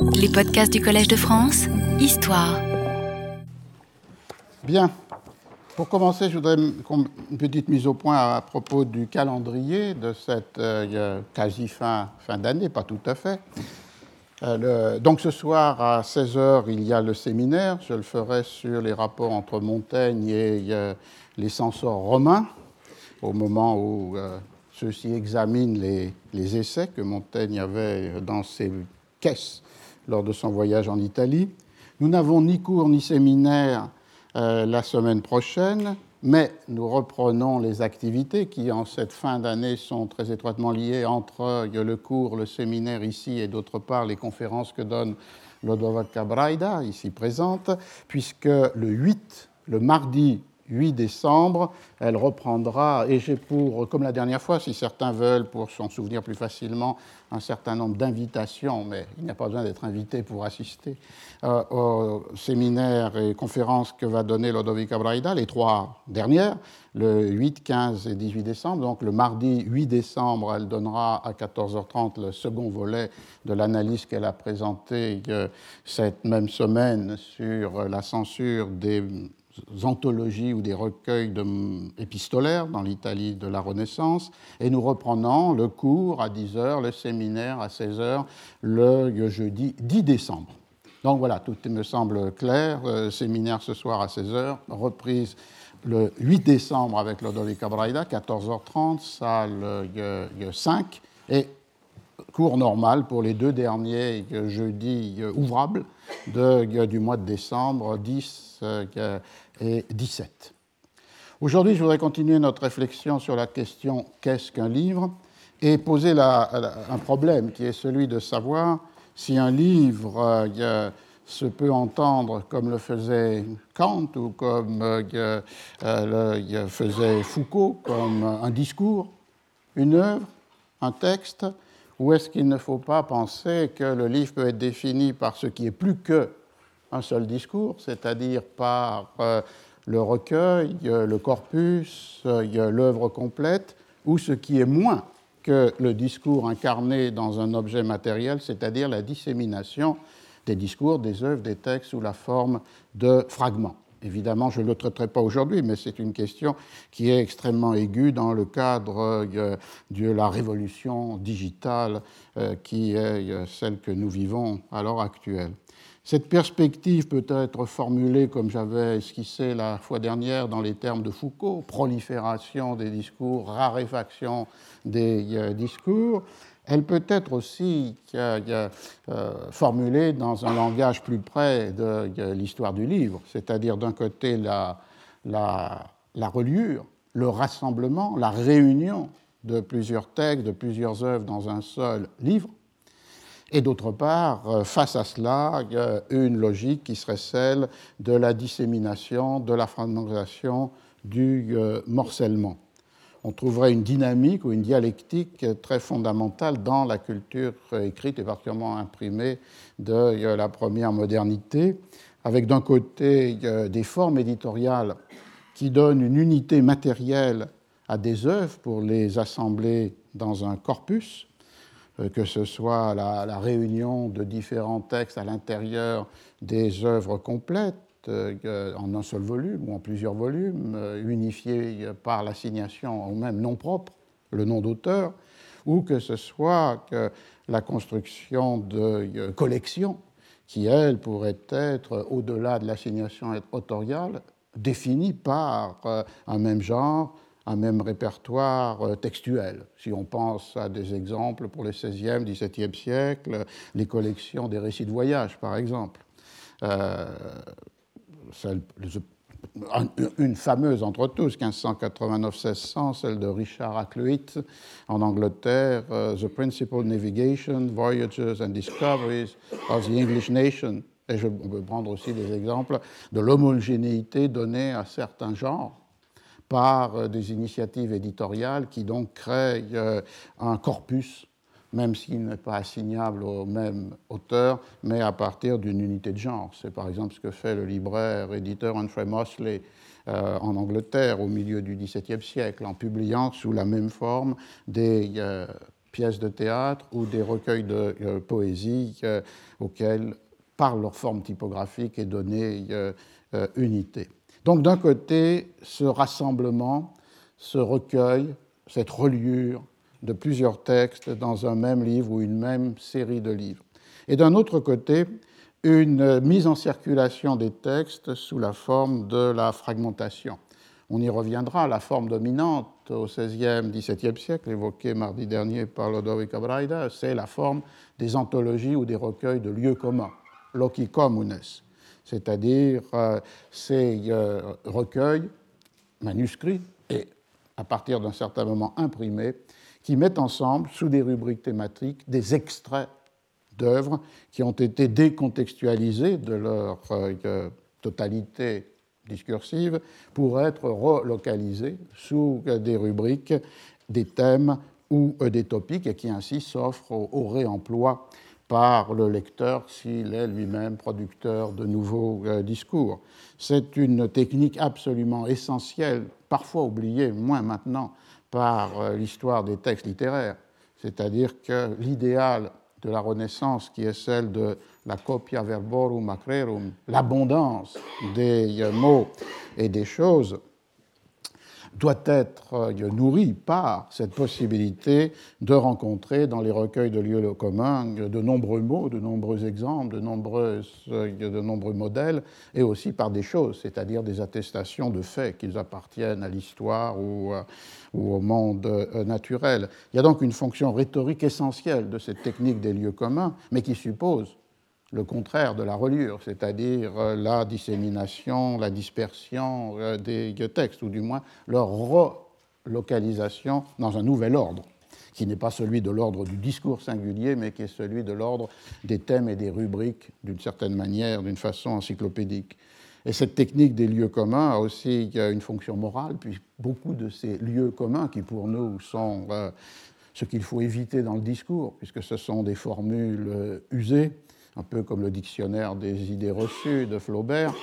Les podcasts du Collège de France, Histoire. Bien. Pour commencer, je voudrais une petite mise au point à propos du calendrier de cette euh, quasi fin, fin d'année, pas tout à fait. Euh, donc ce soir à 16h, il y a le séminaire. Je le ferai sur les rapports entre Montaigne et euh, les censeurs romains, au moment où ceux-ci examinent les, essais que Montaigne avait dans ses caisses lors de son voyage en Italie. Nous n'avons ni cours ni séminaire euh, la semaine prochaine, mais nous reprenons les activités qui, en cette fin d'année, sont très étroitement liées entre le cours, le séminaire ici et d'autre part les conférences que donne Lodovaca Braida, ici présente, puisque le 8, le mardi 8 décembre, elle reprendra, et j'ai pour, comme la dernière fois, si certains veulent, pour s'en souvenir plus facilement, un certain nombre d'invitations, mais il n'y a pas besoin d'être invité pour assister euh, aux séminaires et conférences que va donner Lodovica Braida, les trois dernières, le 8, 15 et 18 décembre. Donc le mardi 8 décembre, elle donnera à 14h30 le second volet de l'analyse qu'elle a présentée euh, cette même semaine sur la censure des anthologies ou des recueils épistolaires dans l'Italie de la Renaissance, et nous reprenons le cours à 10h, le séminaire à 16h, le jeudi 10 décembre. Donc voilà, tout me semble clair. Euh, séminaire ce soir à 16h, reprise le 8 décembre avec Lodovica Braida, 14h30, salle 5, et cours normal pour les deux derniers jeudis ouvrables de, du mois de décembre, 10 et 17. Aujourd'hui, je voudrais continuer notre réflexion sur la question qu'est-ce qu'un livre? et poser un problème qui est celui de savoir si un livre euh, se peut entendre comme le faisait Kant ou comme euh, le faisait Foucault, comme un discours, une œuvre, un texte, ou est-ce qu'il ne faut pas penser que le livre peut être défini par ce qui est plus que un seul discours, c'est-à-dire par euh, le recueil, le corpus, l'œuvre complète, ou ce qui est moins que le discours incarné dans un objet matériel, c'est-à-dire la dissémination des discours, des œuvres, des textes sous la forme de fragments. Évidemment, je ne le traiterai pas aujourd'hui, mais c'est une question qui est extrêmement aiguë dans le cadre euh, de la révolution digitale euh, qui est euh, celle que nous vivons à l'heure actuelle. Cette perspective peut être formulée comme j'avais esquissé la fois dernière dans les termes de Foucault, prolifération des discours, raréfaction des euh, discours. Elle peut être aussi euh, formulée dans un langage plus près de l'histoire du livre, c'est-à-dire d'un côté la reliure, le rassemblement, la réunion de plusieurs textes, de plusieurs œuvres dans un seul livre, et d'autre part, euh, face à cela, une logique qui serait celle de la dissémination, de la fragmentation, du euh, morcellement. On trouverait une dynamique ou une dialectique très fondamentale dans la culture écrite et particulièrement imprimée de euh, la première modernité, avec d'un côté des formes éditoriales qui donnent une unité matérielle à des œuvres pour les assembler dans un corpus, que ce soit la, réunion de différents textes à l'intérieur des œuvres complètes euh, en un seul volume ou en plusieurs volumes, euh, unifiés par l'assignation au même nom propre, le nom d'auteur, ou que ce soit la construction de collections qui, elles, pourraient être, au-delà de l'assignation autoriale, définies par un même genre, un même répertoire euh, textuel. Si on pense à des exemples pour les 16e, 17e siècles, les collections des récits de voyage, par exemple. Euh, une fameuse entre tous, 1589-1600, celle de Richard Hakluyt en Angleterre, euh, The Principal Navigation, Voyages and Discoveries of the English Nation. Et je peux prendre aussi des exemples de l'homogénéité donnée à certains genres par euh, des initiatives éditoriales qui donc créent euh, un corpus, même s'il n'est pas assignable au même auteur, mais à partir d'une unité de genre. C'est par exemple ce que fait le libraire éditeur Humphrey Mosley euh, en Angleterre au milieu du XVIIe siècle, en publiant sous la même forme des pièces de théâtre ou des recueils de poésie auxquels, par leur forme typographique, est donnée unité. Donc d'un côté, ce rassemblement, ce recueil, cette reliure de plusieurs textes dans un même livre ou une même série de livres. Et d'un autre côté, une mise en circulation des textes sous la forme de la fragmentation. On y reviendra, la forme dominante au XVIe, XVIIe siècle, évoquée mardi dernier par Lodovico Braida, c'est la forme des anthologies ou des recueils de lieux communs, loci communes, c'est-à-dire euh, ces euh, recueils manuscrits et à partir d'un certain moment imprimés qui mettent ensemble, sous des rubriques thématiques, des extraits d'œuvres qui ont été décontextualisées de leur euh, totalité discursive pour être relocalisées sous des rubriques, des thèmes ou des topiques et qui ainsi s'offrent au, réemploi par le lecteur s'il est lui-même producteur de nouveaux euh, discours. C'est une technique absolument essentielle, parfois oubliée, moins maintenant, par euh, l'histoire des textes littéraires, c'est-à-dire que l'idéal de la Renaissance, qui est celle de la copia verborum acrerum, l'abondance des euh, mots et des choses, doit être euh, nourri par cette possibilité de rencontrer dans les recueils de lieux communs de nombreux mots, de nombreux exemples, de, euh, de nombreux modèles, et aussi par des choses, c'est-à-dire des attestations de faits qu'ils appartiennent à l'histoire euh, ou, au monde naturel. Il y a donc une fonction rhétorique essentielle de cette technique des lieux communs, mais qui suppose le contraire de la reliure, c'est-à-dire euh, la dissémination, la dispersion euh, des textes, ou du moins leur relocalisation dans un nouvel ordre, qui n'est pas celui de l'ordre du discours singulier, mais qui est celui de l'ordre des thèmes et des rubriques, d'une certaine manière, d'une façon encyclopédique. Et cette technique des lieux communs a aussi une fonction morale, puis beaucoup de ces lieux communs, qui pour nous sont euh, ce qu'il faut éviter dans le discours, puisque ce sont des formules usées, un peu comme le dictionnaire des idées reçues de Flaubert,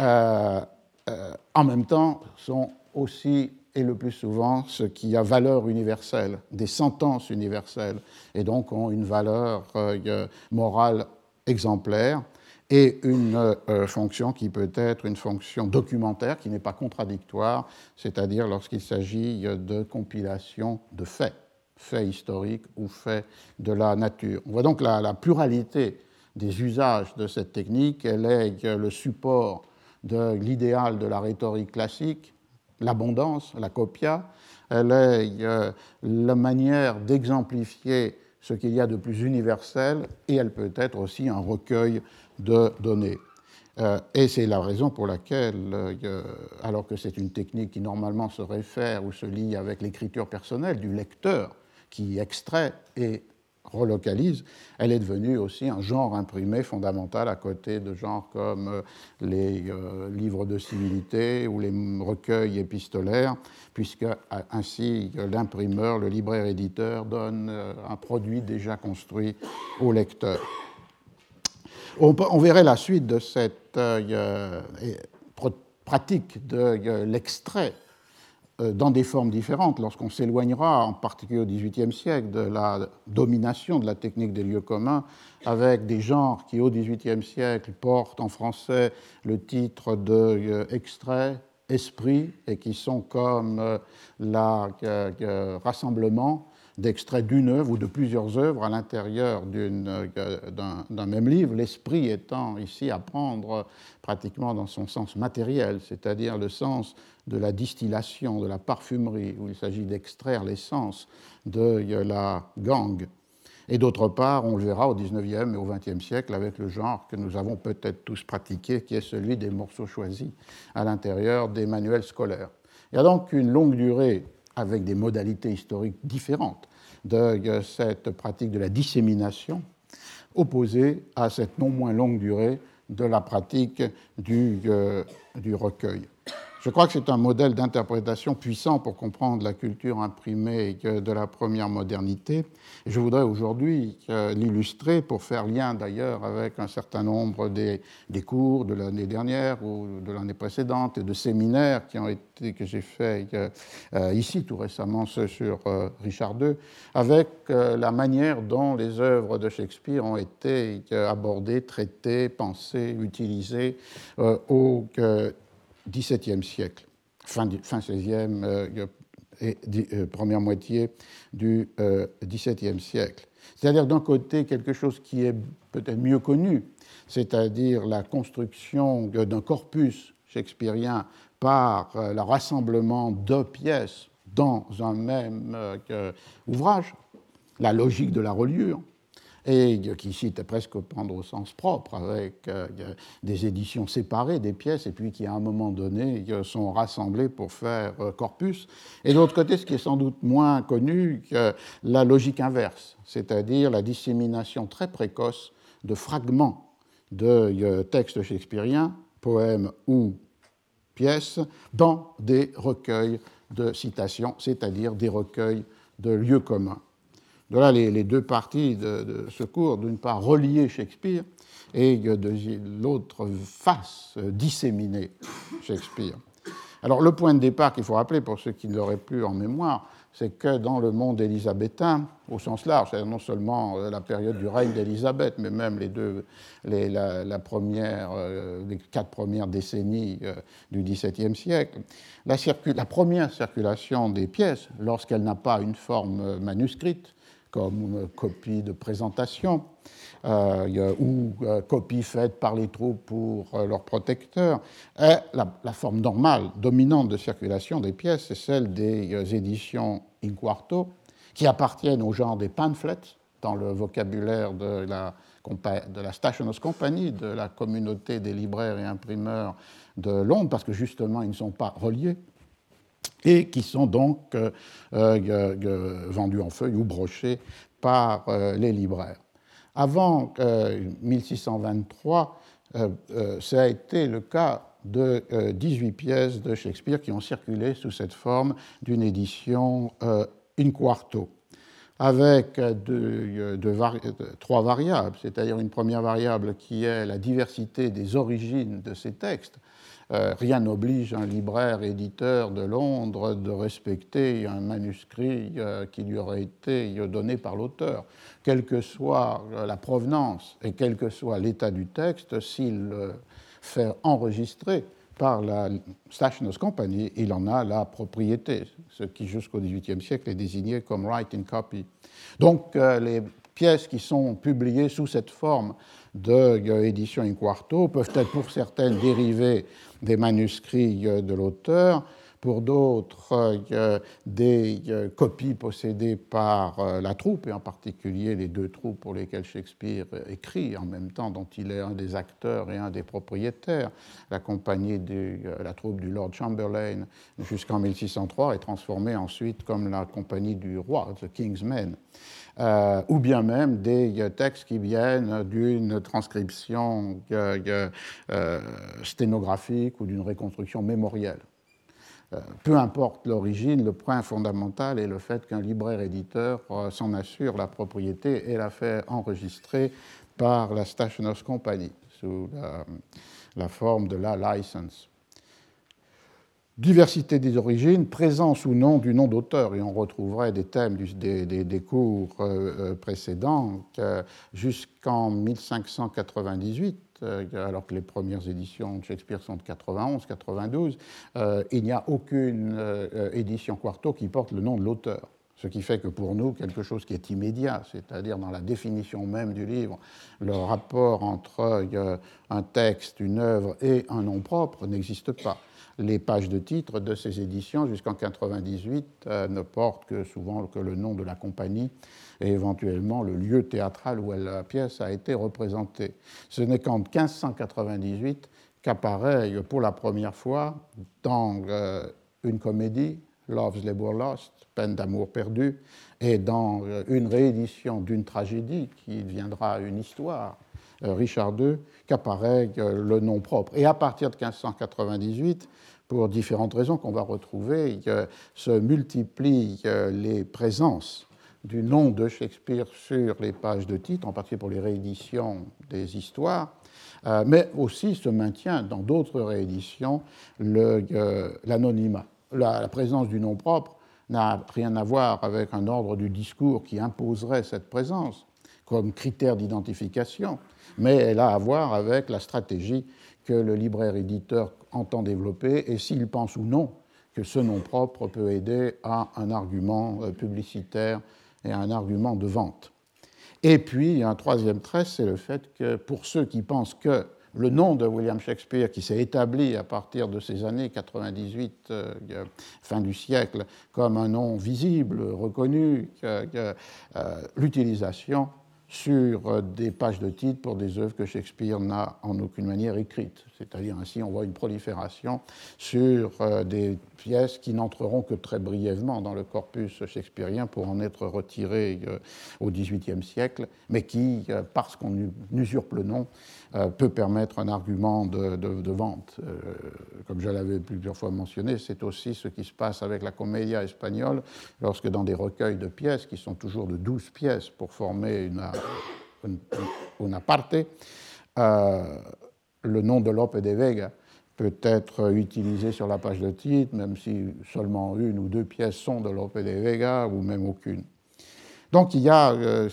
euh, euh, en même temps sont aussi et le plus souvent ce qui a valeur universelle, des sentences universelles, et donc ont une valeur euh, morale exemplaire et une fonction qui peut être une fonction documentaire qui n'est pas contradictoire, c'est-à-dire lorsqu'il s'agit de compilation de faits, faits historiques ou faits de la nature. On voit donc la, la pluralité des usages de cette technique. Elle est le support de l'idéal de la rhétorique classique, l'abondance, la copia. Elle est euh, la manière d'exemplifier ce qu'il y a de plus universel et elle peut être aussi un recueil de données. Euh, et c'est la raison pour laquelle, euh, alors que c'est une technique qui normalement se réfère ou se lie avec l'écriture personnelle du lecteur qui extrait et relocalise, elle est devenue aussi un genre imprimé fondamental à côté de genres comme euh, les euh, livres de civilité ou les recueils épistolaires, puisque euh, ainsi l'imprimeur, le libraire-éditeur donne un produit déjà construit au lecteur. On, verrait la suite de cette pratique de l'extrait euh, dans des formes différentes, lorsqu'on s'éloignera, en particulier au XVIIIe siècle, de la domination de la technique des lieux communs, avec des genres qui, au XVIIIe siècle, portent en français le titre de euh, extrait, esprit, et qui sont comme euh, le rassemblement d'extraits d'une œuvre ou de plusieurs œuvres à l'intérieur d'un même livre, l'esprit étant ici à prendre pratiquement dans son sens matériel, c'est-à-dire le sens de la distillation, de la parfumerie, où il s'agit d'extraire l'essence de la gangue. Et d'autre part, on le verra au XIXe et au XXe siècle avec le genre que nous avons peut-être tous pratiqué, qui est celui des morceaux choisis à l'intérieur des manuels scolaires. Il y a donc une longue durée avec des modalités historiques différentes de cette pratique de la dissémination, opposée à cette non moins longue durée de la pratique du, euh, recueil. Je crois que c'est un modèle d'interprétation puissant pour comprendre la culture imprimée de la première modernité. Je voudrais aujourd'hui euh, l'illustrer pour faire lien d'ailleurs avec un certain nombre des, cours de l'année dernière ou de l'année précédente et de séminaires qui ont été, que j'ai faits euh, ici tout récemment, ceux sur euh, Richard II, avec la manière dont les œuvres de Shakespeare ont été abordées, traitées, pensées, utilisées au XVIIe siècle, fin, fin 16e euh, et euh, première moitié du XVIIe euh, siècle. C'est-à-dire d'un côté quelque chose qui est peut-être mieux connu, c'est-à-dire la construction d'un corpus shakespearien par le rassemblement de pièces dans un même ouvrage, la logique de la reliure, et qui ici était presque prendre au sens propre, avec euh, des éditions séparées des pièces, et puis qui à un moment donné sont rassemblées pour faire euh, corpus. Et de l'autre côté, ce qui est sans doute moins connu, que la logique inverse, c'est-à-dire la dissémination très précoce de fragments de euh, textes shakespeariens, poèmes ou pièces, dans des recueils de citations, c'est-à-dire des recueils de lieux communs. De là les, deux parties de, ce cours, d'une part relier Shakespeare et de l'autre face disséminer Shakespeare. Alors le point de départ qu'il faut rappeler pour ceux qui ne l'auraient plus en mémoire, c'est que dans le monde élisabétain, au sens large, c'est non seulement la période du règne d'Élisabeth, mais même les deux, la, première, euh, les quatre premières décennies euh, du XVIIe siècle, la, première circulation des pièces, lorsqu'elle n'a pas une forme manuscrite, comme copie de présentation euh, ou euh, copie faite par les troupes pour euh, leurs protecteurs. La, forme normale, dominante de circulation des pièces, c'est celle des éditions in quarto, qui appartiennent au genre des pamphlets dans le vocabulaire de la, de la Stationers Company, de la communauté des libraires et imprimeurs de Londres, parce que justement, ils ne sont pas reliés et qui sont donc euh, euh, vendus en feuilles ou brochés par euh, les libraires. Avant 1623, ça a été le cas de 18 pièces de Shakespeare qui ont circulé sous cette forme d'une édition in quarto, avec trois variables, c'est-à-dire une première variable qui est la diversité des origines de ces textes, euh, rien n'oblige un libraire éditeur de Londres de respecter un manuscrit euh, qui lui aurait été donné par l'auteur. Quelle que soit la provenance et quel que soit l'état du texte, s'il fait enregistrer par la Stationers Company, il en a la propriété, ce qui jusqu'au XVIIIe siècle est désigné comme in copy. Donc euh, les pièces qui sont publiées sous cette forme d'édition in quarto peuvent être pour certaines dérivées des manuscrits euh, de l'auteur, pour d'autres euh, des euh, copies possédées par la troupe, et en particulier les deux troupes pour lesquelles Shakespeare écrit en même temps, dont il est un des acteurs et un des propriétaires. La compagnie de la troupe du Lord Chamberlain jusqu'en 1603 est transformée ensuite comme la compagnie du roi, The King's Men. Euh, ou bien même des textes qui viennent d'une transcription euh, sténographique ou d'une reconstruction mémorielle. Euh, peu importe l'origine, le point fondamental est le fait qu'un libraire-éditeur s'en assure la propriété et la fait enregistrer par la Stationers Company sous la forme de la license diversité des origines, présence ou non du nom d'auteur, et on retrouverait des thèmes des, cours euh, euh, précédents jusqu'en 1598, euh, alors que les premières éditions de Shakespeare sont de 91, 92, il n'y a aucune édition quarto qui porte le nom de l'auteur. Ce qui fait que pour nous, quelque chose qui est immédiat, c'est-à-dire dans la définition même du livre, le rapport entre un texte, une œuvre et un nom propre n'existe pas les pages de titre de ces éditions jusqu'en 98 euh, ne portent que souvent que le nom de la compagnie et éventuellement le lieu théâtral où la pièce a été représentée. Ce n'est qu'en 1598 qu'apparaît pour la première fois dans euh, une comédie, Love's Labour Lost, Peine d'amour perdu, et dans euh, une réédition d'une tragédie qui deviendra une histoire Richard II qu'apparaît le nom propre. Et à partir de 1598, pour différentes raisons qu'on va retrouver, se multiplient les présences du nom de Shakespeare sur les pages de titre, en particulier pour les rééditions des histoires, euh, mais aussi se maintient dans d'autres rééditions euh, l'anonymat. La, présence du nom propre n'a rien à voir avec un ordre du discours qui imposerait cette présence comme critère d'identification, mais elle a à voir avec la stratégie que le libraire-éditeur entend développer et s'il pense ou non que ce nom propre peut aider à un argument euh, publicitaire et un argument de vente. Et puis, un troisième trait, c'est le fait que pour ceux qui pensent que le nom de William Shakespeare, qui s'est établi à partir de ces années 98, euh, fin du siècle, comme un nom visible, reconnu, euh, l'utilisation sur euh, des pages de titres pour des œuvres que Shakespeare n'a en aucune manière écrites. C'est-à-dire ainsi, on voit une prolifération sur euh, des pièces qui n'entreront que très brièvement dans le corpus shakespearien pour en être retirées euh, au XVIIIe siècle, mais qui, parce qu'on usurpe le nom, peut permettre un argument de, vente. Comme je l'avais plusieurs fois mentionné, c'est aussi ce qui se passe avec la comédia espagnole, lorsque dans des recueils de pièces, qui sont toujours de douze pièces pour former une una parte, euh, le nom de Lope de Vega peut être utilisé sur la page de titre, même si seulement une ou deux pièces sont de Lope de Vega, ou même aucune. Donc il y a, euh,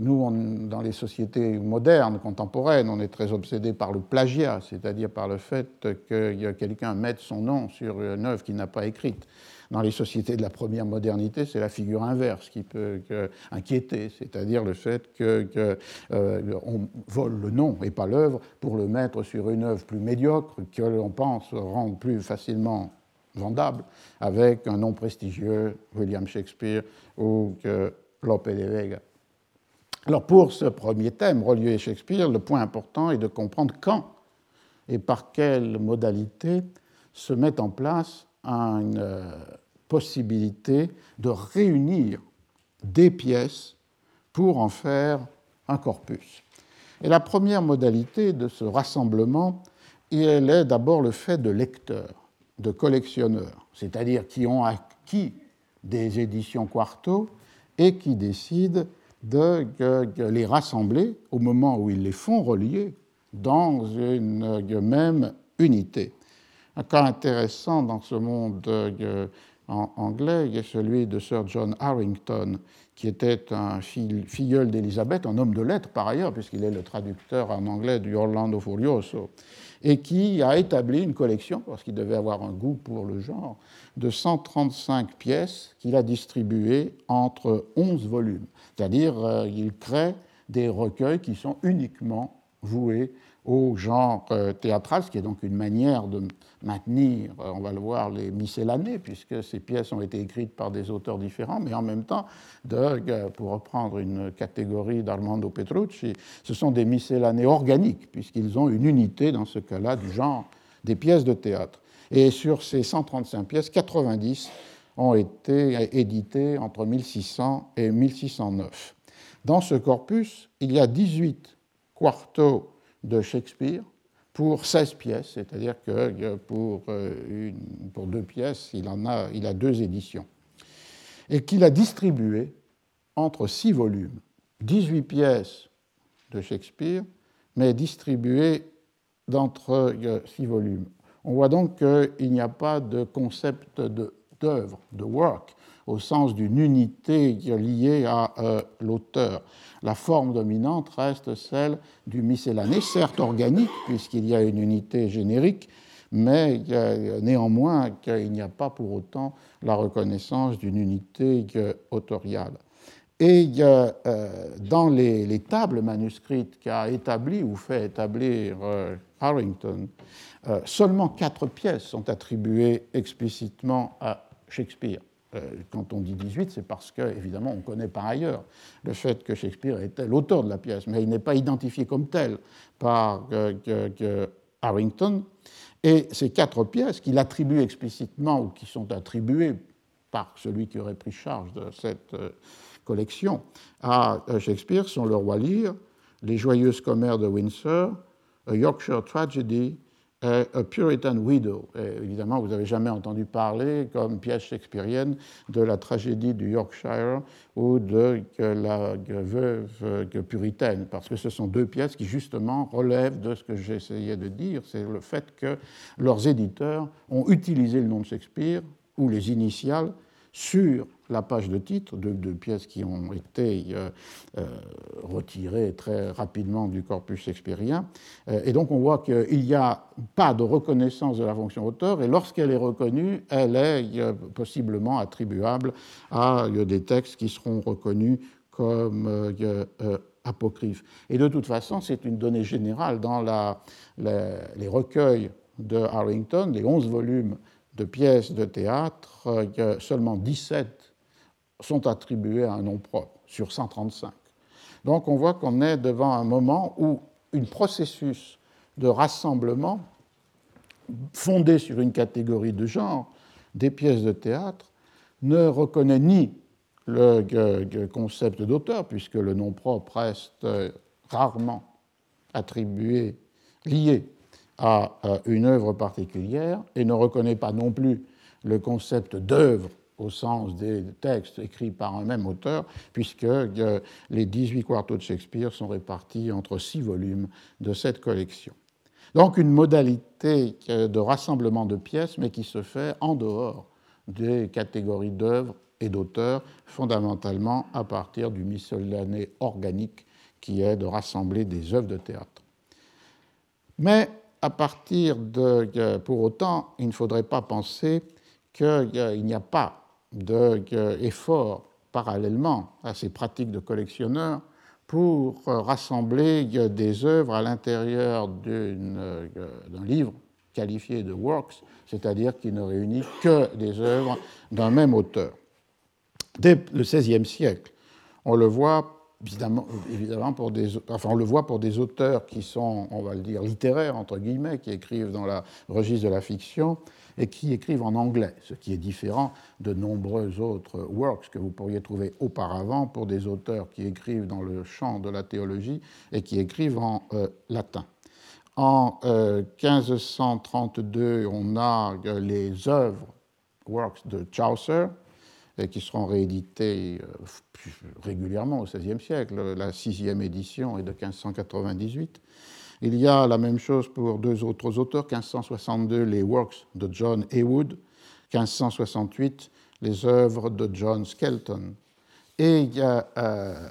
nous, dans les sociétés modernes, contemporaines, on est très obsédé par le plagiat, c'est-à-dire par le fait que quelqu'un mette son nom sur une œuvre qu'il n'a pas écrite. Dans les sociétés de la première modernité, c'est la figure inverse qui peut inquiéter, c'est-à-dire le fait qu'on euh, vole le nom et pas l'œuvre pour le mettre sur une œuvre plus médiocre que l'on pense rendre plus facilement vendable avec un nom prestigieux, William Shakespeare ou Lope de Vega. Alors pour ce premier thème, relié à Shakespeare, le point important est de comprendre quand et par quelle modalité se met en place une euh, possibilité de réunir des pièces pour en faire un corpus. Et la première modalité de ce rassemblement, elle est d'abord le fait de lecteurs, de collectionneurs, c'est-à-dire qui ont acquis des éditions quarto et qui décident de les rassembler au moment où ils les font relier dans une même unité. Un cas intéressant dans ce monde euh, anglais est celui de Sir John Harrington, qui était un filleul d'Élisabeth, un homme de lettres par ailleurs, puisqu'il est le traducteur en anglais du Orlando Furioso, et qui a établi une collection, parce qu'il devait avoir un goût pour le genre, de 135 pièces qu'il a distribuées entre 11 volumes. C'est-à-dire, euh, il crée des recueils qui sont uniquement voués au genre euh, théâtral, ce qui est donc une manière de maintenir, euh, on va le voir, les miscellanées, puisque ces pièces ont été écrites par des auteurs différents, mais en même temps, euh, pour reprendre une catégorie d'Armando Petrucci, ce sont des miscellanées organiques, puisqu'ils ont une unité, dans ce cas-là, du genre des pièces de théâtre. Et sur ces 135 pièces, 90 ont été éditées entre 1600 et 1609. Dans ce corpus, il y a 18 quartos de Shakespeare pour 16 pièces, c'est-à-dire que pour, euh, pour, deux pièces, il, en a, il a deux éditions, et qu'il a distribué entre six volumes, 18 pièces de Shakespeare, mais distribuées d'entre euh, six volumes. On voit donc qu'il n'y a pas de concept d'œuvre, de, work, au sens d'une unité liée à euh, l'auteur. La forme dominante reste celle du miscellané, certes organique, puisqu'il y a une unité générique, mais néanmoins qu'il n'y a pas pour autant la reconnaissance d'une unité autoriale. Et euh, dans les, tables manuscrites qu'a établies ou fait établir euh, Harrington, euh, seulement quatre pièces sont attribuées explicitement à Shakespeare. Euh, quand on dit 18, c'est parce que, évidemment, on connaît par ailleurs le fait que Shakespeare était l'auteur de la pièce, mais il n'est pas identifié comme tel par euh, Harrington. Et ces quatre pièces qu'il attribue explicitement ou qui sont attribuées par celui qui aurait pris charge de cette collection à Shakespeare sont Le Roi Lear, Les joyeuses commères de Windsor, A Yorkshire Tragedy A Puritan Widow. évidemment, vous n'avez jamais entendu parler, comme pièce shakespearienne, de la tragédie du Yorkshire ou de la veuve puritaine, parce que ce sont deux pièces qui, justement, relèvent de ce que j'essayais de dire, c'est le fait que leurs éditeurs ont utilisé le nom de Shakespeare ou les initiales sur la page de titre de, pièces qui ont été euh, euh, retirées très rapidement du corpus shakespearien. Euh, et donc on voit qu'il n'y a pas de reconnaissance de la fonction auteur, et lorsqu'elle est reconnue, elle est possiblement attribuable à des textes qui seront reconnus comme apocryphes. Et de toute façon, c'est une donnée générale dans les recueils de Harrington, les 11 volumes de pièces de théâtre, seulement 17 sont attribués à un nom propre sur 135. Donc on voit qu'on est devant un moment où un processus de rassemblement fondé sur une catégorie de genre des pièces de théâtre ne reconnaît ni le concept d'auteur, puisque le nom propre reste rarement attribué, lié à une œuvre particulière, et ne reconnaît pas non plus le concept d'œuvre au sens des textes écrits par un même auteur, puisque euh, les 18 quartos de Shakespeare sont répartis entre six volumes de cette collection. Donc une modalité euh, de rassemblement de pièces, mais qui se fait en dehors des catégories d'œuvres et d'auteurs, fondamentalement à partir du miscellané organique qui est de rassembler des œuvres de théâtre. Mais à partir de, euh, pour autant, il ne faudrait pas penser qu'il n'y a pas d'efforts parallèlement à ces pratiques de collectionneurs pour rassembler des œuvres à l'intérieur d'un livre qualifié de works, c'est-à-dire qui ne réunit que des œuvres d'un même auteur. Dès le XVIe siècle, on le voit évidemment, pour des, on le voit pour des auteurs qui sont, on va le dire, littéraires, entre guillemets, qui écrivent dans le registre de la fiction, et qui écrivent en anglais, ce qui est différent de nombreux autres works que vous pourriez trouver auparavant pour des auteurs qui écrivent dans le champ de la théologie et qui écrivent en euh, latin. En 1532, euh, on a euh, les œuvres, works de Chaucer, et qui seront réédités régulièrement au XVIe siècle. La sixième édition est de 1598. Il y a la même chose pour deux autres auteurs, 1562 les works de John Heywood, 1568 les œuvres de John Skelton. Et euh,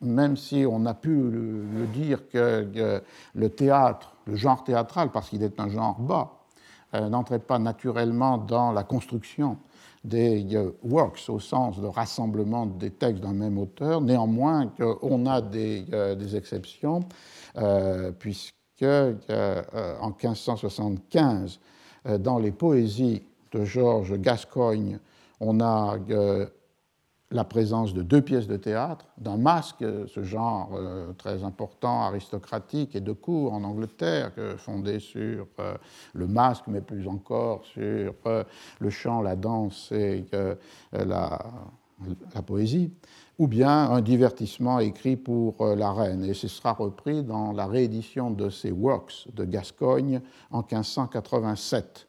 même si on a pu le, dire que, le théâtre, le genre théâtral, parce qu'il est un genre bas, euh, n'entrait pas naturellement dans la construction des euh, works au sens de rassemblement des textes d'un même auteur, néanmoins on a des, des exceptions. Euh, puisque euh, en 1575, euh, dans les poésies de Georges Gascogne, on a la présence de deux pièces de théâtre, d'un masque, ce genre très important, aristocratique et de cour en Angleterre, fondé sur le masque, mais plus encore sur le chant, la danse et la, la poésie ou bien un divertissement écrit pour euh, la reine. Et ce sera repris dans la réédition de ces works de Gascogne en 1587.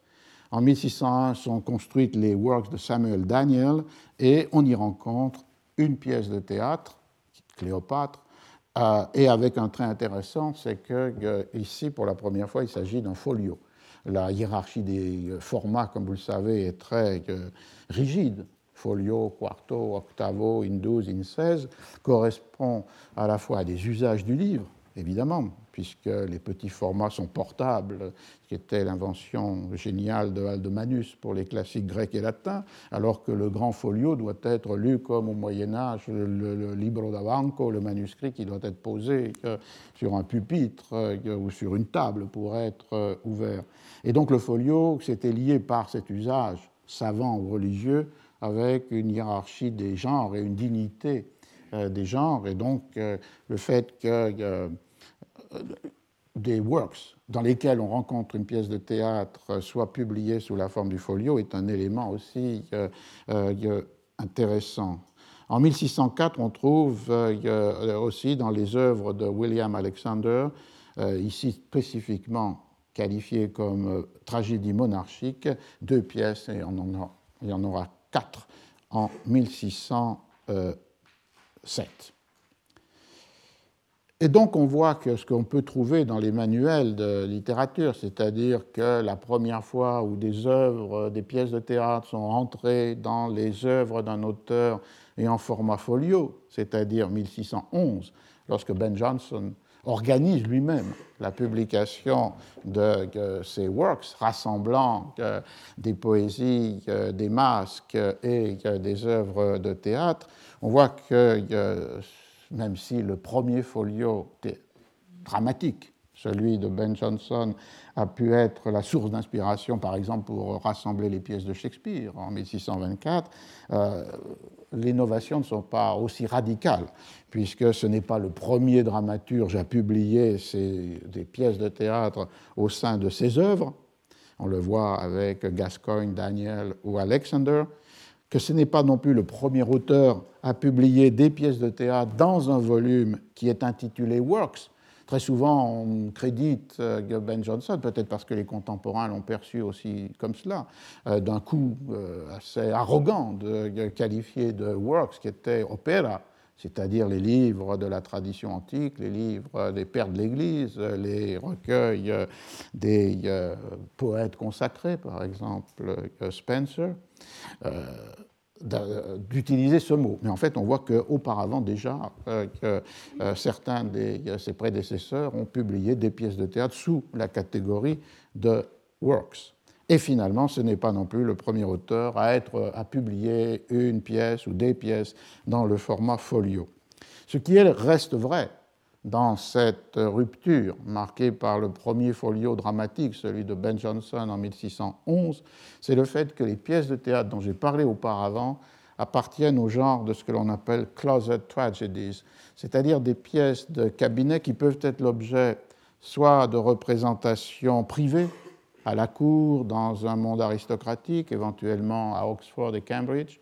En 1601 sont construites les works de Samuel Daniel et on y rencontre une pièce de théâtre, Cléopâtre, euh, et avec un trait intéressant, c'est que euh, ici, pour la première fois, il s'agit d'un folio. La hiérarchie des formats, comme vous le savez, est très rigide folio, quarto, octavo, in 12, in 16, correspond à la fois à des usages du livre, évidemment, puisque les petits formats sont portables, ce qui était l'invention géniale de Aldemanus pour les classiques grecs et latins, alors que le grand folio doit être lu comme au Moyen Âge, le, libro d'avanco, le manuscrit qui doit être posé euh, sur un pupitre euh, ou sur une table pour être euh, ouvert. Et donc le folio, c'était lié par cet usage savant ou religieux avec une hiérarchie des genres et une dignité des genres. Et donc, le fait que des works dans lesquels on rencontre une pièce de théâtre soient publiées sous la forme du folio est un élément aussi intéressant. En 1604, on trouve aussi dans les œuvres de William Alexander, ici spécifiquement qualifiées comme tragédie monarchique, deux pièces, et il y en aura quatre en 1607. Et donc on voit que ce qu'on peut trouver dans les manuels de littérature, c'est-à-dire que la première fois où des œuvres, des pièces de théâtre sont entrées dans les œuvres d'un auteur et en format folio, c'est-à-dire 1611, lorsque Ben Jonson organise lui-même la publication de, ses works rassemblant des poésies, des masques et des œuvres de théâtre, on voit que même si le premier folio dramatique, celui de Ben Jonson, a pu être la source d'inspiration, par exemple, pour rassembler les pièces de Shakespeare en 1624, euh, les innovations ne sont pas aussi radicales, puisque ce n'est pas le premier dramaturge à publier des pièces de théâtre au sein de ses œuvres. On le voit avec Gascoigne, Daniel ou Alexander que ce n'est pas non plus le premier auteur à publier des pièces de théâtre dans un volume qui est intitulé Works. Très souvent, on crédite euh, Ben Jonson, peut-être parce que les contemporains l'ont perçu aussi comme cela, euh, d'un coup euh, assez arrogant de qualifier de Works, qui était opéra, c'est-à-dire les livres de la tradition antique, les livres des pères de l'Église, les recueils des poètes consacrés, par exemple Spencer. Euh, d'utiliser ce mot. Mais en fait, on voit qu'auparavant déjà, euh, euh, certains de ses prédécesseurs ont publié des pièces de théâtre sous la catégorie de works. Et finalement, ce n'est pas non plus le premier auteur à, publier une pièce ou des pièces dans le format folio. Ce qui reste vrai dans cette rupture marquée par le premier folio dramatique, celui de Ben Jonson en 1611, c'est le fait que les pièces de théâtre dont j'ai parlé auparavant appartiennent au genre de ce que l'on appelle closet tragedies, c'est-à-dire des pièces de cabinet qui peuvent être l'objet soit de représentations privées à la cour, dans un monde aristocratique, éventuellement à Oxford et Cambridge,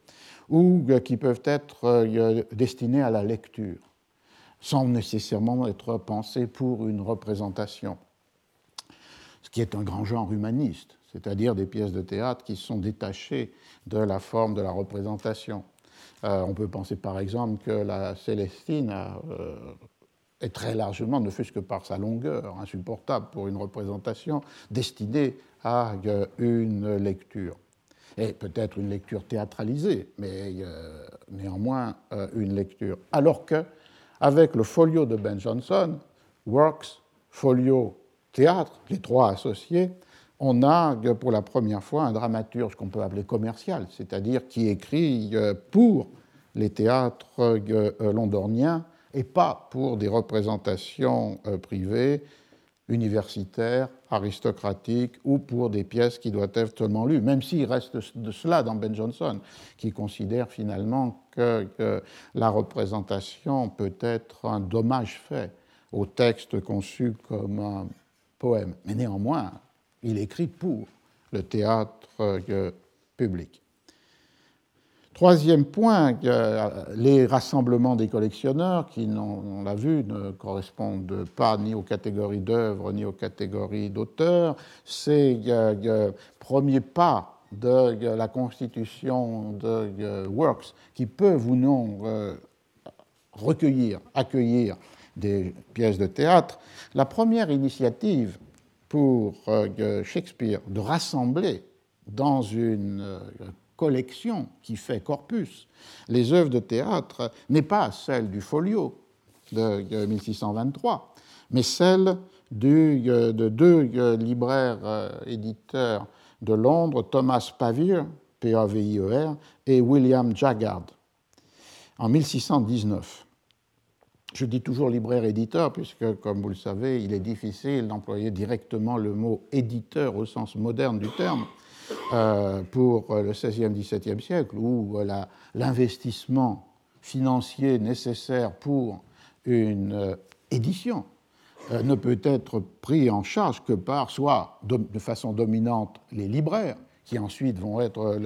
ou qui peuvent être euh, destinées à la lecture sans nécessairement être pensé pour une représentation. Ce qui est un grand genre humaniste, c'est-à-dire des pièces de théâtre qui sont détachées de la forme de la représentation. Euh, on peut penser par exemple que la Célestine euh, est très largement, ne fût-ce que par sa longueur insupportable pour une représentation, destinée à euh, une lecture. Et peut-être une lecture théâtralisée, mais néanmoins une lecture. Alors que avec le folio de Ben Jonson, Works, folio, théâtre, les trois associés, on a pour la première fois un dramaturge qu'on peut appeler commercial, c'est-à-dire qui écrit euh, pour les théâtres euh, londoniens et pas pour des représentations euh, privées, universitaires, aristocratiques ou pour des pièces qui doivent être seulement lues, même s'il reste de cela dans Ben Jonson, qui considère finalement que, la représentation peut être un dommage fait au texte conçu comme un poème. Mais néanmoins, il écrit pour le théâtre euh, public. Troisième point, les rassemblements des collectionneurs, qui, on l'a vu, ne correspondent pas ni aux catégories d'œuvres ni aux catégories d'auteurs. C'est le premier pas de la constitution de Works qui peuvent ou non euh, recueillir, accueillir des pièces de théâtre. La première initiative pour euh, Shakespeare de rassembler dans une euh, collection qui fait corpus les œuvres de théâtre n'est pas celle du folio de 1623, mais celle de deux euh, libraires euh, éditeurs de Londres, Thomas Pavier, P-A-V-I-E-R, et William Jaggard, en 1619. Je dis toujours libraire-éditeur, puisque, comme vous le savez, il est difficile d'employer directement le mot éditeur au sens moderne du terme. Euh, pour le XVIe, XVIIe siècle, où euh, l'investissement financier nécessaire pour une euh, édition ne peut être pris en charge que par soit de façon dominante les libraires, qui ensuite vont être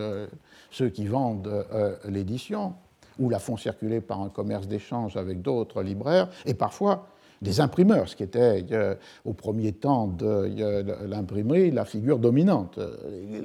ceux qui vendent l'édition, ou la font circuler par un commerce d'échange avec d'autres libraires, et parfois des imprimeurs, ce qui était euh, au premier temps de euh, l'imprimerie la figure dominante.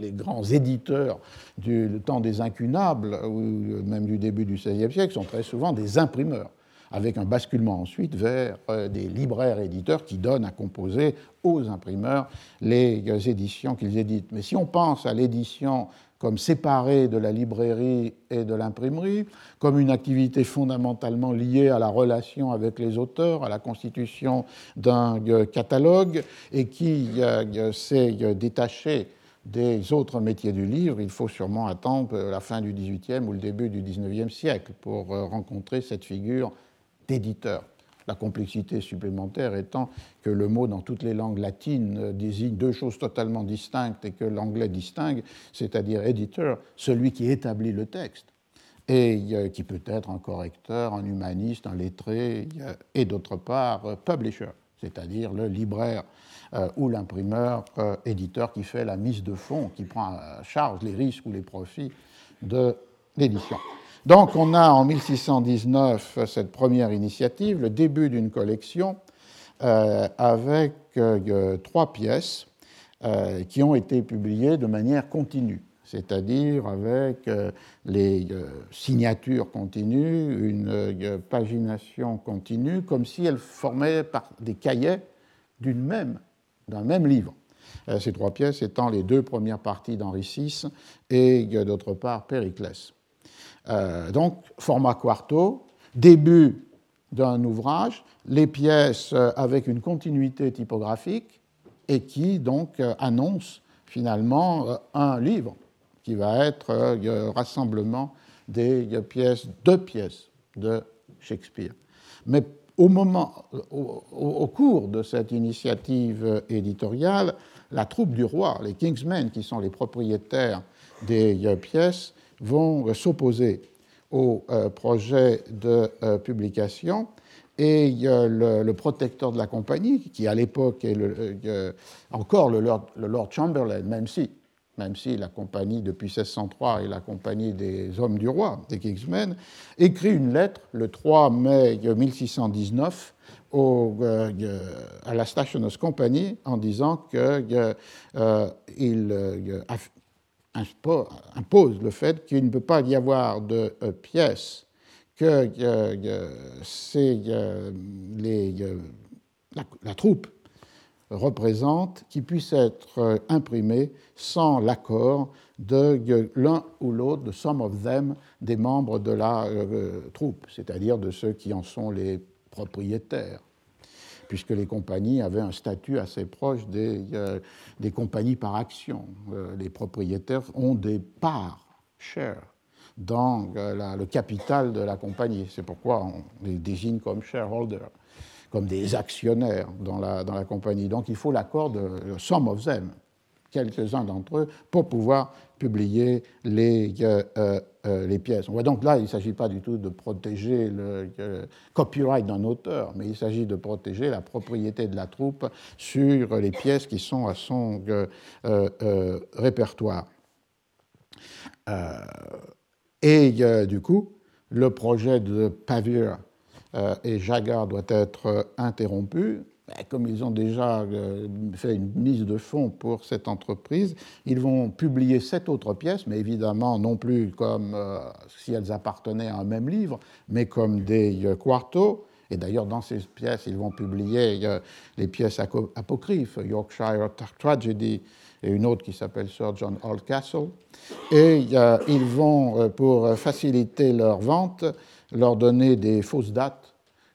Les, grands éditeurs du temps des incunables, ou même du début du XVIe siècle, sont très souvent des imprimeurs avec un basculement ensuite vers euh, des libraires éditeurs qui donnent à composer aux imprimeurs les éditions qu'ils éditent. Mais si on pense à l'édition comme séparée de la librairie et de l'imprimerie, comme une activité fondamentalement liée à la relation avec les auteurs, à la constitution d'un euh, catalogue, et qui euh, s'est détaché des autres métiers du livre, il faut sûrement attendre la fin du XVIIIe ou le début du XIXe siècle pour rencontrer cette figure d'éditeur. La complexité supplémentaire étant que le mot dans toutes les langues latines désigne deux choses totalement distinctes et que l'anglais distingue, c'est-à-dire éditeur, celui qui établit le texte, et euh, qui peut être un correcteur, un humaniste, un lettré, et d'autre part euh, publisher, c'est-à-dire le libraire euh, ou l'imprimeur éditeur qui fait la mise de fond, qui prend à charge les risques ou les profits de l'édition. Donc on a en 1619 cette première initiative, le début d'une collection euh, avec euh, trois pièces euh, qui ont été publiées de manière continue, c'est-à-dire avec les signatures continues, une pagination continue, comme si elles formaient des cahiers d'un même livre. Ces trois pièces étant les deux premières parties d'Henri VI et d'autre part Périclès. Euh, donc, format quarto, début d'un ouvrage, les pièces euh, avec une continuité typographique et qui donc euh, annonce finalement un livre qui va être le rassemblement des pièces, deux pièces de Shakespeare. Mais au, moment, au, cours de cette initiative éditoriale, la troupe du roi, les Kingsmen, qui sont les propriétaires des pièces, vont s'opposer au euh, projet de euh, publication. Et le, protecteur de la compagnie, qui à l'époque est euh, encore le Lord, Chamberlain, même si, même si la compagnie depuis 1603 est la compagnie des hommes du roi, des Kingsmen, écrit une lettre le 3 mai 1619 au, à la Stationers Company en disant qu'il il impose le fait qu'il ne peut pas y avoir de euh, pièces que c'est les, la, troupe représente qui puisse être euh, imprimée sans l'accord de l'un ou l'autre, de some of them, des membres de la euh, troupe, c'est-à-dire de ceux qui en sont les propriétaires puisque les compagnies avaient un statut assez proche des, euh, des compagnies par action. Euh, les propriétaires ont des parts, shares, dans euh, le capital de la compagnie. C'est pourquoi on les désigne comme shareholders, comme des actionnaires dans la, dans la compagnie. Donc il faut l'accord de some of them, quelques-uns d'entre eux, pour pouvoir publier les, euh, euh, euh, les pièces. On voit donc là, il ne s'agit pas du tout de protéger le copyright d'un auteur, mais il s'agit de protéger la propriété de la troupe sur les pièces qui sont à son répertoire. et du coup, le projet de Pavir et Jagar doit être interrompu comme ils ont déjà euh, fait une mise de fonds pour cette entreprise, ils vont publier sept autres pièces, mais évidemment non plus comme euh, si elles appartenaient à un même livre, mais comme des euh, quartos. Et d'ailleurs, dans ces pièces, ils vont publier les pièces apocryphes, Yorkshire Tragedy et une autre qui s'appelle Sir John Oldcastle. Et ils vont, pour faciliter leur vente, leur donner des fausses dates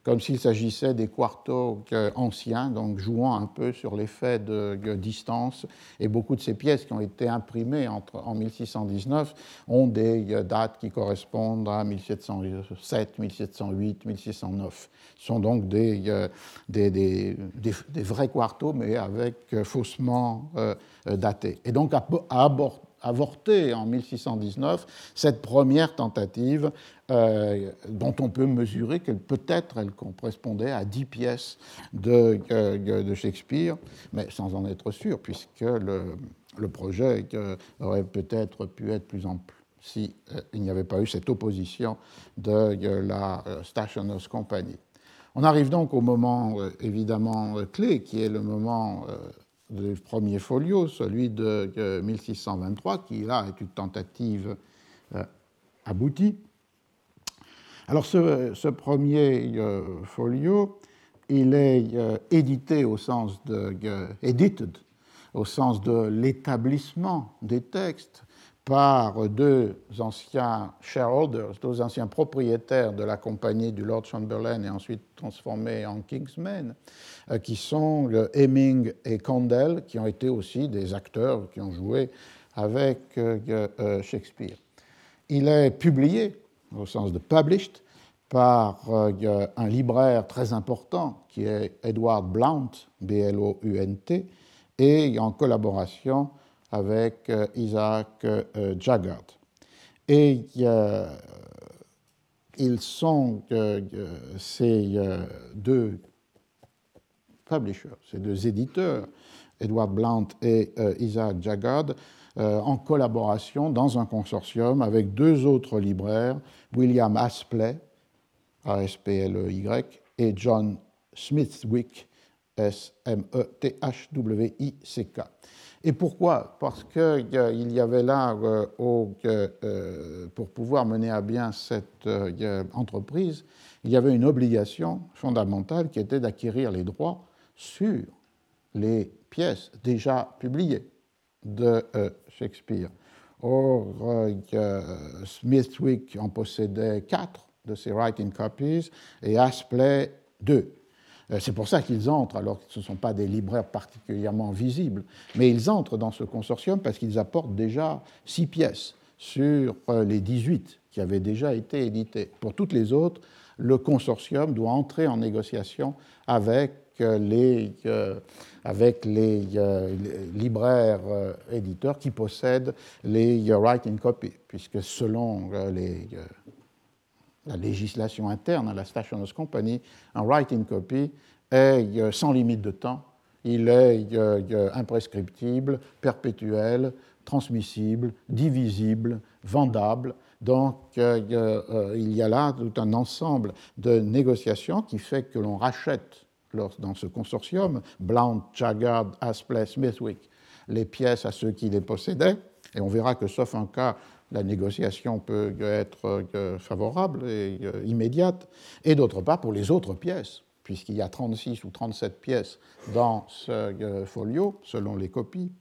comme s'il s'agissait des quartos anciens, donc jouant un peu sur l'effet de, distance. Et beaucoup de ces pièces qui ont été imprimées entre, en 1619 ont des euh, dates qui correspondent à 1707, 1708, 1609. Ce sont donc des, euh, des, des, des vrais quartos, mais avec euh, faussement datés. Et donc à, à, avorté en 1619 cette première tentative euh, dont on peut mesurer qu'elle peut-être elle correspondait à dix pièces de, euh, de, Shakespeare, mais sans en être sûr, puisque le, le projet aurait peut-être pu être plus ample. s'il n'y avait pas eu cette opposition de la Stationers Company. On arrive donc au moment évidemment clé, qui est le moment du premier folio, celui de 1623, qui là est une tentative aboutie. Alors ce, premier euh, folio, il est euh, édité au sens de euh, edited, au sens de l'établissement des textes par deux anciens shareholders, deux anciens propriétaires de la compagnie du Lord Chamberlain et ensuite transformés en Kingsmen, qui sont Hemming et Condell, qui ont été aussi des acteurs qui ont joué avec Shakespeare. Il est publié au sens de published, par euh, un libraire très important qui est Edward Blount, B-L-O-U-N-T, et en collaboration avec euh, Isaac euh, Jaggard. Et ils sont ces deux publishers, ces deux éditeurs, Edward Blount et Isaac Jaggard, euh, en collaboration dans un consortium avec deux autres libraires, William Aspley, A-S-P-L-E-Y, et John Smithwick, S-M-E-T-H-W-I-C-K. Et pourquoi? Parce qu'il y avait là, euh, euh, pour pouvoir mener à bien cette entreprise, il y avait une obligation fondamentale qui était d'acquérir les droits sur les pièces déjà publiées de Shakespeare. Or, euh, Smithwick en possédait quatre de ces writing copies et Aspley deux. Euh, c'est pour ça qu'ils entrent, alors que ce ne sont pas des libraires particulièrement visibles, mais ils entrent dans ce consortium parce qu'ils apportent déjà six pièces sur euh, les 18 qui avaient déjà été éditées. Pour toutes les autres, le consortium doit entrer en négociation avec les, euh, avec les, libraires éditeurs qui possèdent les writing copies, puisque selon les, la législation interne à la Stationers Company, un writing copy est sans limite de temps, il est imprescriptible, perpétuel, transmissible, divisible, vendable. Donc il y a là tout un ensemble de négociations qui fait que l'on rachète dans ce consortium, Blount, Jaggard, Aspley, Smithwick, les pièces à ceux qui les possédaient. Et on verra que, sauf un cas, la négociation peut être euh, favorable et euh, immédiate. Et d'autre part, pour les autres pièces, puisqu'il y a 36 ou 37 pièces dans ce euh, folio, selon les copies,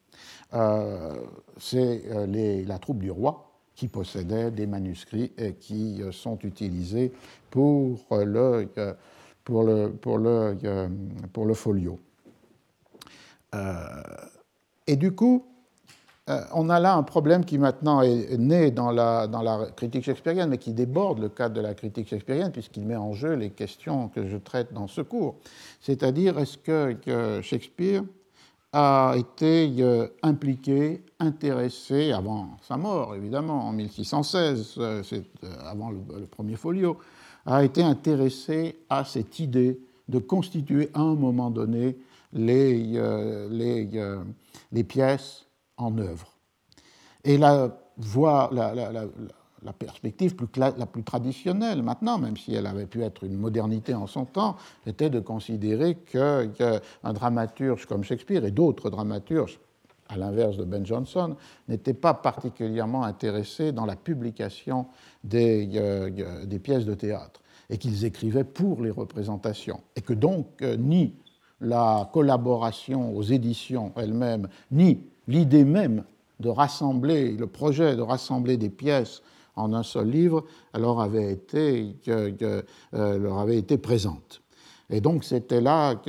c'est la troupe du roi qui possédait des manuscrits et qui sont utilisés pour le pour le, pour le, pour le folio. Et du coup, euh, on a là un problème qui maintenant est né dans la, critique shakespearienne, mais qui déborde le cadre de la critique shakespearienne, puisqu'il met en jeu les questions que je traite dans ce cours. C'est-à-dire, est-ce que, Shakespeare a été impliqué, intéressé, avant sa mort évidemment, en 1616, c'est avant le premier folio, a été intéressé à cette idée de constituer à un moment donné euh, euh, les pièces en œuvre. Et la, voie, la, perspective la plus traditionnelle maintenant, même si elle avait pu être une modernité en son temps, était de considérer qu'un dramaturge comme Shakespeare et d'autres dramaturges à l'inverse de Ben Jonson, n'était pas particulièrement intéressés dans la publication des, euh, des pièces de théâtre et qu'ils écrivaient pour les représentations. Et que donc euh, ni la collaboration aux éditions elles-mêmes, ni l'idée même de rassembler, le projet de rassembler des pièces en un seul livre, leur avait été, euh, leur avait été présente. Et donc c'était là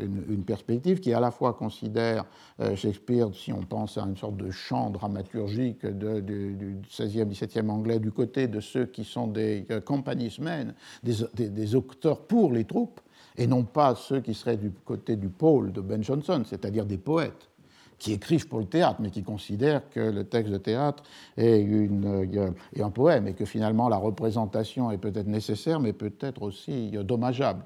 une, perspective qui à la fois considère euh, Shakespeare, si on pense à une sorte de chant dramaturgique du 16e, 17e anglais, du côté de ceux qui sont des euh, des, des, des, auteurs pour les troupes, et non pas ceux qui seraient du côté du pôle de Ben Jonson, c'est-à-dire des poètes qui écrivent pour le théâtre, mais qui considèrent que le texte de théâtre est, une, euh, un poème et que finalement la représentation est peut-être nécessaire, mais peut-être aussi euh, dommageable.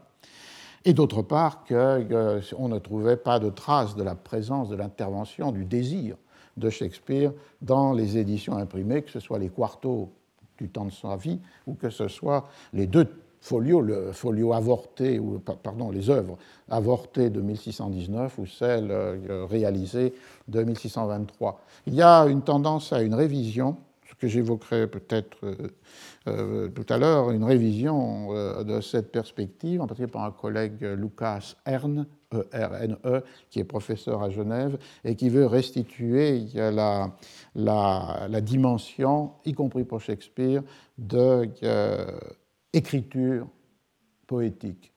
Et d'autre part, qu'on euh, ne trouvait pas de trace de la présence, de l'intervention, du désir de Shakespeare dans les éditions imprimées, que ce soit les quartos du temps de sa vie ou que ce soit les deux folios, le folio avorté, ou pardon, les œuvres avortées de 1619 ou celles euh, réalisées de 1623. Il y a une tendance à une révision, ce que j'évoquerai peut-être euh, euh, tout à l'heure, une révision de cette perspective, en particulier par un collègue Lucas Erne, e qui est professeur à Genève et qui veut restituer la, la dimension, y compris pour Shakespeare, de écriture poétique,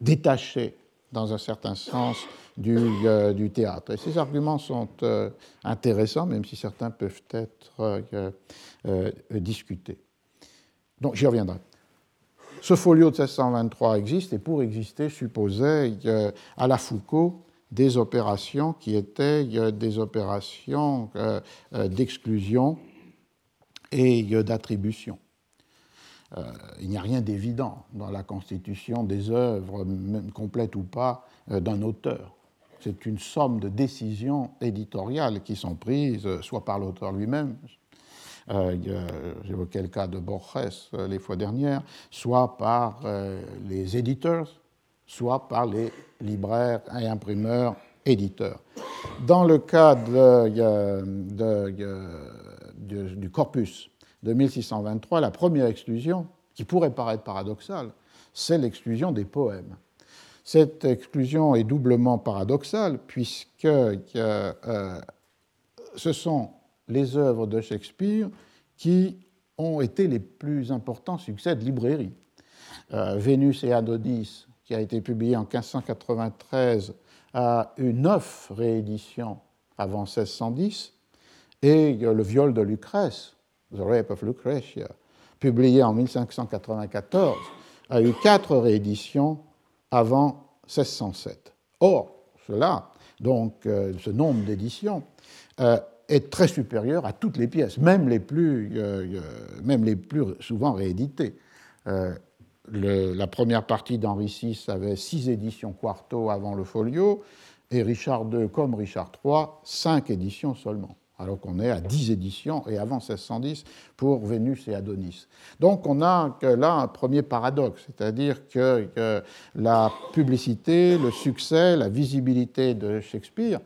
détachée dans un certain sens du, euh, théâtre. Et ces arguments sont euh, intéressants, même si certains peuvent être euh, discutés. Donc j'y reviendrai. Ce folio de 1623 existe et pour exister supposait à la Foucault des opérations qui étaient des opérations d'exclusion et d'attribution. Euh, il n'y a rien d'évident dans la constitution des œuvres, même complètes ou pas, euh, d'un auteur. C'est une somme de décisions éditoriales qui sont prises euh, soit par l'auteur lui-même, j'évoquais le cas de Borges les fois dernières, soit par les éditeurs, soit par les libraires et imprimeurs éditeurs. Dans le cas du corpus de 1623, la première exclusion, qui pourrait paraître paradoxale, c'est l'exclusion des poèmes. Cette exclusion est doublement paradoxale puisque euh, ce sont les œuvres de Shakespeare qui ont été les plus importants succès de librairie. Euh, Vénus et Adonis, qui a été publié en 1593, a eu neuf rééditions avant 1610, et le viol de Lucrèce, The Rape of Lucretia, publié en 1594, a eu quatre rééditions avant 1607. Or, cela, donc euh, ce nombre d'éditions, euh, est très supérieur à toutes les pièces, même les plus, euh, même les plus souvent rééditées. la première partie d'Henri VI avait six éditions quarto avant le folio, et Richard II, comme Richard III, cinq éditions seulement alors qu'on est à 10 éditions et avant 1610 pour Vénus et Adonis. Donc on a là un premier paradoxe, c'est-à-dire que, la publicité, le succès, la visibilité de Shakespeare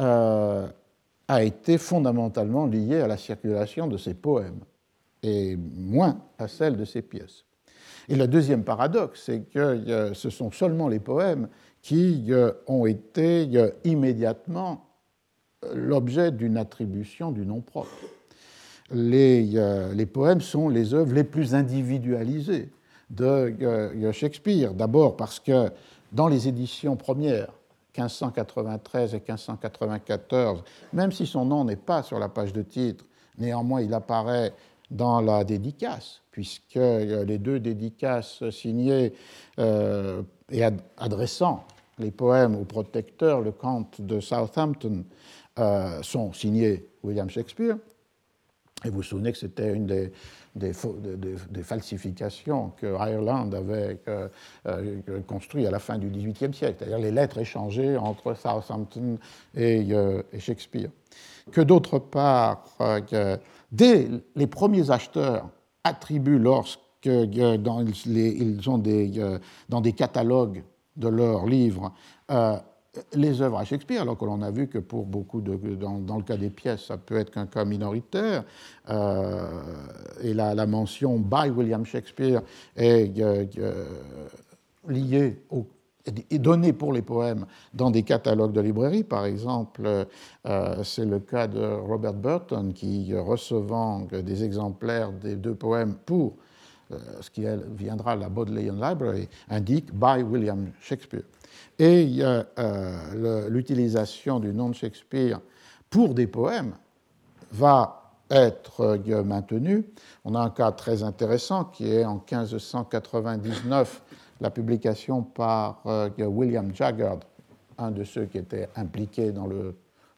euh, a été fondamentalement liée à la circulation de ses poèmes et moins à celle de ses pièces. Et le deuxième paradoxe, c'est que euh, ce sont seulement les poèmes qui euh, ont été immédiatement l'objet d'une attribution du nom propre. Les, euh, les, poèmes sont les œuvres les plus individualisées de euh, Shakespeare. D'abord parce que dans les éditions premières, 1593 et 1594, même si son nom n'est pas sur la page de titre, néanmoins il apparaît dans la dédicace, puisque euh, les deux dédicaces signées et adressant les poèmes au protecteur, le comte de Southampton, euh, sont signés William Shakespeare. Et vous vous souvenez que c'était une des, des, falsifications que Ireland avait euh, euh, construit à la fin du XVIIIe siècle, c'est-à-dire les lettres échangées entre Southampton et, Shakespeare. Que d'autre part, dès les premiers acheteurs attribuent lorsque ils ont des, dans des catalogues de leurs livres les œuvres à Shakespeare, alors que l'on a vu que pour beaucoup dans, le cas des pièces, ça peut être qu'un cas minoritaire, euh, et la, mention by William Shakespeare est euh, euh, liée est donnée pour les poèmes dans des catalogues de librairie. Par exemple, c'est le cas de Robert Burton qui, recevant des exemplaires des deux poèmes pour ce qui viendra la Bodleian Library, indique by William Shakespeare. Et euh, l'utilisation du nom de Shakespeare pour des poèmes va être euh, maintenue. On a un cas très intéressant qui est en 1599 la publication par euh, William Jaggard, un de ceux qui étaient impliqués dans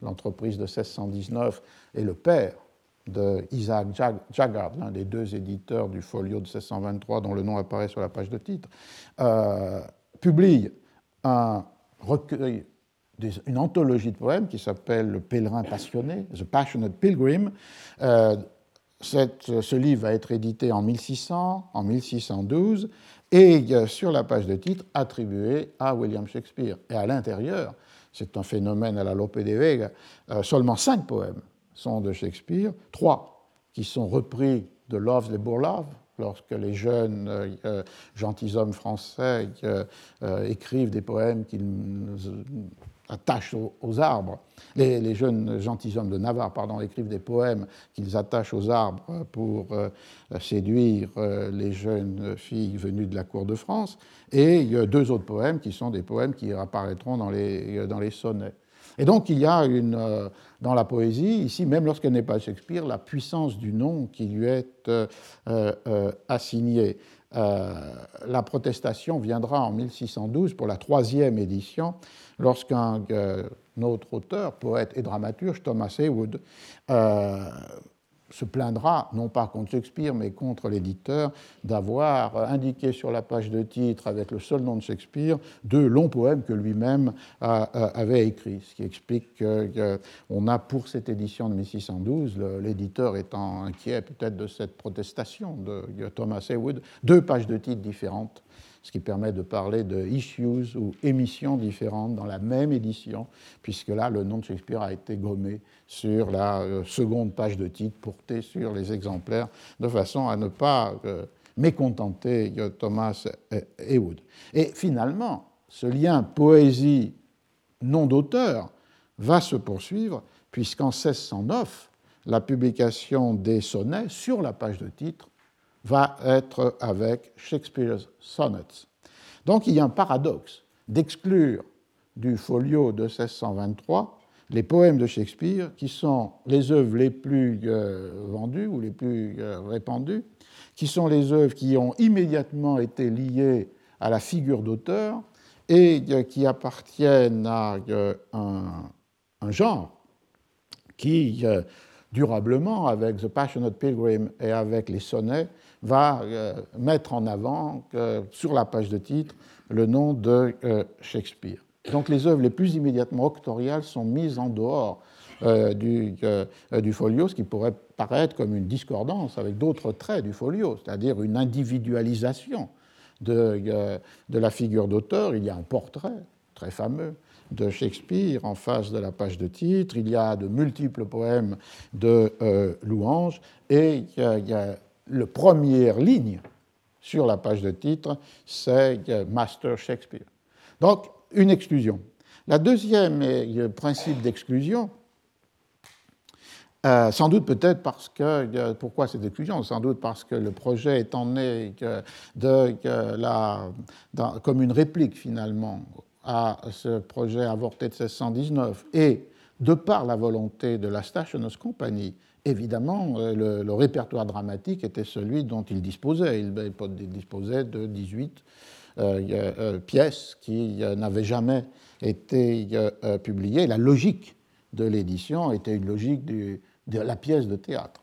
l'entreprise de 1619 et le père de Isaac Jaggard, l'un des deux éditeurs du folio de 1623 dont le nom apparaît sur la page de titre, publie un recueil une anthologie de poèmes qui s'appelle Le pèlerin passionné, The Passionate Pilgrim. Euh, ce livre va être édité en 1600, en 1612, et sur la page de titre attribué à William Shakespeare. Et à l'intérieur, c'est un phénomène à la Lope de Vega, euh, seulement cinq poèmes sont de Shakespeare, trois qui sont repris de Love's Love, lorsque les jeunes euh, euh, gentilshommes français écrivent des poèmes qu'ils attachent aux, arbres. Les, jeunes gentilshommes de Navarre pardon, écrivent des poèmes qu'ils attachent aux arbres pour euh, séduire euh, les jeunes filles venues de la cour de France. Et deux autres poèmes qui sont des poèmes qui apparaîtront dans les, dans les sonnets. Et donc il y a une, euh, dans la poésie, ici, même lorsqu'elle n'est pas Shakespeare, la puissance du nom qui lui est assigné. la protestation viendra en 1612 pour la troisième édition lorsqu'un euh, autre auteur, poète et dramaturge, Thomas Heywood, euh, se plaindra, non pas contre Shakespeare, mais contre l'éditeur, d'avoir indiqué sur la page de titre, avec le seul nom de Shakespeare, deux longs poèmes que lui-même avait écrits. Ce qui explique qu'on a, pour cette édition de 1612, l'éditeur étant inquiet peut-être de cette protestation de Thomas Heywood, deux pages de titre différentes ce qui permet de parler de issues ou émissions différentes dans la même édition, puisque là, le nom de Shakespeare a été gommé sur la euh, seconde page de titre portée sur les exemplaires, de façon à ne pas euh, mécontenter Thomas Heywood. Et finalement, ce lien poésie nom d'auteur va se poursuivre, puisqu'en 1609, la publication des sonnets sur la page de titre va être avec Shakespeare's Sonnets. Donc il y a un paradoxe d'exclure du folio de 1623 les poèmes de Shakespeare, qui sont les œuvres les plus euh, vendues ou les plus euh, répandues, qui sont les œuvres qui ont immédiatement été liées à la figure d'auteur et euh, qui appartiennent à un, un, genre qui, durablement, avec The Passionate Pilgrim et avec les sonnets, va euh, mettre en avant euh, sur la page de titre le nom de euh, Shakespeare. Donc les œuvres les plus immédiatement octoriales sont mises en dehors du, du, folio, ce qui pourrait paraître comme une discordance avec d'autres traits du folio, c'est-à-dire une individualisation de, de la figure d'auteur. Il y a un portrait très fameux de Shakespeare en face de la page de titre, il y a de multiples poèmes de louanges, et il y a la première ligne sur la page de titre, c'est Master Shakespeare. Donc, une exclusion. La deuxième principe d'exclusion, euh, sans doute peut-être parce que, pourquoi cette exclusion? Sans doute parce que le projet étant né de, la, comme une réplique finalement à ce projet avorté de 1619 et de par la volonté de la Stationers Company évidemment, euh, le, répertoire dramatique était celui dont il disposait. Il, disposait de 18 euh, euh, pièces qui n'avaient jamais été publiées. La logique de l'édition était une logique de la pièce de théâtre.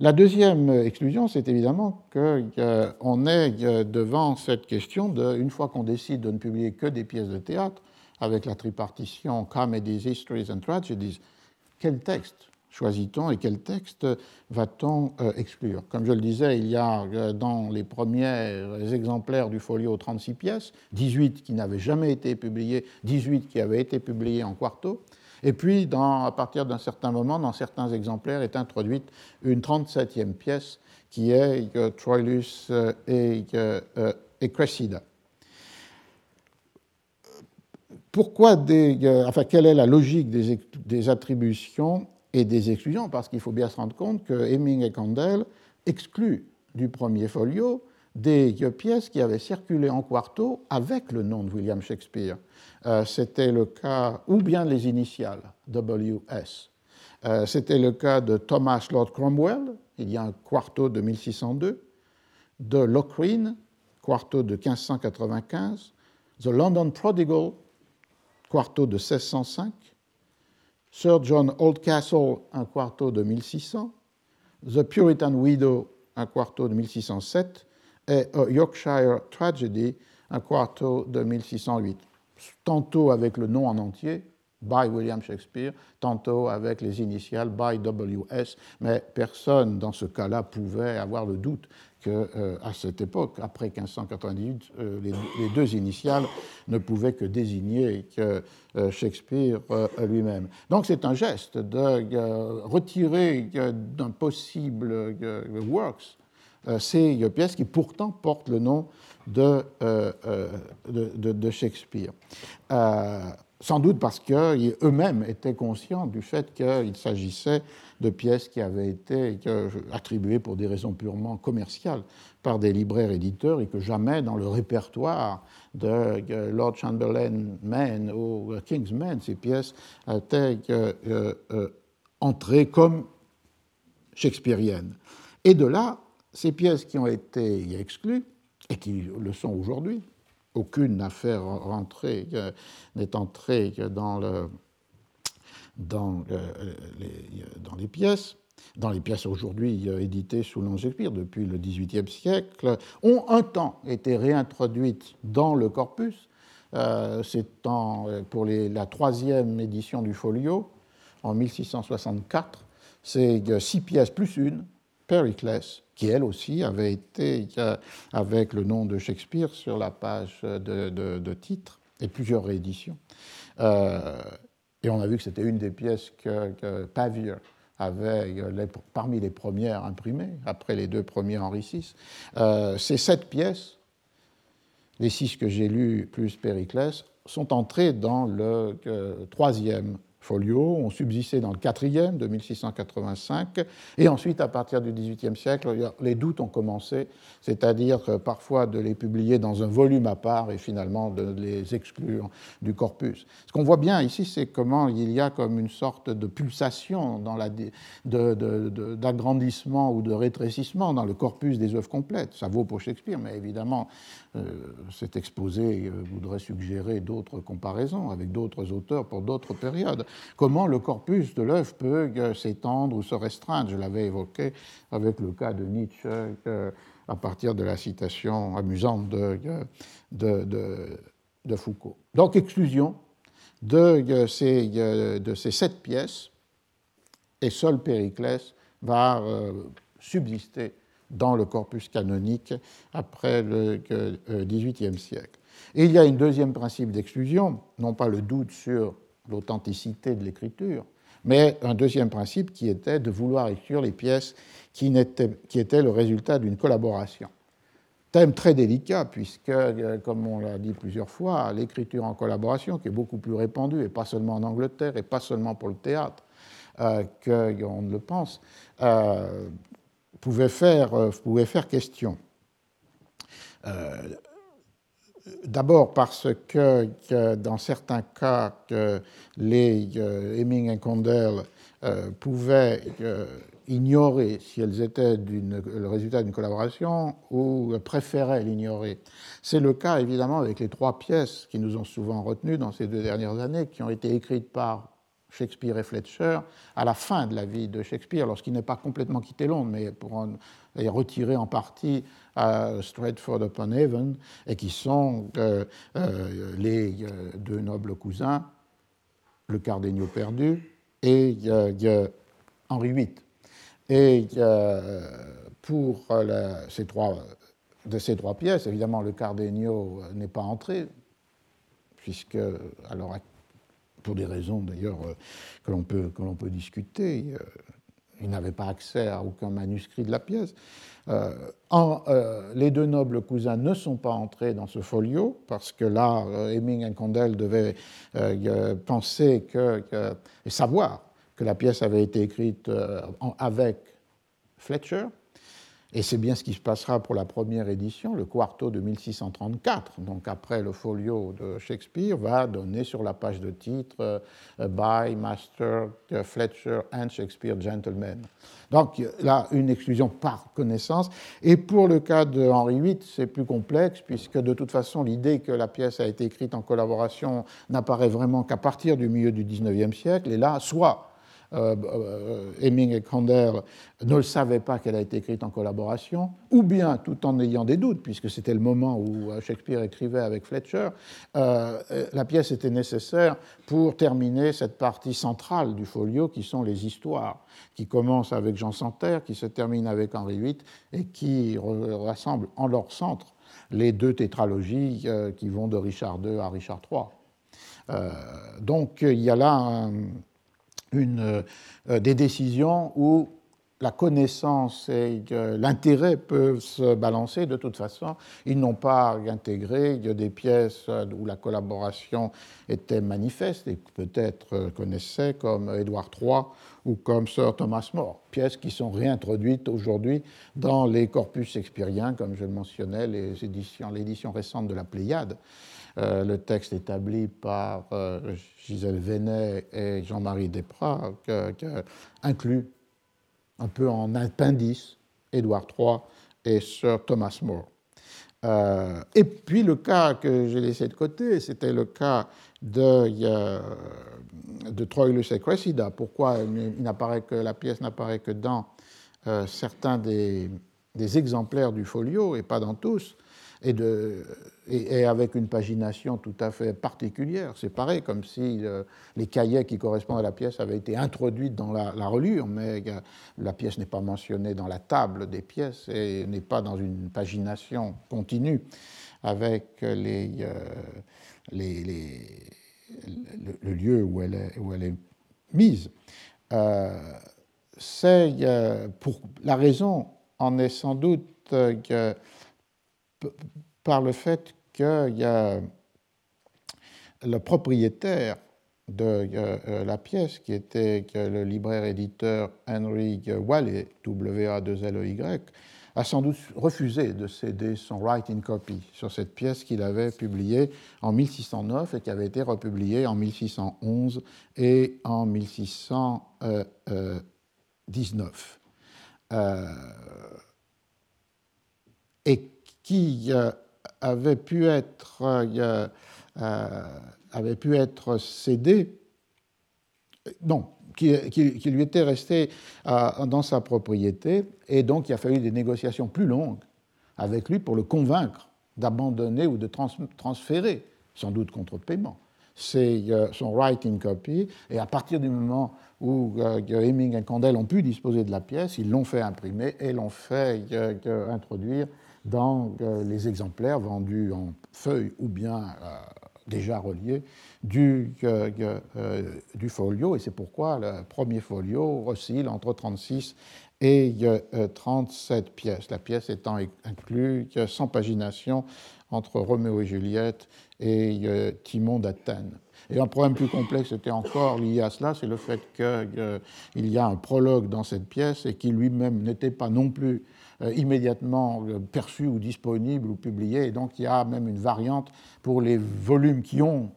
La deuxième exclusion, c'est évidemment qu'on est devant cette question de, une fois qu'on décide de ne publier que des pièces de théâtre, avec la tripartition Comedies, Histories and Tragedies, quel texte choisit-on et quel texte va-t-on euh, exclure? Comme je le disais, il y a euh, dans les premiers exemplaires du folio 36 pièces, 18 qui n'avaient jamais été publiées, 18 qui avaient été publiées en quarto. Et puis, à partir d'un certain moment, dans certains exemplaires, est introduite une 37e pièce qui est euh, Troilus et, Cressida pourquoi enfin, quelle est la logique des attributions? Et des exclusions, parce qu'il faut bien se rendre compte que Heming et Candel excluent du premier folio des pièces qui avaient circulé en quarto avec le nom de William Shakespeare. Euh, c'était le cas, ou bien les initiales, WS. Euh, c'était le cas de Thomas Lord Cromwell, il y a un quarto de 1602, de Locrine, quarto de 1595, The London Prodigal, quarto de 1605, Sir John Oldcastle, un quarto de 1600, The Puritan Widow, un quarto de 1607, et Yorkshire Tragedy, un quarto de 1608. tantôt avec le nom en entier, by William Shakespeare, tantôt avec les initiales by WS, mais personne dans ce cas-là pouvait avoir le doute que, euh, à cette époque, après 1598, euh, les, deux initiales ne pouvaient que désigner que euh, Shakespeare lui-même. Donc c'est un geste de retirer d'un possible works ces pièces qui pourtant portent le nom de, de Shakespeare sans doute parce qu'eux-mêmes étaient conscients du fait qu'il s'agissait de pièces qui avaient été attribuées pour des raisons purement commerciales par des libraires éditeurs et que jamais dans le répertoire de Lord Chamberlain Men ou King's Men, ces pièces étaient euh, euh, entrées comme shakespeariennes. Et de là, ces pièces qui ont été exclues, et qui le sont aujourd'hui, aucune affaire rentrée n'est entrée dans, le, dans, les, dans les pièces dans les pièces aujourd'hui éditées sous Shakespeare depuis le XVIIIe siècle, ont un temps été réintroduites dans le corpus. Euh, C'est pour la troisième édition du Folio, en 1664. C'est six pièces plus une, Pericles, qui elle aussi avait été avec le nom de Shakespeare sur la page de, titre et plusieurs rééditions. Euh, et on a vu que c'était une des pièces que, que Pavier avait parmi les premières imprimées, après les deux premiers Henri VI. Euh, ces sept pièces, les six que j'ai lues plus Périclès, sont entrées dans le euh, troisième folio, ont subsisté dans le quatrième de 1685, et ensuite, à partir du XVIIIe siècle, les doutes ont commencé, c'est-à-dire parfois de les publier dans un volume à part et finalement de les exclure du corpus. Ce qu'on voit bien ici, c'est comment il y a comme une sorte de pulsation d'agrandissement ou de rétrécissement dans le corpus des œuvres complètes. Ça vaut pour Shakespeare, mais évidemment, euh, cet exposé euh, voudrait suggérer d'autres comparaisons avec d'autres auteurs pour d'autres périodes. Comment le corpus de l'œuvre peut euh, s'étendre ou se restreindre? Je l'avais évoqué avec le cas de Nietzsche à partir de la citation amusante de, de, Foucault. Donc exclusion de ces, de ces sept pièces, et seul Périclès va subsister dans le corpus canonique après le XVIIIe siècle. Et il y a un deuxième principe d'exclusion, non pas le doute sur l'authenticité de l'écriture, mais un deuxième principe qui était de vouloir exclure les pièces qui, qui étaient le résultat d'une collaboration. Thème très délicat, puisque, euh, comme on l'a dit plusieurs fois, l'écriture en collaboration, qui est beaucoup plus répandue, et pas seulement en Angleterre, et pas seulement pour le théâtre, euh, qu'on ne le pense, euh, pouvait faire, euh, pouvait faire question. Euh, d'abord parce que, dans certains cas, que les euh, Heming et Condell pouvaient ignorer si elles étaient le résultat d'une collaboration ou préféraient l'ignorer. C'est le cas évidemment avec les trois pièces qui nous ont souvent retenus dans ces deux dernières années, qui ont été écrites par Shakespeare et Fletcher à la fin de la vie de Shakespeare, lorsqu'il n'est pas complètement quitté Londres, mais pour en, est retiré en partie à Stratford upon Avon, et qui sont euh, euh, les euh, deux nobles cousins, le Cardenio perdu et Henri VIII. Et pour ces trois, de ces trois pièces, évidemment, le Cardenio n'est pas entré, puisque alors pour des raisons d'ailleurs que l'on peut, que peut discuter. Euh, il n'avait pas accès à aucun manuscrit de la pièce. Euh, en, les deux nobles cousins ne sont pas entrés dans ce folio parce que là, Heming et Condell devaient penser que, et savoir que la pièce avait été écrite avec Fletcher. Et c'est bien ce qui se passera pour la première édition, le quarto de 1634, donc après le folio de Shakespeare, va donner sur la page de titre euh, By Master Fletcher and Shakespeare Gentlemen. Donc là, une exclusion par connaissance. Et pour le cas de Henri VIII, c'est plus complexe, puisque de toute façon, l'idée que la pièce a été écrite en collaboration n'apparaît vraiment qu'à partir du milieu du XIXe siècle. Et là, soit euh, euh, Heming et Kander ne le savaient pas qu'elle a été écrite en collaboration, ou bien tout en ayant des doutes, puisque c'était le moment où Shakespeare écrivait avec Fletcher, la pièce était nécessaire pour terminer cette partie centrale du folio qui sont les histoires, qui commencent avec Jean Santerre, qui se terminent avec Henri VIII et qui rassemblent en leur centre les deux tétralogies qui vont de Richard II à Richard III. Euh, donc il y a là une, euh, des décisions où la connaissance et l'intérêt peuvent se balancer. De toute façon, ils n'ont pas intégré des pièces où la collaboration était manifeste et peut-être connaissaient, comme Édouard III ou comme Sir Thomas More, pièces qui sont réintroduites aujourd'hui dans les corpus shakespeariens, comme je le mentionnais, l'édition récente de la Pléiade. Euh, le texte établi par euh, Gisèle Venet et Jean-Marie Desprats, inclut un peu en appendice Édouard III et Sir Thomas More. Euh, et puis le cas que j'ai laissé de côté, c'était le cas de, de Troilus et Cressida. Pourquoi il n'apparaît que la pièce n'apparaît que dans certains des, exemplaires du folio et pas dans tous? Et, avec une pagination tout à fait particulière. C'est pareil, comme si euh, les cahiers qui correspondent à la pièce avaient été introduits dans la, la relure, mais la pièce n'est pas mentionnée dans la table des pièces et n'est pas dans une pagination continue avec euh, le, lieu où elle est, mise. Euh, la raison en est sans doute que par le fait qu'il y a le propriétaire de euh, euh, la pièce, qui était le libraire-éditeur Henry Wallet, W-A-2-L-E-Y, a sans doute refusé de céder son writing copy sur cette pièce qu'il avait publiée en 1609 et qui avait été republiée en 1611 et en 1619. Euh, et qui euh, avait pu être, euh, euh, avait pu être cédé, non, qui, lui était resté dans sa propriété, et donc il a fallu des négociations plus longues avec lui pour le convaincre d'abandonner ou de transférer, sans doute contre paiement, son writing copy, et à partir du moment où Heming et Condell ont pu disposer de la pièce, ils l'ont fait imprimer et l'ont fait introduire dans euh, les exemplaires vendus en feuilles ou bien euh, déjà reliés du, euh, du folio. Et c'est pourquoi le premier folio oscille entre 36 et 37 pièces, la pièce étant inclue sans pagination entre Roméo et Juliette et Timon d'Athènes. Et un problème plus complexe était encore lié à cela, c'est le fait qu'il y a un prologue dans cette pièce et qui lui-même n'était pas non plus immédiatement euh, perçu ou disponible ou publié. Et donc il y a même une variante pour les volumes qui ont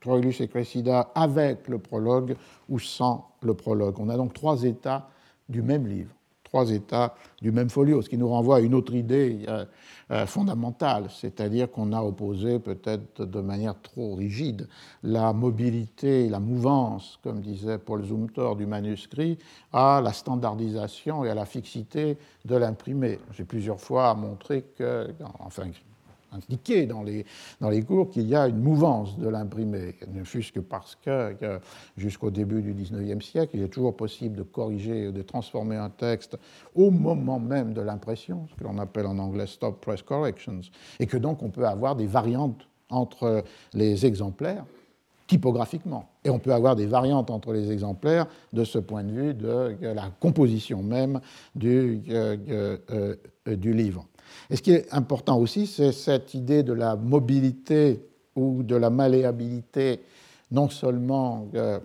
Troilus et Cressida avec le prologue ou sans le prologue. On a donc trois états du même livre trois états du même folio, ce qui nous renvoie à une autre idée euh, euh, fondamentale, c'est-à-dire qu'on a opposé peut-être de manière trop rigide la mobilité, la mouvance, comme disait Paul Zumthor, du manuscrit, à la standardisation et à la fixité de l'imprimé. J'ai plusieurs fois montré que, enfin, indiqué dans les, dans les cours qu'il y a une mouvance de l'imprimé, ne fût-ce que parce que, jusqu'au début du XIXe siècle, il est toujours possible de corriger, de transformer un texte au moment même de l'impression, ce que l'on appelle en anglais stop press corrections, et que donc on peut avoir des variantes entre les exemplaires typographiquement. Et on peut avoir des variantes entre les exemplaires de ce point de vue de la composition même du, euh, euh, du livre. Et ce qui est important aussi, c'est cette idée de la mobilité ou de la malléabilité, non seulement euh,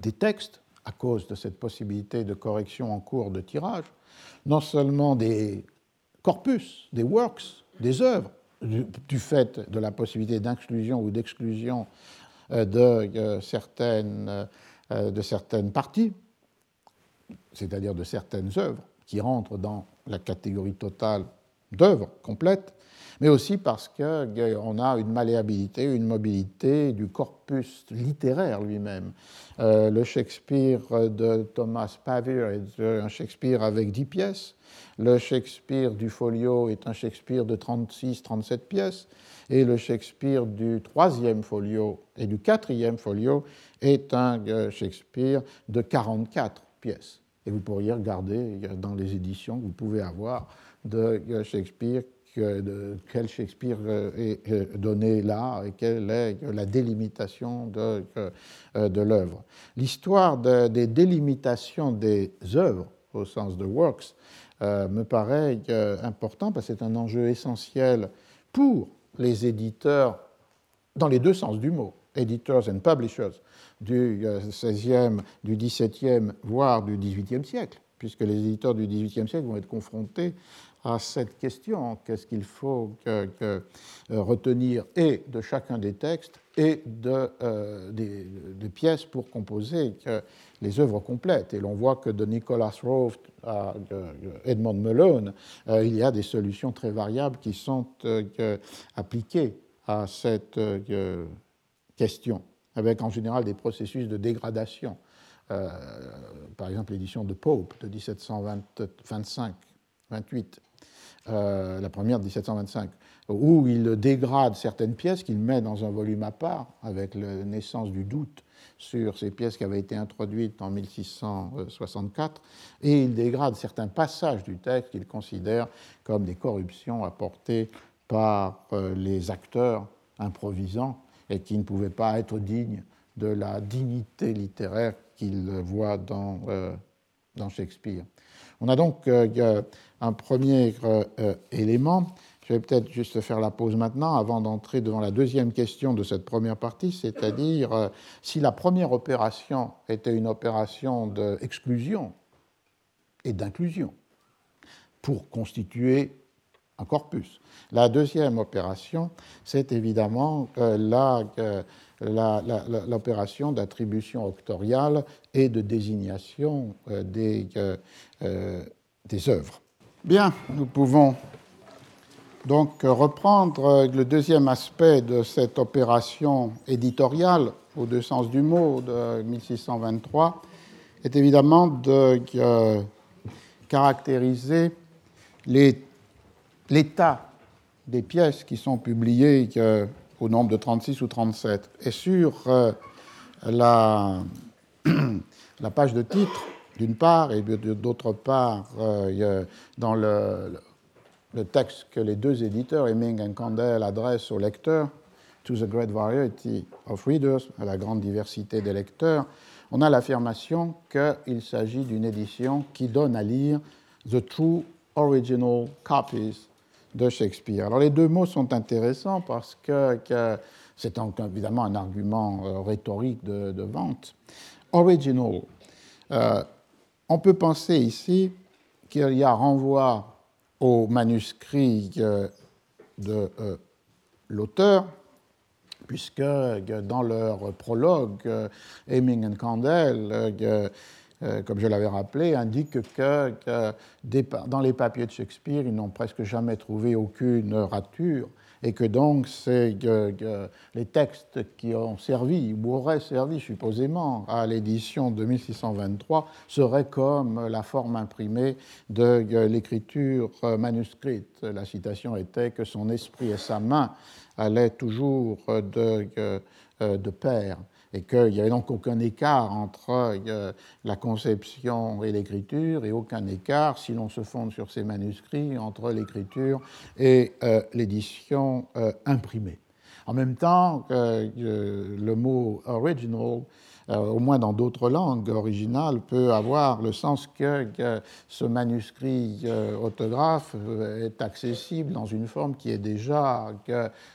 des textes, à cause de cette possibilité de correction en cours de tirage, non seulement des corpus, des works, des œuvres, du, fait de la possibilité d'inclusion ou d'exclusion euh, de, euh, certaines, de certaines parties, c'est-à-dire de certaines œuvres qui rentrent dans la catégorie totale d'œuvres complètes, mais aussi parce qu'on a une malléabilité, une mobilité du corpus littéraire lui-même. le Shakespeare de Thomas Pavier est un Shakespeare avec dix pièces. Le Shakespeare du folio est un Shakespeare de 36-37 pièces et le Shakespeare du troisième folio et du quatrième folio est un euh, Shakespeare de 44 pièces. Et vous pourriez regarder dans les éditions que vous pouvez avoir de euh, Shakespeare de quel Shakespeare euh, est donné là et quelle est la délimitation de, de l'œuvre. L'histoire des délimitations des œuvres, au sens de works, me paraît important parce que c'est un enjeu essentiel pour les éditeurs, dans les deux sens du mot, editors and publishers, du XVIe, euh, du XVIIe, voire du XVIIIe siècle, puisque les éditeurs du XVIIIe siècle vont être confrontés à cette question qu'est-ce qu'il faut euh, retenir et de chacun des textes et de, euh, des, pièces pour composer les œuvres complètes. Et l'on voit que de Nicholas Roth à Edmond Malone, euh, il y a des solutions très variables qui sont appliquées à cette question, avec en général des processus de dégradation. par exemple, l'édition de Pope de 1725-28 euh, la première de 1725, où il dégrade certaines pièces qu'il met dans un volume à part, avec la naissance du doute sur ces pièces qui avaient été introduites en 1664, et il dégrade certains passages du texte qu'il considère comme des corruptions apportées par euh, les acteurs improvisants et qui ne pouvaient pas être dignes de la dignité littéraire qu'il voit dans, euh, dans Shakespeare. On a donc euh, un premier euh, euh, élément. Je vais peut-être juste faire la pause maintenant avant d'entrer devant la deuxième question de cette première partie, c'est-à-dire si la première opération était une opération d'exclusion et d'inclusion pour constituer un corpus. La deuxième opération, c'est évidemment l'opération d'attribution octoriale et de désignation des des œuvres. Bien, nous pouvons donc reprendre le deuxième aspect de cette opération éditoriale, au deux sens du mot, de 1623, est évidemment de euh, caractériser l'état des pièces qui sont publiées au nombre de 36 ou 37. Et sur euh, la, la page de titre, d'une part, et d'autre part, euh, dans le, texte que les deux éditeurs, Heming et Candel, adressent aux lecteurs, To the Great Variety of Readers, à la grande diversité des lecteurs, on a l'affirmation qu'il s'agit d'une édition qui donne à lire The True Original Copies de Shakespeare. Alors les deux mots sont intéressants parce que, c'est évidemment un argument euh, rhétorique de, vente. Original, euh, on peut penser ici qu'il y a renvoi au manuscrit de euh, l'auteur, puisque dans leur prologue, Heming et Candel, euh, comme je l'avais rappelé, indiquent que, dans les papiers de Shakespeare, ils n'ont presque jamais trouvé aucune rature et que donc les textes qui ont servi ou auraient servi supposément à l'édition de 1623 seraient comme la forme imprimée de l'écriture manuscrite. La citation était que son esprit et sa main allaient toujours de, de pair et qu'il n'y avait donc aucun écart entre euh, la conception et l'écriture, et aucun écart, si l'on se fonde sur ces manuscrits, entre l'écriture et euh, l'édition euh, imprimée. En même temps, le mot original, au moins dans d'autres langues originales, peut avoir le sens que, ce manuscrit autographe est accessible dans une forme qui est déjà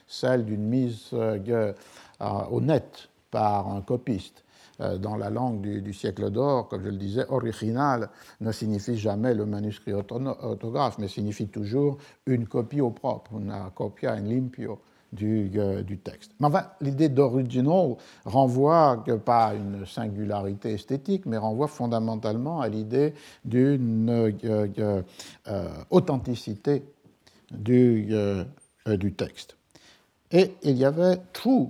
celle d'une mise au net par un copiste. Euh, dans la langue du, siècle d'or, comme je le disais, original ne signifie jamais le manuscrit autographe, mais signifie toujours une copie au propre, una copia in limpio du, euh, du texte. Mais enfin, l'idée d'original renvoie pas à une singularité esthétique, mais renvoie fondamentalement à l'idée d'une euh, authenticité du, du texte. Et il y avait true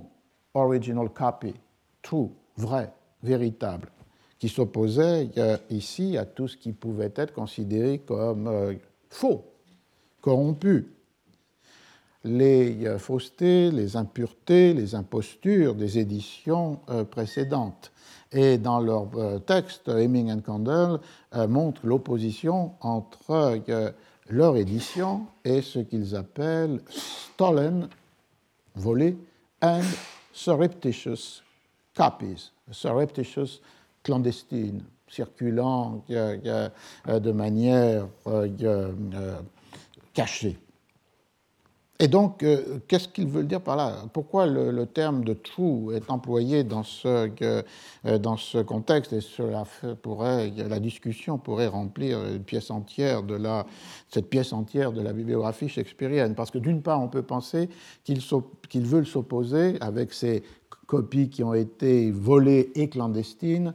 original copy, true, vrai, véritable, qui s'opposait ici à tout ce qui pouvait être considéré comme faux, corrompu. Les faussetés, les impuretés, les impostures des éditions précédentes. Et dans leur euh, texte, Hemming and Condell euh, montrent l'opposition entre euh, leur édition et ce qu'ils appellent stolen, volé, and surreptitious copies, surreptitious clandestine, circulant de manière cachée. Et donc, euh, qu'est-ce qu'ils veulent dire par là? Pourquoi le, terme de true est employé dans ce, euh, dans ce contexte? Et cela pourrait, la discussion pourrait remplir une pièce entière de la, cette pièce entière de la bibliographie shakespearienne. Parce que d'une part, on peut penser qu'ils veulent s'opposer avec ces copies qui ont été volées et clandestines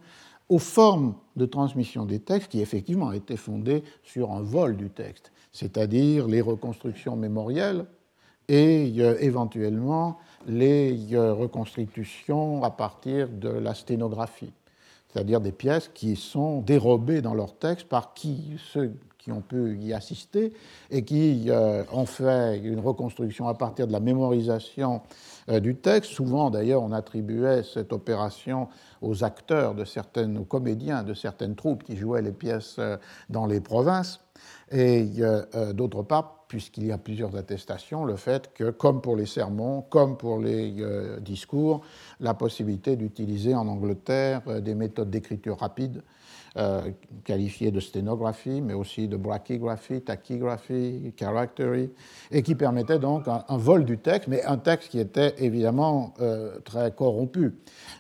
aux formes de transmission des textes qui effectivement été fondées sur un vol du texte, c'est-à-dire les reconstructions mémorielles et éventuellement les reconstitutions à partir de la sténographie, c'est-à-dire des pièces qui sont dérobées dans leur texte par qui, ceux qui ont pu y assister et qui euh, ont fait une reconstruction à partir de la mémorisation euh, du texte. Souvent, d'ailleurs, on attribuait cette opération aux acteurs de certaines, aux comédiens de certaines troupes qui jouaient les pièces euh, dans les provinces. Et d'autre part, puisqu'il y a plusieurs attestations, le fait que, comme pour les sermons, comme pour les euh, discours, la possibilité d'utiliser en Angleterre euh, des méthodes d'écriture rapide, euh, qualifiées de sténographie, mais aussi de brachygraphie, tachygraphie, charactery, et qui permettaient donc un, vol du texte, mais un texte qui était évidemment très corrompu,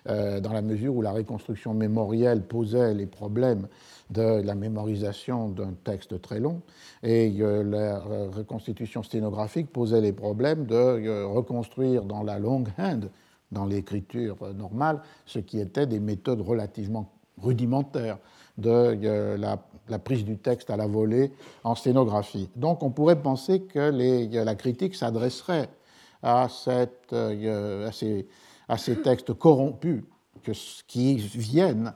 dans la mesure où la reconstruction mémorielle posait les problèmes de la mémorisation d'un texte très long et euh, la reconstitution sténographique posait les problèmes de euh, reconstruire dans la longhand, dans l'écriture normale, ce qui était des méthodes relativement rudimentaires de euh, la, prise du texte à la volée en sténographie. Donc on pourrait penser que la critique s'adresserait à, ces, textes corrompus qui viennent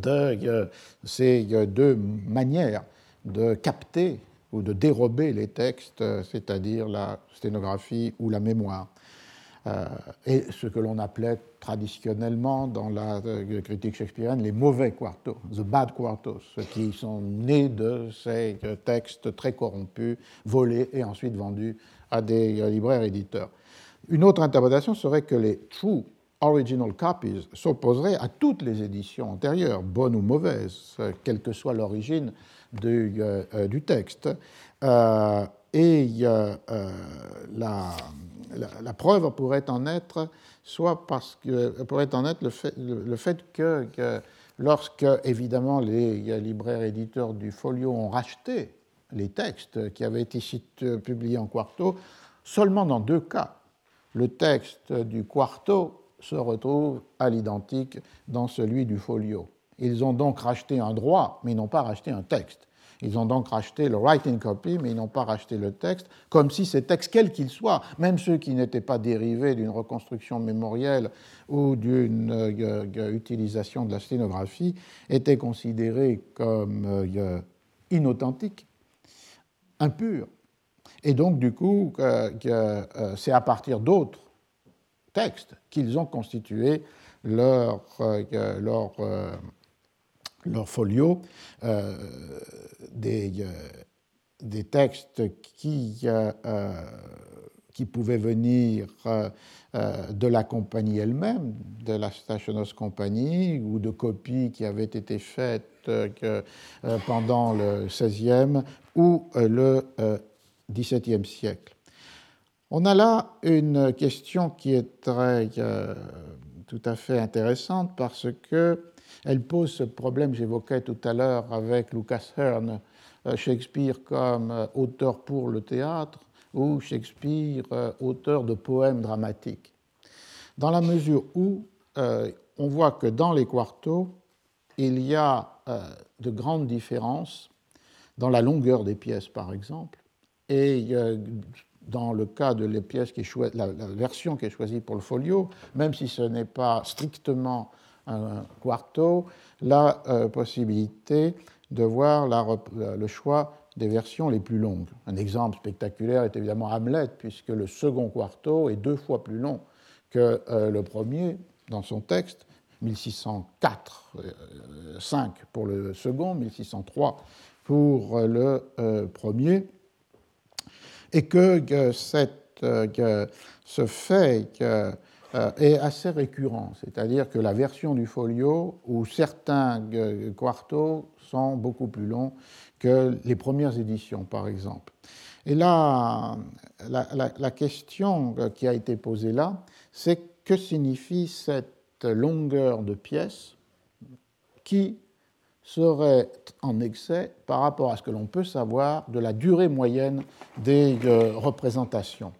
de ces deux manières de capter ou de dérober les textes, c'est-à-dire la sténographie ou la mémoire. Euh, et ce que l'on appelait traditionnellement dans la euh, critique shakespearienne les mauvais quartos, the bad quartos, qui sont nés de ces textes très corrompus, volés et ensuite vendus à des euh, libraires éditeurs. Une autre interprétation serait que les true original copies s'opposerait à toutes les éditions antérieures, bonnes ou mauvaises, quelle que soit l'origine du, euh, euh, texte. Euh, et la, preuve pourrait en être soit parce que pourrait en être le fait, que, lorsque évidemment les libraires éditeurs du Folio ont racheté les textes qui avaient été publiés en quarto, seulement dans deux cas, le texte du quarto se retrouve à l'identique dans celui du folio. Ils ont donc racheté un droit, mais ils n'ont pas racheté un texte. Ils ont donc racheté le writing copy, mais ils n'ont pas racheté le texte, comme si ces textes, quels qu'ils soient, même ceux qui n'étaient pas dérivés d'une reconstruction mémorielle ou d'une euh, utilisation de la sténographie, étaient considérés comme euh, inauthentiques, impurs. Et donc, du coup, euh, c'est à partir d'autres qu'ils ont constitué leur, euh, euh, leur folio euh, des, des, textes qui, qui pouvaient venir de la compagnie elle-même, de la Stationers Company, ou de copies qui avaient été faites pendant le XVIe ou le XVIIe siècle. On a là une question qui est très, euh, tout à fait intéressante parce qu'elle pose ce problème que j'évoquais tout à l'heure avec Lucas Hearn, euh, Shakespeare comme euh, auteur pour le théâtre ou Shakespeare auteur de poèmes dramatiques. Dans la mesure où on voit que dans les quartos, il y a de grandes différences dans la longueur des pièces, par exemple, et dans le cas de les pièces qui la, la, version qui est choisie pour le folio, même si ce n'est pas strictement un quarto, la euh, possibilité de voir le choix des versions les plus longues. Un exemple spectaculaire est évidemment Hamlet, puisque le second quarto est deux fois plus long que euh, le premier dans son texte, 1604, 5 euh, pour le second, 1603 pour le premier, et que, cette, que ce fait euh, est assez récurrent, c'est-à-dire que la version du folio où certains euh, quartos sont beaucoup plus longs que les premières éditions, par exemple. Et là, la, question qui a été posée là, c'est que signifie cette longueur de pièce qui serait en excès par rapport à ce que l'on peut savoir de la durée moyenne des euh, représentations.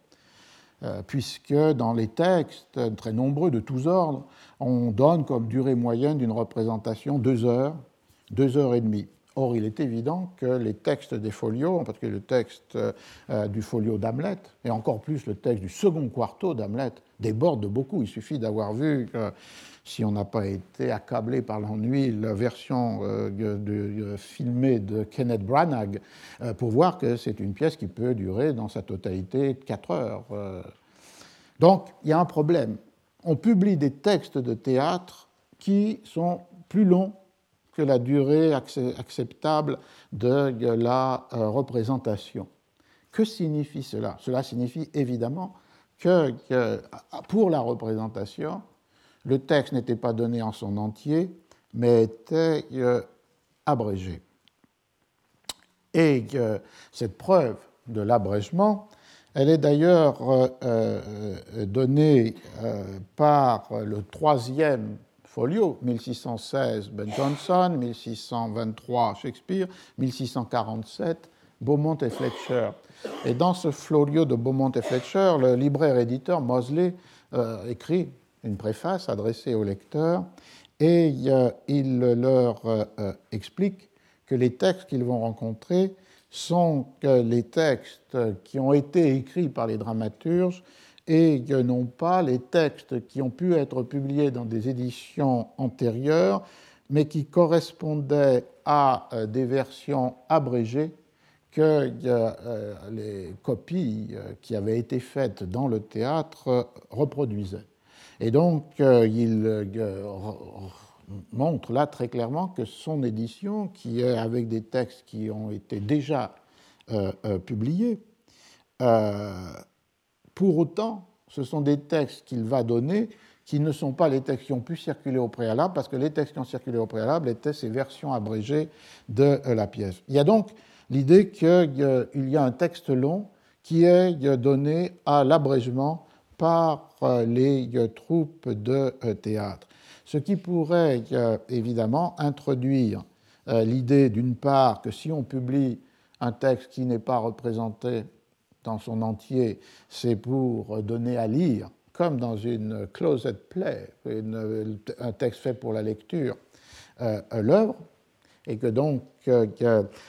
Euh, puisque dans les textes très nombreux de tous ordres, on donne comme durée moyenne d'une représentation deux heures, deux heures et demie. Or, il est évident que les textes des folios, en particulier le texte euh, du folio d'Hamlet, et encore plus le texte du second quarto d'Hamlet, débordent de beaucoup. Il suffit d'avoir vu si on n'a pas été accablé par l'ennui, la version euh, de, filmée de Kenneth Branagh, euh, pour voir que c'est une pièce qui peut durer dans sa totalité 4 heures. Euh. Donc, il y a un problème. On publie des textes de théâtre qui sont plus longs que la durée acceptable de la représentation. Que signifie cela? Cela signifie évidemment que pour la représentation, le texte n'était pas donné en son entier, mais était euh, abrégé. Et que cette preuve de l'abrégement, elle est d'ailleurs euh, euh, donnée par le troisième folio, 1616 Ben Jonson, 1623 Shakespeare, 1647 Beaumont et Fletcher. Et dans ce folio de Beaumont et Fletcher, le libraire-éditeur Mosley écrit une préface adressée aux lecteurs et il leur euh, explique que les textes qu'ils vont rencontrer sont les textes qui ont été écrits par les dramaturges et non pas les textes qui ont pu être publiés dans des éditions antérieures, mais qui correspondaient à euh, des versions abrégées que euh, les copies qui avaient été faites dans le théâtre reproduisaient. Et donc, euh, il euh, montre là très clairement que son édition, qui est avec des textes qui ont été déjà euh, publiés, pour autant, ce sont des textes qu'il va donner qui ne sont pas les textes qui ont pu circuler au préalable, parce que les textes qui ont circulé au préalable étaient ces versions abrégées de la pièce. Il y a donc l'idée qu'il y a un texte long qui est donné à l'abrégement par les euh, troupes de euh, théâtre. Ce qui pourrait évidemment introduire l'idée d'une part que si on publie un texte qui n'est pas représenté dans son entier, c'est pour donner à lire, comme dans une closet play, un texte fait pour la lecture, l'œuvre, et que donc,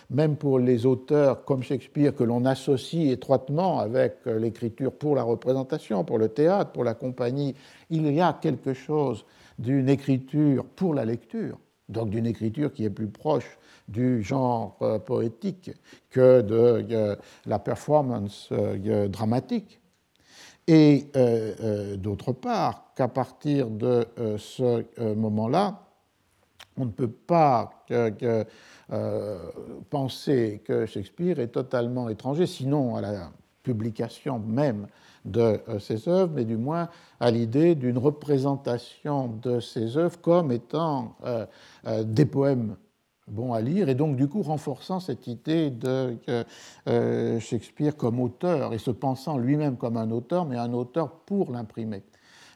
même pour les auteurs comme Shakespeare, que l'on associe étroitement avec euh, l'écriture pour la représentation, pour le théâtre, pour la compagnie, il y a quelque chose d'une écriture pour la lecture, donc d'une écriture qui est plus proche du genre euh, poétique que de euh, la performance dramatique. Et d'autre part, qu'à partir de ce moment-là, on ne peut pas euh, penser que Shakespeare est totalement étranger, sinon à la publication même de euh, ses œuvres, mais du moins à l'idée d'une représentation de ses œuvres comme étant euh, des poèmes bons à lire, et donc du coup renforçant cette idée de Shakespeare comme auteur, et se pensant lui-même comme un auteur, mais un auteur pour l'imprimer.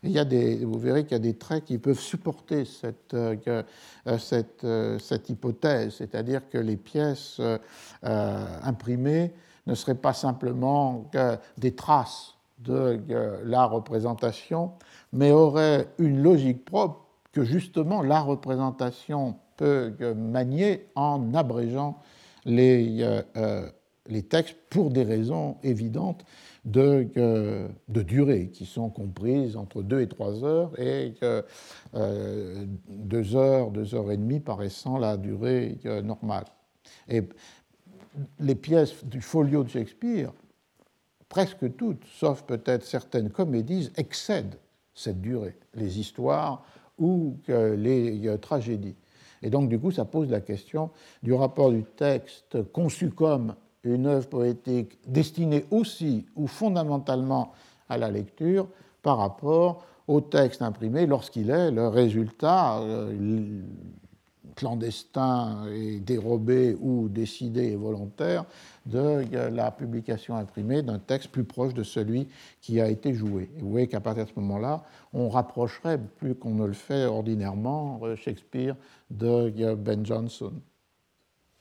Il y a des, vous verrez qu'il y a des traits qui peuvent supporter cette, euh, euh, cette, euh, cette hypothèse, c'est-à-dire que les pièces imprimées ne seraient pas simplement des traces de la représentation, mais auraient une logique propre que justement la représentation peut manier en abrégeant les, les textes pour des raisons évidentes de, de, durée, qui sont comprises entre 2 et 3 heures, et euh, 2 heures, 2 heures et demie paraissant la durée normale. Et les pièces du folio de Shakespeare, presque toutes, sauf peut-être certaines comédies, excèdent cette durée, les histoires ou les tragédies. Et donc, du coup, ça pose la question du rapport du texte conçu comme une œuvre poétique destinée aussi ou fondamentalement à la lecture par rapport au texte imprimé lorsqu'il est le résultat euh, clandestin et dérobé ou décidé et volontaire de la publication imprimée d'un texte plus proche de celui qui a été joué. vous voyez qu'à partir de ce moment-là, on rapprocherait plus qu'on ne le fait ordinairement euh, Shakespeare de Ben Jonson.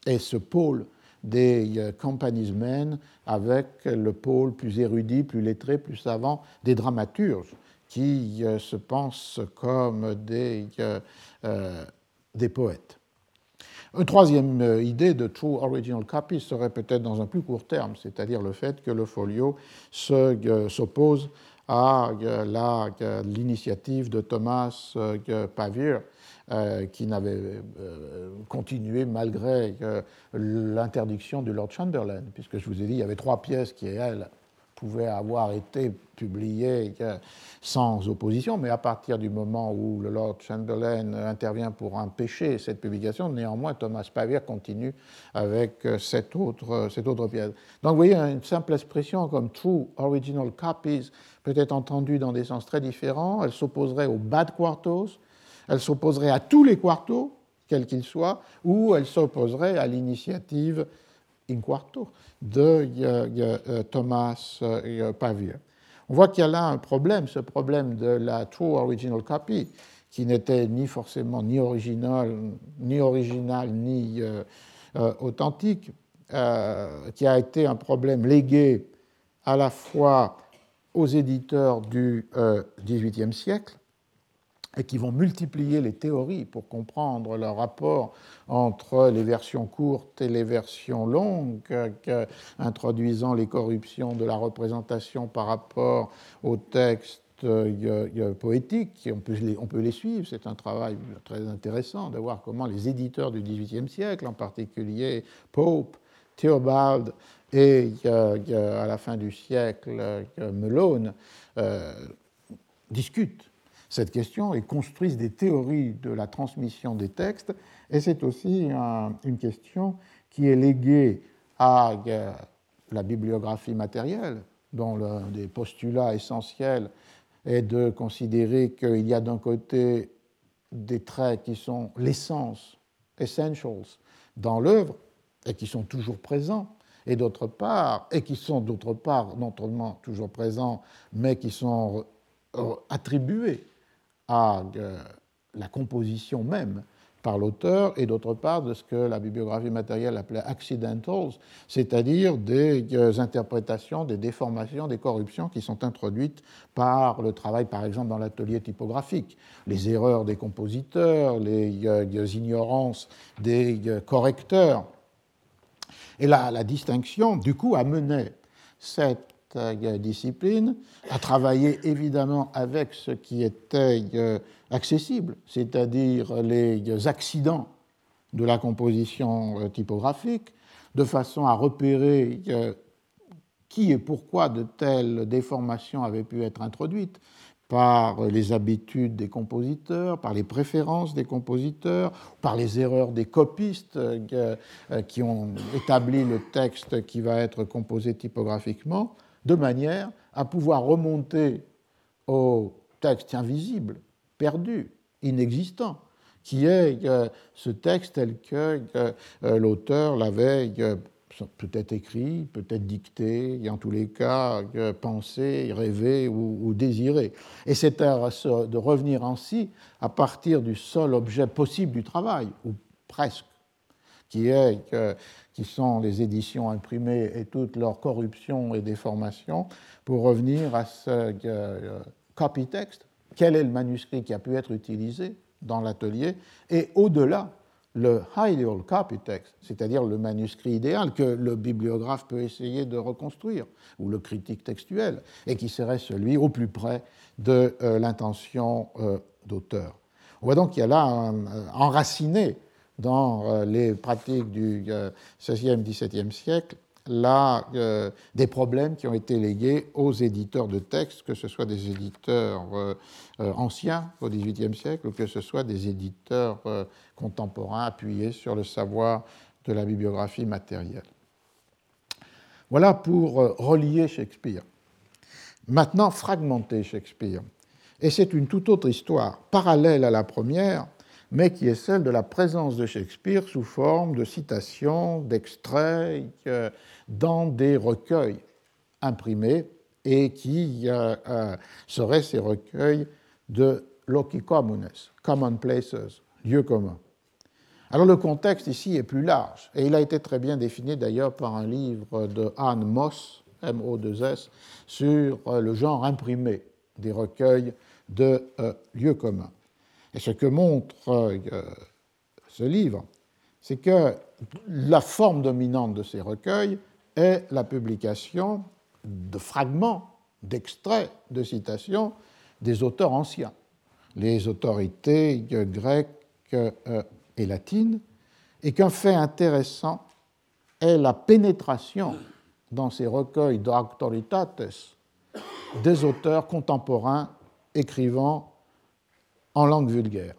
Et ce pôle des euh, companies men avec le pôle plus érudit, plus lettré, plus savant des dramaturges qui euh, se pensent comme des, des poètes. Une troisième euh, idée de True Original Copy serait peut-être dans un plus court terme, c'est-à-dire le fait que le folio euh, s'oppose à euh, l'initiative de Thomas Pavier, qui n'avait continué malgré l'interdiction du Lord Chamberlain, puisque je vous ai dit, il y avait trois pièces qui, elles, pouvait avoir été publié sans opposition, mais à partir du moment où le Lord Chamberlain intervient pour empêcher cette publication, néanmoins Thomas Pavier continue avec cette autre, cette autre pièce. Donc vous voyez, une simple expression comme True Original Copies peut être entendue dans des sens très différents. Elle s'opposerait aux bad quartos, elle s'opposerait à tous les quartos, quels qu'ils soient, ou elle s'opposerait à l'initiative in quarto de euh, Thomas euh, Pavier. On voit qu'il y a là un problème, ce problème de la true original copy, qui n'était ni forcément ni original, ni, original, ni euh, authentique, qui a été un problème légué à la fois aux éditeurs du XVIIIe siècle et qui vont multiplier les théories pour comprendre le rapport entre les versions courtes et les versions longues, introduisant les corruptions de la représentation par rapport au texte euh, poétique. On peut, les, on peut les suivre, c'est un travail très intéressant de voir comment les éditeurs du XVIIIe siècle, en particulier Pope, Theobald et à la fin du siècle Melone, euh, discutent cette question et construisent des théories de la transmission des textes. Et c'est aussi une question qui est léguée à la bibliographie matérielle, dont l'un des postulats essentiels est de considérer qu'il y a d'un côté des traits qui sont l'essence, essentials, dans l'œuvre, et qui sont toujours présents, et d'autre part, et qui sont d'autre part non seulement toujours présents, mais qui sont attribués à la composition même par l'auteur et d'autre part de ce que la bibliographie matérielle appelait accidentals, c'est-à-dire des euh, interprétations, des déformations, des corruptions qui sont introduites par le travail, par exemple, dans l'atelier typographique, les erreurs des compositeurs, les euh, ignorances des euh, correcteurs. Et là, la distinction, du coup, amenait cette discipline, à travailler évidemment avec ce qui était euh, accessible, c'est-à-dire les accidents de la composition euh, typographique, de façon à repérer euh, qui et pourquoi de telles déformations avaient pu être introduites par les habitudes des compositeurs, par les préférences des compositeurs, par les erreurs des copistes qui ont établi le texte qui va être composé typographiquement, de manière à pouvoir remonter au texte invisible, perdu, inexistant, qui est euh, ce texte tel que euh, l'auteur l'avait euh, peut-être écrit, peut-être dicté, et en tous les cas pensé, rêvé ou, désiré. Et c'est de revenir ainsi à partir du seul objet possible du travail, ou presque, qui, qui sont les éditions imprimées et toute leur corruption et déformation, pour revenir à ce euh, copy text, quel est le manuscrit qui a pu être utilisé dans l'atelier, et au-delà, le ideal copy text, c'est-à-dire le manuscrit idéal que le bibliographe peut essayer de reconstruire, ou le critique textuel, et qui serait celui au plus près de euh, l'intention euh, d'auteur. On voit donc qu'il y a là un, enraciné dans les pratiques du XVIe, XVIIe siècle là, euh, des problèmes qui ont été légués aux éditeurs de textes, que ce soit des éditeurs euh, euh, anciens au XVIIIe siècle ou que ce soit des éditeurs contemporains appuyés sur le savoir de la bibliographie matérielle. Voilà pour relier Shakespeare. Maintenant, fragmenter Shakespeare. Et c'est une toute autre histoire, parallèle à la première, mais qui est celle de la présence de Shakespeare sous forme de citations, d'extraits euh, dans des recueils imprimés et qui euh, euh, seraient ces recueils de loci communes, common places, lieux communs. Alors le contexte ici est plus large et il a été très bien défini d'ailleurs par un livre de Anne Moss, M-O-2-S, sur le genre imprimé des recueils de lieux communs. Et ce que montre euh, ce livre, c'est que la forme dominante de ces recueils est la publication de fragments, d'extraits, de citations des auteurs anciens, les autorités grecques euh, et latines, et qu'un fait intéressant est la pénétration dans ces recueils d'autoritates des auteurs contemporains écrivant en langue vulgaire,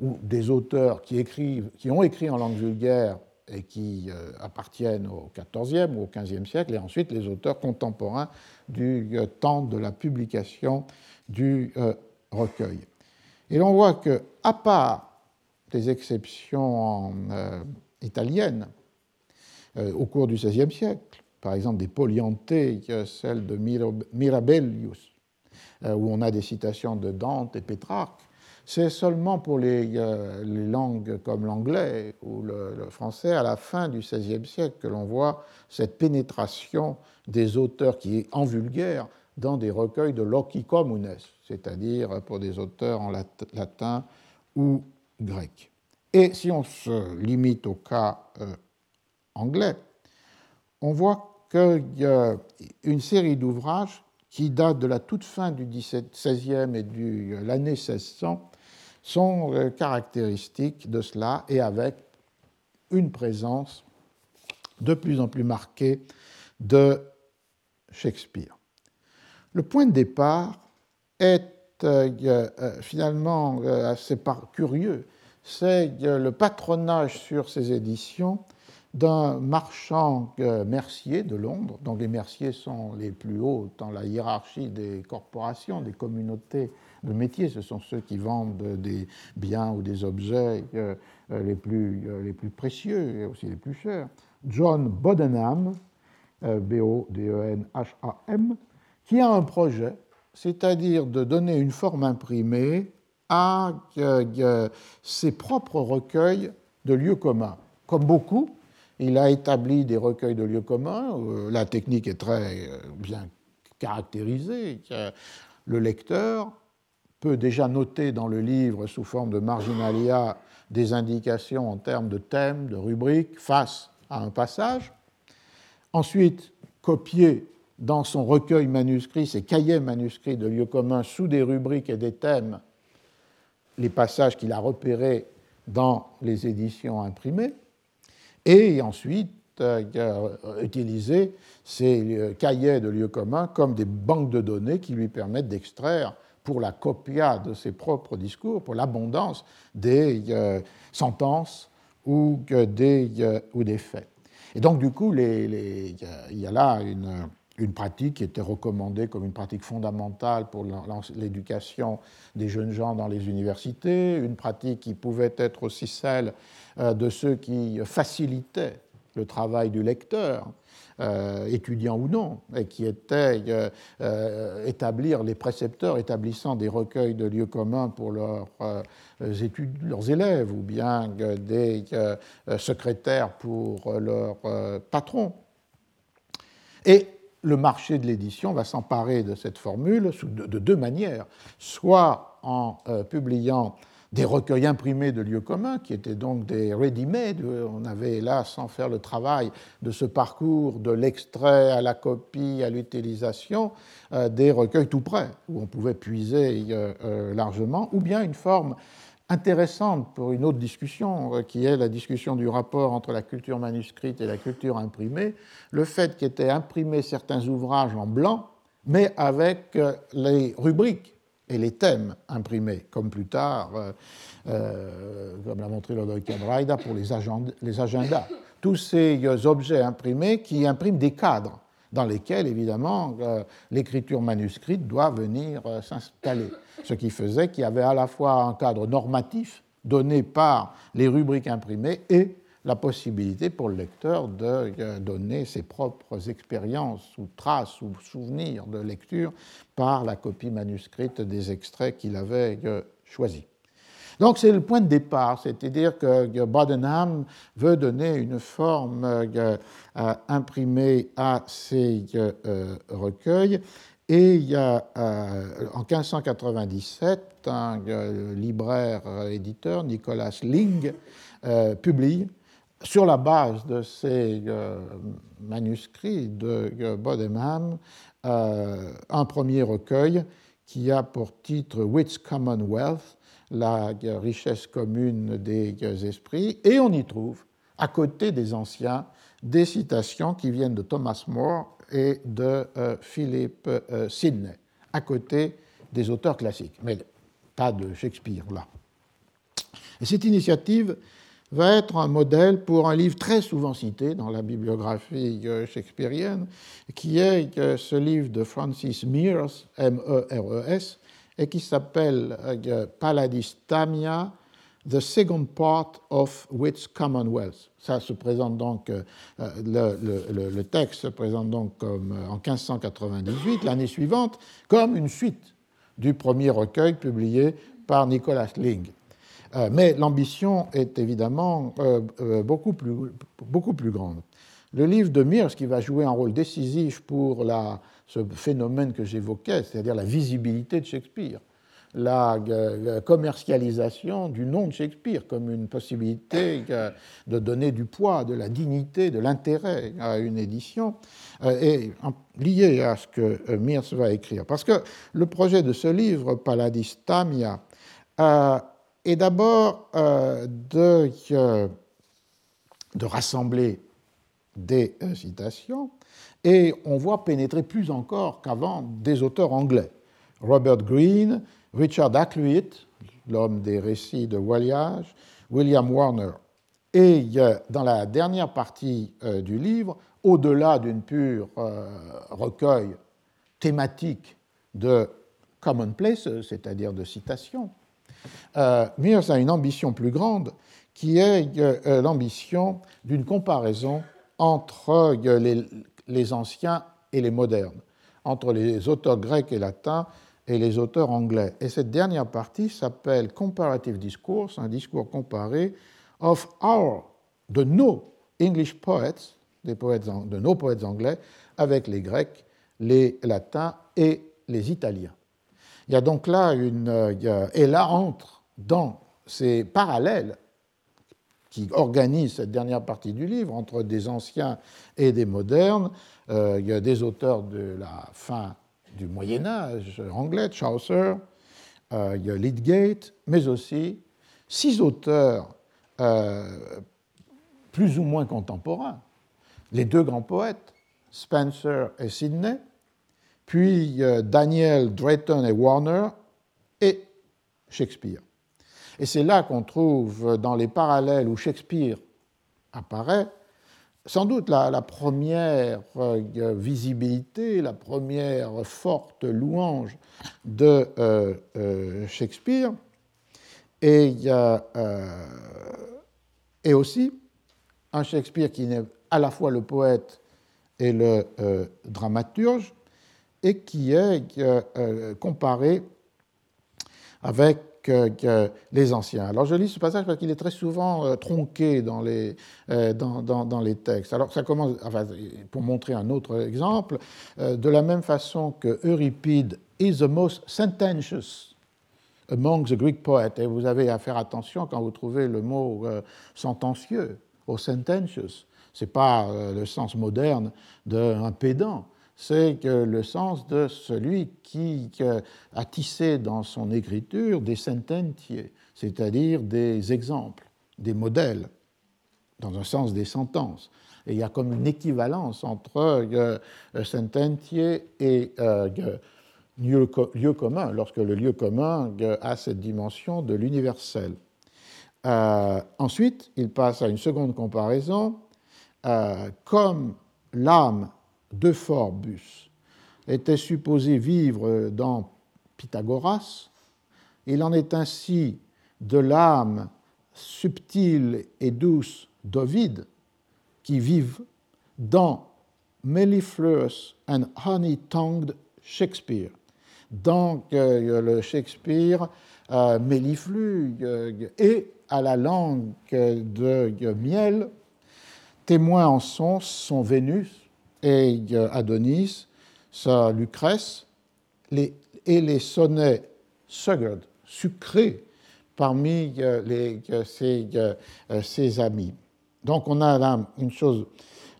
ou des auteurs qui, écrivent, qui ont écrit en langue vulgaire et qui euh, appartiennent au XIVe ou au XVe siècle, et ensuite les auteurs contemporains du euh, temps de la publication du euh, recueil. Et l'on voit que, à part des exceptions italiennes au cours du XVIe siècle, par exemple des Poliantes, celle de Mirabellius, où on a des citations de Dante et Pétrarque, c'est seulement pour les, euh, langues comme l'anglais ou le, français à la fin du XVIe siècle que l'on voit cette pénétration des auteurs qui est en vulgaire dans des recueils de loci communes, c'est-à-dire pour des auteurs en latin ou grec. Et si on se limite au cas euh, anglais, on voit qu'il y a une série d'ouvrages qui datent de la toute fin du XVIe et de l'année 1600, sont euh, caractéristiques de cela et avec une présence de plus en plus marquée de Shakespeare. Le point de départ est euh, euh, finalement assez curieux. C'est le patronage sur ces éditions d'un marchand euh, mercier de Londres, dont les merciers sont les plus hauts dans la hiérarchie des corporations, des communautés de métiers. Ce sont ceux qui vendent des biens ou des objets euh, euh, les, plus, les plus précieux et aussi les plus chers. John Bodenham, B-O-D-E-N-H-A-M, qui a un projet, c'est-à-dire de donner une forme imprimée à ses propres recueils de lieux communs. Comme beaucoup, il a établi des recueils de lieux communs. Euh, la technique est très euh, bien caractérisée. Le lecteur peut déjà noter dans le livre, sous forme de marginalia, des indications en termes de thèmes, de rubriques, face à un passage. Ensuite, copier dans son recueil manuscrit, ses cahiers manuscrits de lieux communs, sous des rubriques et des thèmes, les passages qu'il a repérés dans les éditions imprimées et ensuite euh, euh, utiliser ces euh, cahiers de lieux communs comme des banques de données qui lui permettent d'extraire pour la copia de ses propres discours, pour l'abondance des sentences ou des, ou des faits. Et donc, du coup, il y a là une, une pratique qui était recommandée comme une pratique fondamentale pour l'éducation des jeunes gens dans les universités, une pratique qui pouvait être aussi celle euh, de ceux qui facilitaient le travail du lecteur, euh, étudiant ou non, et qui était euh, établir les précepteurs établissant des recueils de lieux communs pour leurs, études, leurs élèves, ou bien des secrétaires pour leurs patrons. Et le marché de l'édition va s'emparer de cette formule de deux manières, soit en publiant des recueils imprimés de lieux communs, qui étaient donc des ready-made. On avait là, sans faire le travail de ce parcours de l'extrait à la copie, à l'utilisation, euh, des recueils tout près, où on pouvait puiser euh, euh, largement, ou bien une forme intéressante pour une autre discussion, qui est la discussion du rapport entre la culture manuscrite et la culture imprimée, le fait qu'étaient imprimés certains ouvrages en blanc, mais avec les rubriques et les thèmes imprimés, comme plus tard, euh, euh, comme l'a montré Lodoïka Braida pour les, agendas. Tous ces euh, objets imprimés qui impriment des cadres dans lesquels, évidemment, l'écriture manuscrite doit venir s'installer. Ce qui faisait qu'il y avait à la fois un cadre normatif donné par les rubriques imprimées et la possibilité pour le lecteur de euh, donner ses propres expériences ou traces ou souvenirs de lecture par la copie manuscrite des extraits qu'il avait euh, choisis. Donc c'est le point de départ, c'est-à-dire que Bodenham veut donner une forme euh, imprimée à ces recueils. Et a, en 1597, un libraire éditeur, Nicolas Ling, publie sur la base de ces euh, manuscrits de euh, Bodenham, euh, un premier recueil qui a pour titre Wits Commonwealth, la richesse commune des esprits, et on y trouve, à côté des anciens, des citations qui viennent de Thomas More et de Philip Sidney, à côté des auteurs classiques, mais pas de Shakespeare là. Et cette initiative va être un modèle pour un livre très souvent cité dans la bibliographie euh, shakespearienne, qui est euh, ce livre de Francis Mears, M-E-R-E-S, et qui s'appelle euh, Paladistamia, The Second Part of Wits Commonwealth. Ça se présente donc, le, texte se présente donc comme en 1598, l'année suivante, comme une suite du premier recueil publié par Nicholas Ling. Euh, mais l'ambition est évidemment euh, euh, beaucoup, plus, beaucoup plus grande. Le livre de Mears, qui va jouer un rôle décisif pour la, ce phénomène que j'évoquais, c'est-à-dire la visibilité de Shakespeare, la, commercialisation du nom de Shakespeare comme une possibilité de donner du poids, de la dignité, de l'intérêt à une édition, est lié à ce que Mears va écrire. Parce que le projet de ce livre, Paladistamia, est d'abord euh, de, euh, de, rassembler des euh, citations, et on voit pénétrer plus encore qu'avant des auteurs anglais. Robert Greene, Richard Acklewitt, l'homme des récits de voyage, William Warner. Et dans la dernière partie du livre, au-delà d'une pure recueil thématique de commonplace, c'est-à-dire de citations, euh, Mears a une ambition plus grande qui est euh, l'ambition d'une comparaison entre euh, les, anciens et les modernes, entre les auteurs grecs et latins et les auteurs anglais. Et cette dernière partie s'appelle Comparative Discourse, un discours comparé of our, de nos English poets, des poètes, de nos poètes anglais, avec les grecs, les latins et les italiens. Il y a donc là une. Euh, et là entre dans ces parallèles qui organisent cette dernière partie du livre entre des anciens et des modernes. Euh, il y a des auteurs de la fin du Moyen Âge anglais, Chaucer, euh, il y a Lydgate, mais aussi six auteurs plus ou moins contemporains, les deux grands poètes, Spencer et Sidney, puis Daniel, Drayton et Warner, et Shakespeare. Et c'est là qu'on trouve dans les parallèles où Shakespeare apparaît, sans doute la, première euh, visibilité, la première forte louange de euh, euh, Shakespeare, et, et aussi un Shakespeare qui n'est à la fois le poète et le dramaturge, et qui est comparé avec euh, les anciens. Alors je lis ce passage parce qu'il est très souvent tronqué dans les, dans, dans, les textes. Alors ça commence, enfin, pour montrer un autre exemple, de la même façon que Euripide is the most sententious among the Greek poets. Et vous avez à faire attention quand vous trouvez le mot euh, sentencieux, au sententious. Ce n'est pas euh, le sens moderne d'un pédant, c'est le sens de celui qui a tissé dans son écriture des sententiae, c'est-à-dire des exemples, des modèles, dans un sens des sentences. Et il y a comme une équivalence entre euh, sententiae et lieu, commun, lorsque le lieu commun a cette dimension de l'universel. Euh, ensuite, il passe à une seconde comparaison. Euh, comme l'âme de Phorbus était supposée vivre dans Pythagoras, il en est ainsi de l'âme subtile et douce d'Ovide qui vivent dans Mellifluous and Honey-Tongued Shakespeare. Donc le Shakespeare euh, méliflu et à la langue de miel, témoins en sont son Vénus et Adonis, sa Lucrèce, et les sonnets sucrés parmi les, ses, ses, amis. Donc on a là une chose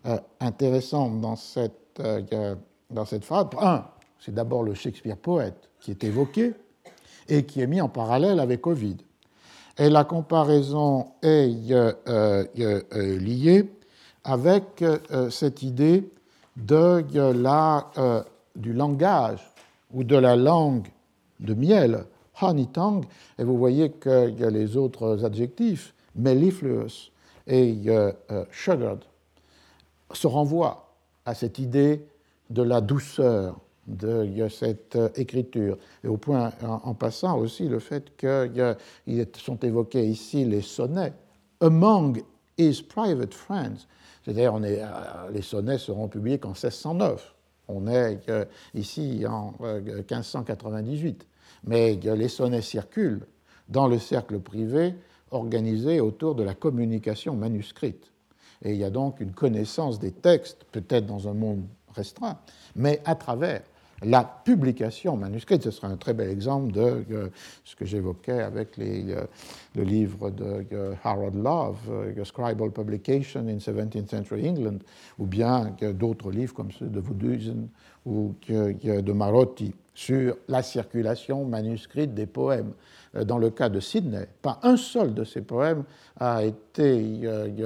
euh, intéressante dans cette, euh, dans cette phrase. Un, c'est d'abord le Shakespeare poète qui est évoqué et qui est mis en parallèle avec Ovid. Et la comparaison est euh, euh, euh, liée avec cette idée de la, du langage ou de la langue de miel, honey tongue, et vous voyez a les autres adjectifs, mellifluous et sugared, se renvoient à cette idée de la douceur, de cette euh, écriture. Et au point, en, passant aussi, le fait qu'ils sont évoqués ici les sonnets. Among his private friends. C'est-à-dire, euh, les sonnets seront publiés qu'en 1609. On est euh, ici en 1598. Mais les sonnets circulent dans le cercle privé organisé autour de la communication manuscrite. Et il y a donc une connaissance des textes, peut-être dans un monde restreint, mais à travers la publication manuscrite. Ce sera un très bel exemple de euh, ce que j'évoquais avec euh, le livre de euh, Harold Love, Scribal Publication in 17th Century England, ou bien d'autres livres comme ceux de Woodusen ou de Marotti sur la circulation manuscrite des poèmes. Dans le cas de Sidney, pas un seul de ces poèmes a été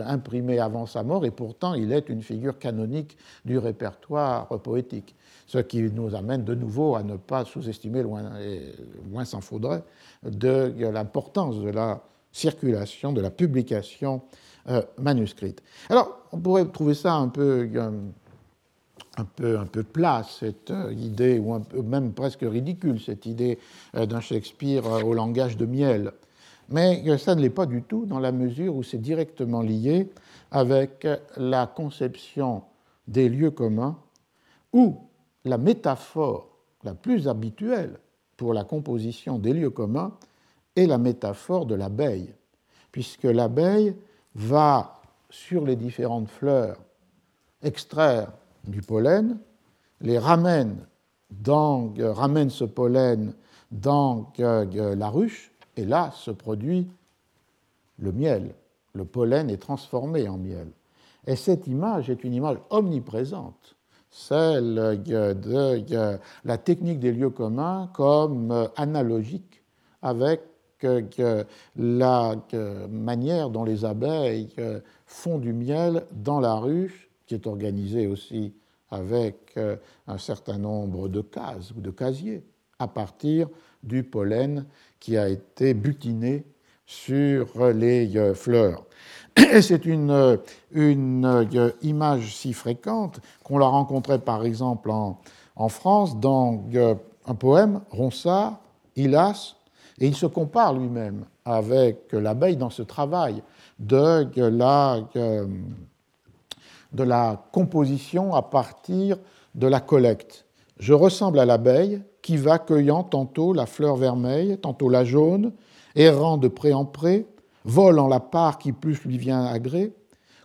imprimé avant sa mort et pourtant il est une figure canonique du répertoire poétique ce qui nous amène de nouveau à ne pas sous-estimer, loin, s'en faudrait, de l'importance de la circulation, de la publication euh, manuscrite. Alors, on pourrait trouver ça un peu, euh, un peu, un peu plat, cette euh, idée, ou même presque ridicule, cette idée d'un Shakespeare au langage de miel. Mais ça ne l'est pas du tout, dans la mesure où c'est directement lié avec la conception des lieux communs, où la métaphore la plus habituelle pour la composition des lieux communs est la métaphore de l'abeille, puisque l'abeille va, sur les différentes fleurs, extraire du pollen, les ramène, dans, ramène ce pollen dans la ruche, et là se produit le miel. Le pollen est transformé en miel. Et cette image est une image omniprésente celle de la technique des lieux communs comme euh, analogique avec euh, la manière dont les abeilles euh, font du miel dans la ruche, qui est organisée aussi avec un certain nombre de cases ou de casiers, à partir du pollen qui a été butiné sur les fleurs. C'est une, euh, image si fréquente qu'on l'a rencontrée par exemple en, France dans euh, un poème, Ronsard, Hilas, et il se compare lui-même avec l'abeille dans ce travail de la, euh, de la composition à partir de la collecte. Je ressemble à l'abeille qui va cueillant tantôt la fleur vermeille, tantôt la jaune, errant de pré en pré, vole en la part qui plus lui vient à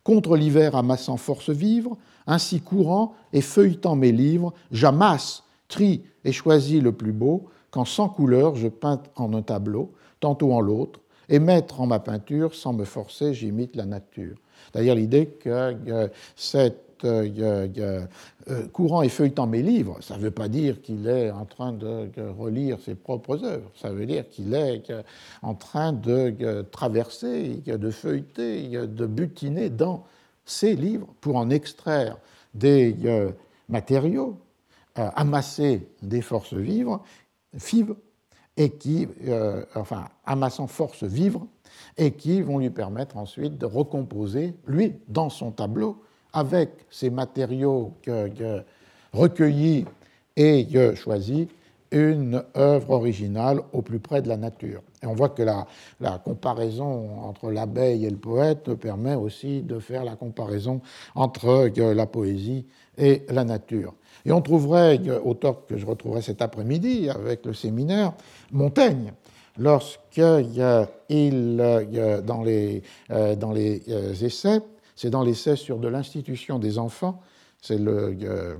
contre l'hiver amassant force vivre, ainsi courant et feuilletant mes livres, j'amasse, trie et choisis le plus beau, quand sans couleur je peins en un tableau, tantôt en l'autre, et mettre en ma peinture, sans me forcer, j'imite la nature. D'ailleurs, l'idée que euh, cet euh, courant et feuilletant mes livres, ça ne veut pas dire qu'il est en train de relire ses propres œuvres, ça veut dire qu'il est en train de traverser, de feuilleter, de butiner dans ses livres pour en extraire des matériaux, amasser des forces vives et qui, enfin, amassant forces vives et qui vont lui permettre ensuite de recomposer, lui, dans son tableau, avec ces matériaux recueillis et choisis, une œuvre originale au plus près de la nature. Et on voit que la, la comparaison entre l'abeille et le poète permet aussi de faire la comparaison entre la poésie et la nature. Et on trouverait, auteur que je retrouverai cet après-midi avec le séminaire, Montaigne, lorsqu'il il, dans les, euh, dans les euh, essais, c'est dans l'essai sur de l'institution des enfants, c'est le, euh,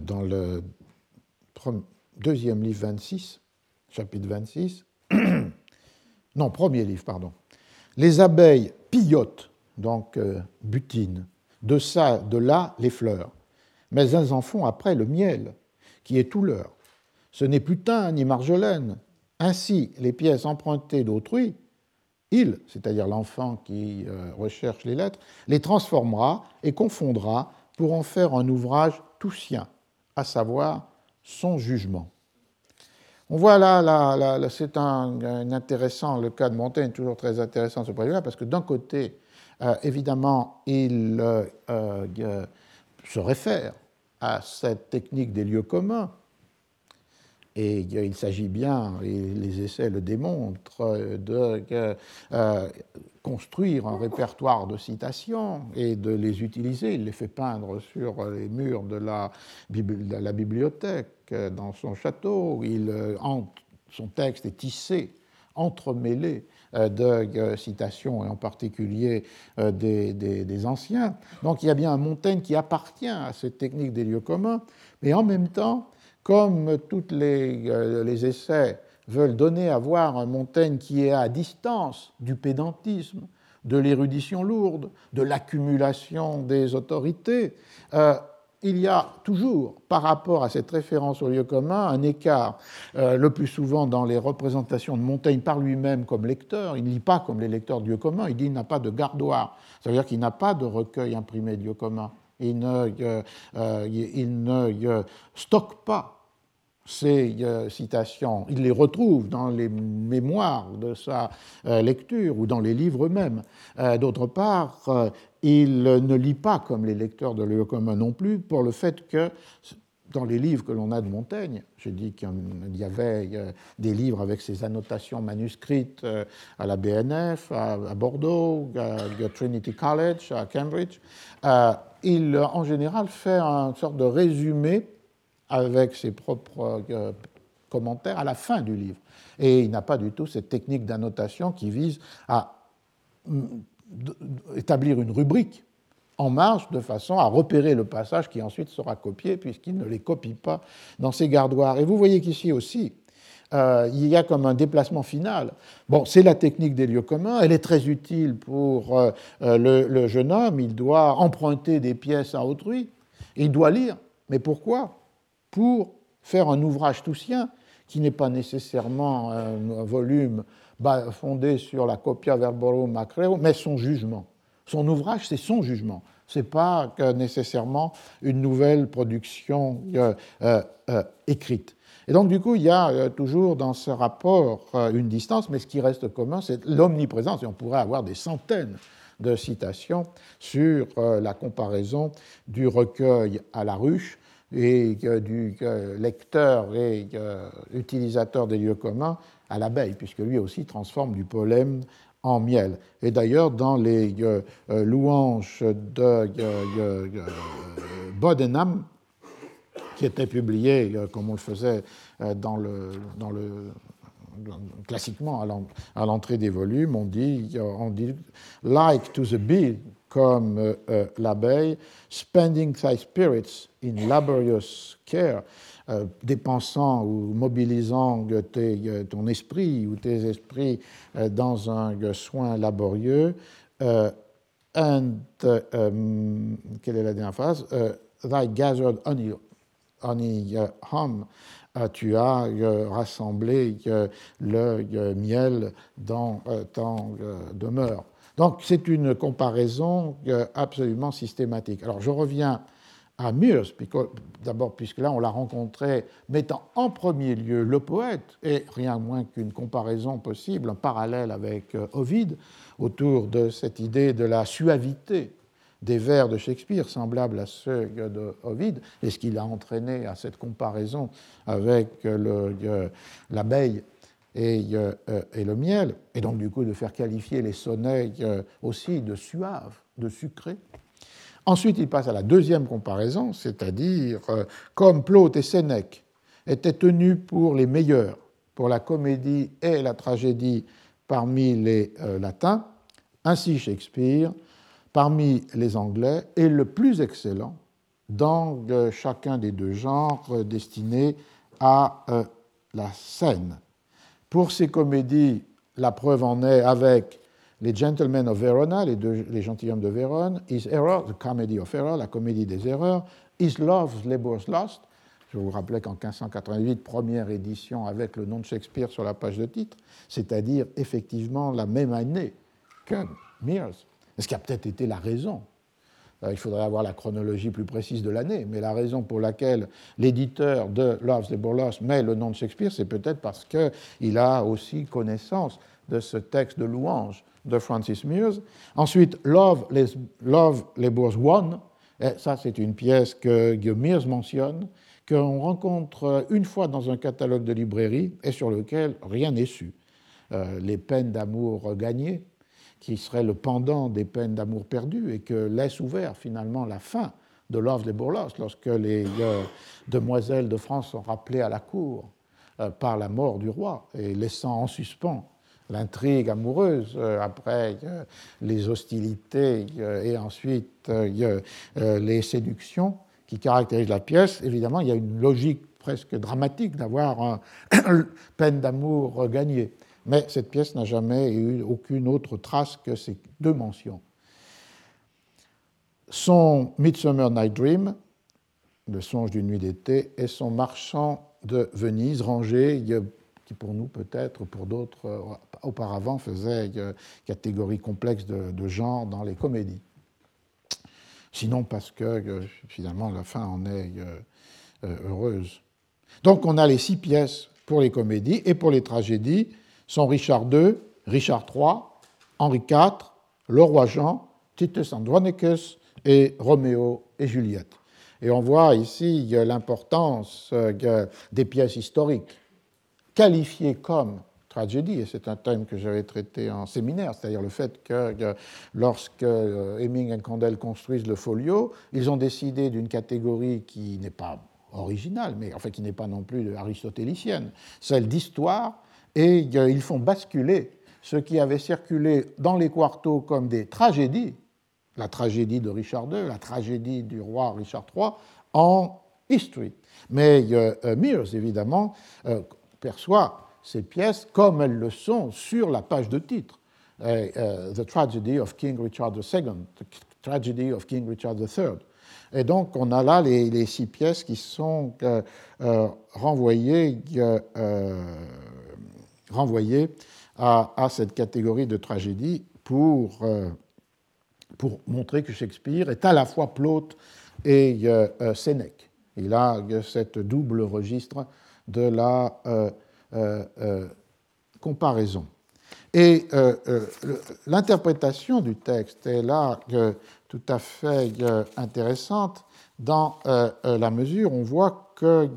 dans le deuxième livre 26, chapitre 26, non, premier livre, pardon. Les abeilles pillotent, donc butinent, de ça, de là, les fleurs, mais elles en font après le miel, qui est tout leur. Ce n'est plus thym ni marjolaine. Ainsi, les pièces empruntées d'autrui, il, c'est-à-dire l'enfant qui euh, recherche les lettres, les transformera et confondra pour en faire un ouvrage tout sien, à savoir son jugement. On voit là, là, c'est un, intéressant, le cas de Montaigne, toujours très intéressant ce point là parce que d'un côté, euh, évidemment, il euh, se réfère à cette technique des lieux communs, et il s'agit bien, et les essais le démontrent, de euh, construire un répertoire de citations et de les utiliser. Il les fait peindre sur les murs de la, bibliothèque dans son château. Il, euh, son texte est tissé, entremêlé euh, de citations, et en particulier des, des, anciens. Donc il y a bien un Montaigne qui appartient à cette technique des lieux communs, mais en même temps, comme tous euh, les, essais veulent donner à voir un Montaigne qui est à distance du pédantisme, de l'érudition lourde, de l'accumulation des autorités, euh, il y a toujours, par rapport à cette référence au lieu commun, un écart. Euh, le plus souvent dans les représentations de Montaigne par lui-même comme lecteur, il ne lit pas comme les lecteurs de lieu commun, il dit qu'il n'a pas de gardoir, ça veut dire qu'il n'a pas de recueil imprimé de lieu commun il ne, euh, euh, ne stocke pas ces euh, citations, il les retrouve dans les mémoires de sa lecture ou dans les livres eux-mêmes. D'autre part, il ne lit pas comme les lecteurs de lieu commun non plus, pour le fait que dans les livres que l'on a de Montaigne, j'ai dit qu'il y avait des livres avec ses annotations manuscrites à la BNF, à Bordeaux, à Trinity College, à Cambridge, il, en général, fait une sorte de résumé avec ses propres euh, commentaires à la fin du livre. Et il n'a pas du tout cette technique d'annotation qui vise à mm, établir une rubrique en marge de façon à repérer le passage qui ensuite sera copié puisqu'il ne les copie pas dans ses gardoirs. Et vous voyez qu'ici aussi, euh, il y a comme un déplacement final. Bon, c'est la technique des lieux communs, elle est très utile pour euh, euh, le, jeune homme, il doit emprunter des pièces à autrui, il doit lire. Mais pourquoi? Pour faire un ouvrage tout sien, qui n'est pas nécessairement un volume fondé sur la copia verborum macreo, mais son jugement. Son ouvrage, c'est son jugement. Ce n'est pas nécessairement une nouvelle production écrite. Et donc, du coup, il y a euh, toujours dans ce rapport euh, une distance, mais ce qui reste commun, c'est l'omniprésence. Et on pourrait avoir des centaines de citations sur euh, la comparaison du recueil à la ruche et du lecteur et utilisateur des lieux communs à l'abeille, puisque lui aussi transforme du pollen en miel. Et d'ailleurs, dans les louanges de Bodenham, qui était publié, euh, comme on le faisait euh, dans le, dans le, classiquement à l'entrée des volumes, on dit, on dit like to the bee, comme euh, l'abeille, spending thy spirits in laborious care, dépensant ou mobilisant ton esprit ou tes esprits dans un soin laborieux. and, quelle est la dernière phrase? Thy gathered honey, home tu as rassemblé le miel dans ton demeure. Donc c'est une comparaison absolument systématique. Alors je reviens à Mears, d'abord puisque là on l'a rencontré mettant en premier lieu le poète, et rien moins qu'une comparaison possible, un parallèle avec Ovide, autour de cette idée de la suavité des vers de Shakespeare semblables à ceux de Ovid, et ce qui l'a entraîné à cette comparaison avec l'abeille et, et, le miel, et donc du coup de faire qualifier les sonnets aussi de suaves, de sucrés. Ensuite, il passe à la deuxième comparaison, c'est-à-dire comme Plaute et Sénèque étaient tenus pour les meilleurs pour la comédie et la tragédie parmi les euh, latins, ainsi Shakespeare parmi les Anglais est le plus excellent dans chacun des deux genres destinés à euh, la scène. Pour ces comédies, la preuve en est avec les Gentlemen of Verona, les, deux, les gentilshommes de Vérone, Is Error, the Comedy of Error, la comédie des erreurs, Is Love's Labour's Lost. Je vous rappelais qu'en 1588, première édition avec le nom de Shakespeare sur la page de titre, c'est-à-dire effectivement la même année que Mears ce qui a peut-être été la raison. Euh, il faudrait avoir la chronologie plus précise de l'année, mais la raison pour laquelle l'éditeur de Love's the Burlesque met le nom de Shakespeare, c'est peut-être parce qu'il a aussi connaissance de ce texte de louange de Francis Mears. Ensuite, Love, les, Love et ça c'est une pièce que, Mears mentionne, qu'on rencontre une fois dans un catalogue de librairie et sur lequel rien n'est su. Euh, les peines d'amour gagnées, qui serait le pendant des peines d'amour perdues et que laisse ouvert finalement la fin de l'offre des Bourlos lorsque les euh, demoiselles de France sont rappelées à la cour euh, par la mort du roi et laissant en suspens l'intrigue amoureuse euh, après les hostilités et ensuite les séductions qui caractérisent la pièce. Évidemment, il y a une logique presque dramatique d'avoir une peine d'amour gagnée mais cette pièce n'a jamais eu aucune autre trace que ces deux mentions. Son Midsummer Night Dream, le songe d'une nuit d'été, et son Marchand de Venise, rangé, qui pour nous peut-être, pour d'autres euh, auparavant, faisait euh, catégorie complexe de, genre dans les comédies. Sinon parce que euh, finalement la fin en est heureuse. Donc on a les six pièces pour les comédies et pour les tragédies, sont Richard II, Richard III, Henri IV, le roi Jean, Titus Andronicus et Roméo et Juliette. Et on voit ici l'importance euh, des pièces historiques qualifiées comme tragédie, et c'est un thème que j'avais traité en séminaire, c'est-à-dire le fait que lorsque euh, Heming et Condell construisent le folio, ils ont décidé d'une catégorie qui n'est pas originale, mais enfin qui n'est pas non plus aristotélicienne, celle d'histoire, et euh, ils font basculer ce qui avait circulé dans les quartos comme des tragédies, la tragédie de Richard II, la tragédie du roi Richard III, en history. Mais euh, euh, Mears, évidemment, perçoit ces pièces comme elles le sont sur la page de titre. the Tragedy of King Richard II, The Tragedy of King Richard III. Et donc, on a là les, six pièces qui sont renvoyées renvoyer à, cette catégorie de tragédie pour, euh, pour montrer que Shakespeare est à la fois Plaute et euh, euh, Sénèque. Il a cette double registre de la comparaison. Et l'interprétation du texte est là tout à fait intéressante dans la mesure où on voit que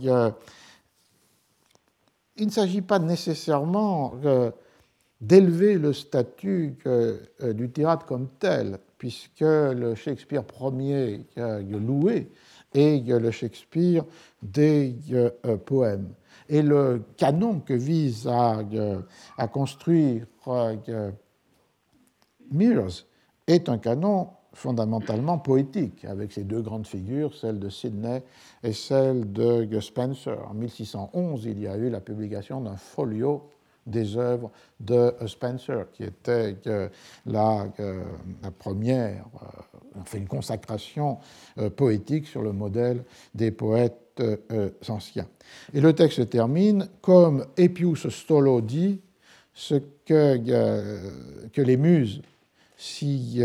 il ne s'agit pas nécessairement euh, d'élever le statut euh, du tirade comme tel, puisque le Shakespeare premier loué est le Shakespeare des euh, poèmes. Et le canon que vise à, construire Mears est un canon fondamentalement poétique, avec ces deux grandes figures, celle de Sidney et celle de Spencer. En 1611, il y a eu la publication d'un folio des œuvres de Spencer, qui était la, la première, fait une consacration poétique sur le modèle des poètes anciens. Et le texte se termine comme Epius Stolo dit ce que, que les muses, si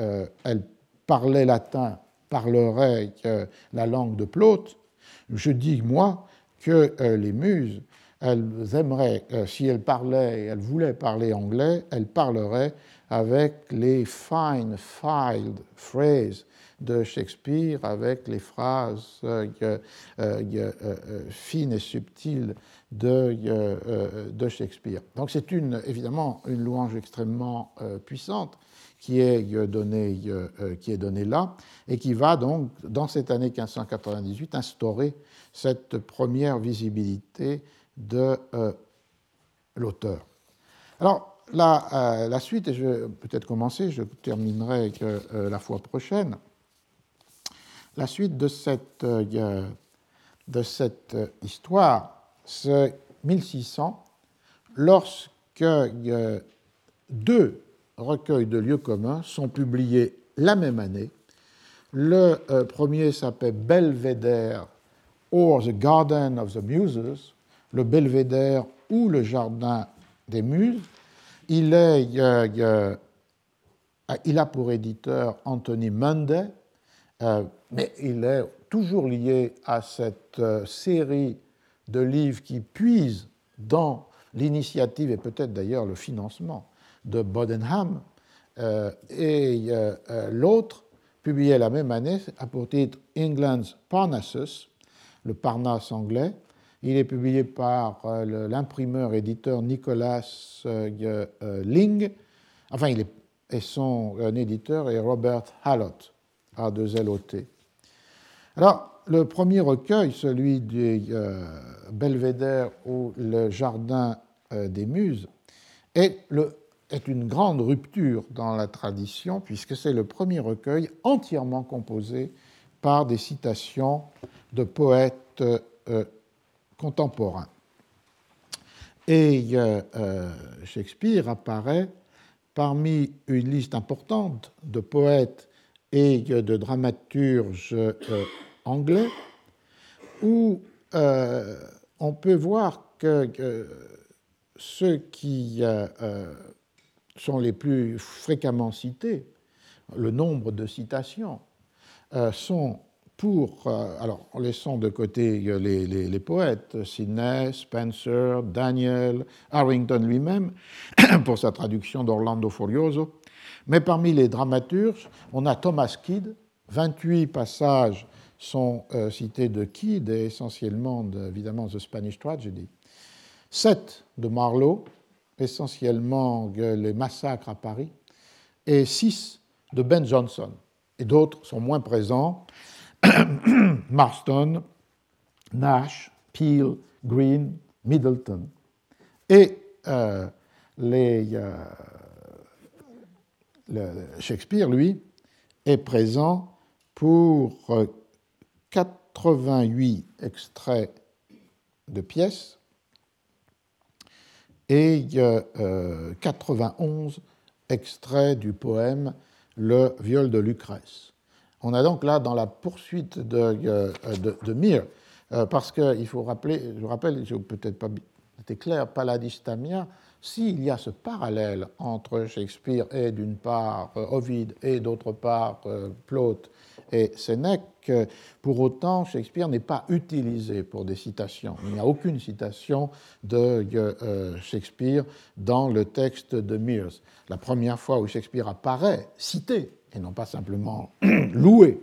euh, elles parlaient latin, parleraient la langue de Plaute, je dis, moi, que euh, les muses, elles aimeraient, euh, si elles parlaient, elles voulaient parler anglais, elles parleraient avec les fine, filed phrases de Shakespeare, avec les phrases fines et subtiles de, de Shakespeare. Donc c'est une, évidemment une louange extrêmement puissante qui est donné, euh, qui est donné là, et qui va donc, dans cette année 1598, instaurer cette première visibilité de euh, l'auteur. Alors, la, euh, la, suite, et je vais peut-être commencer, je terminerai la fois prochaine, la suite de cette, de cette histoire, c'est 1600, lorsque deux recueils de lieux communs sont publiés la même année. Le euh, premier s'appelle Belvedere or the Garden of the Muses, le Belvedere ou le Jardin des Muses. Il, est, il a pour éditeur Anthony Munday, euh, mais il est toujours lié à cette euh, série de livres qui puisent dans l'initiative et peut-être d'ailleurs le financement de Bodenham, euh, et euh, euh, l'autre, publié la même année, a pour titre England's Parnassus, le Parnasse anglais. Il est publié par l'imprimeur éditeur Nicholas Ling. Enfin, il est, son éditeur est Robert Hallott, A2LOT. Alors, le premier recueil, celui du Belvédère ou le Jardin des Muses, est le est une grande rupture dans la tradition, puisque c'est le premier recueil entièrement composé par des citations de poètes euh, contemporains. Et euh, euh, Shakespeare apparaît parmi une liste importante de poètes et de dramaturges anglais, où on peut voir que, ceux qui sont les plus fréquemment cités, le nombre de citations, euh, sont pour, euh, alors en laissant de côté les, les, poètes, Sidney, Spencer, Daniel, Harrington lui-même, pour sa traduction d'Orlando Furioso, mais parmi les dramaturges, on a Thomas Kidd, 28 passages sont euh, cités de Kidd et essentiellement évidemment The Spanish Tragedy, 7 de Marlowe, essentiellement les massacres à Paris, et six de Ben Jonson. Et d'autres sont moins présents, Marston, Nash, Peel, Green, Middleton. Et euh, euh, Shakespeare, lui, est présent pour 88 euh, extraits de pièces et il y a 91 extraits du poème Le viol de Lucrèce. On a donc là, dans la poursuite de, euh, de, euh, parce qu'il faut rappeler, je rappelle, je peut-être pas été clair, Paladistamia, s'il y a ce parallèle entre Shakespeare et d'une part euh, Ovide et d'autre part Plaute et Sénèque, pour autant, Shakespeare n'est pas utilisé pour des citations. Il n'y a aucune citation de euh, Shakespeare dans le texte de Mears. La première fois où Shakespeare apparaît cité, et non pas simplement loué,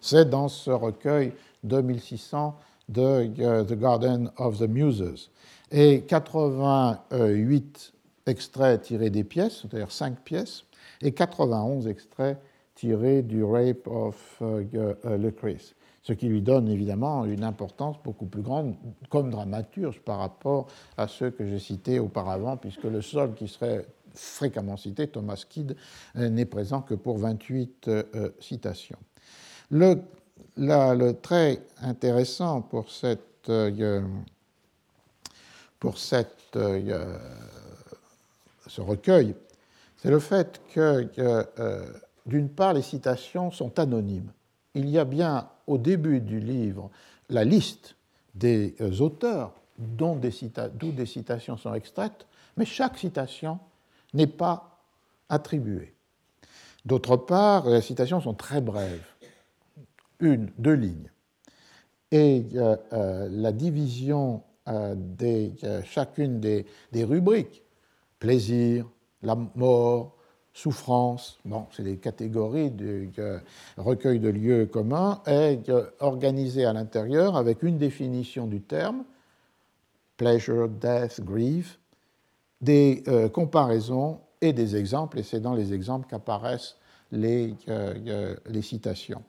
c'est dans ce recueil de 1600 de euh, The Garden of the Muses. Et 88 extraits tirés des pièces, c'est-à-dire 5 pièces, et 91 extraits tiré du Rape of uh, uh, Lucrece, ce qui lui donne évidemment une importance beaucoup plus grande comme dramaturge par rapport à ceux que j'ai cités auparavant, puisque le seul qui serait fréquemment cité, Thomas Kidd, n'est présent que pour 28 citations. Le, le, trait intéressant pour, cette, pour cette, ce recueil, c'est le fait que, d'une part, les citations sont anonymes. Il y a bien au début du livre la liste des auteurs d'où des, citations sont extraites, mais chaque citation n'est pas attribuée. D'autre part, les citations sont très brèves, une, deux lignes. Et euh, euh, la division euh, de chacune des, rubriques, plaisir, la mort, souffrance, bon, c'est des catégories du recueil de lieux communs, est organisée à l'intérieur avec une définition du terme pleasure, death, grief, des euh, comparaisons et des exemples, et c'est dans les exemples qu'apparaissent les, euh, euh, les, citations.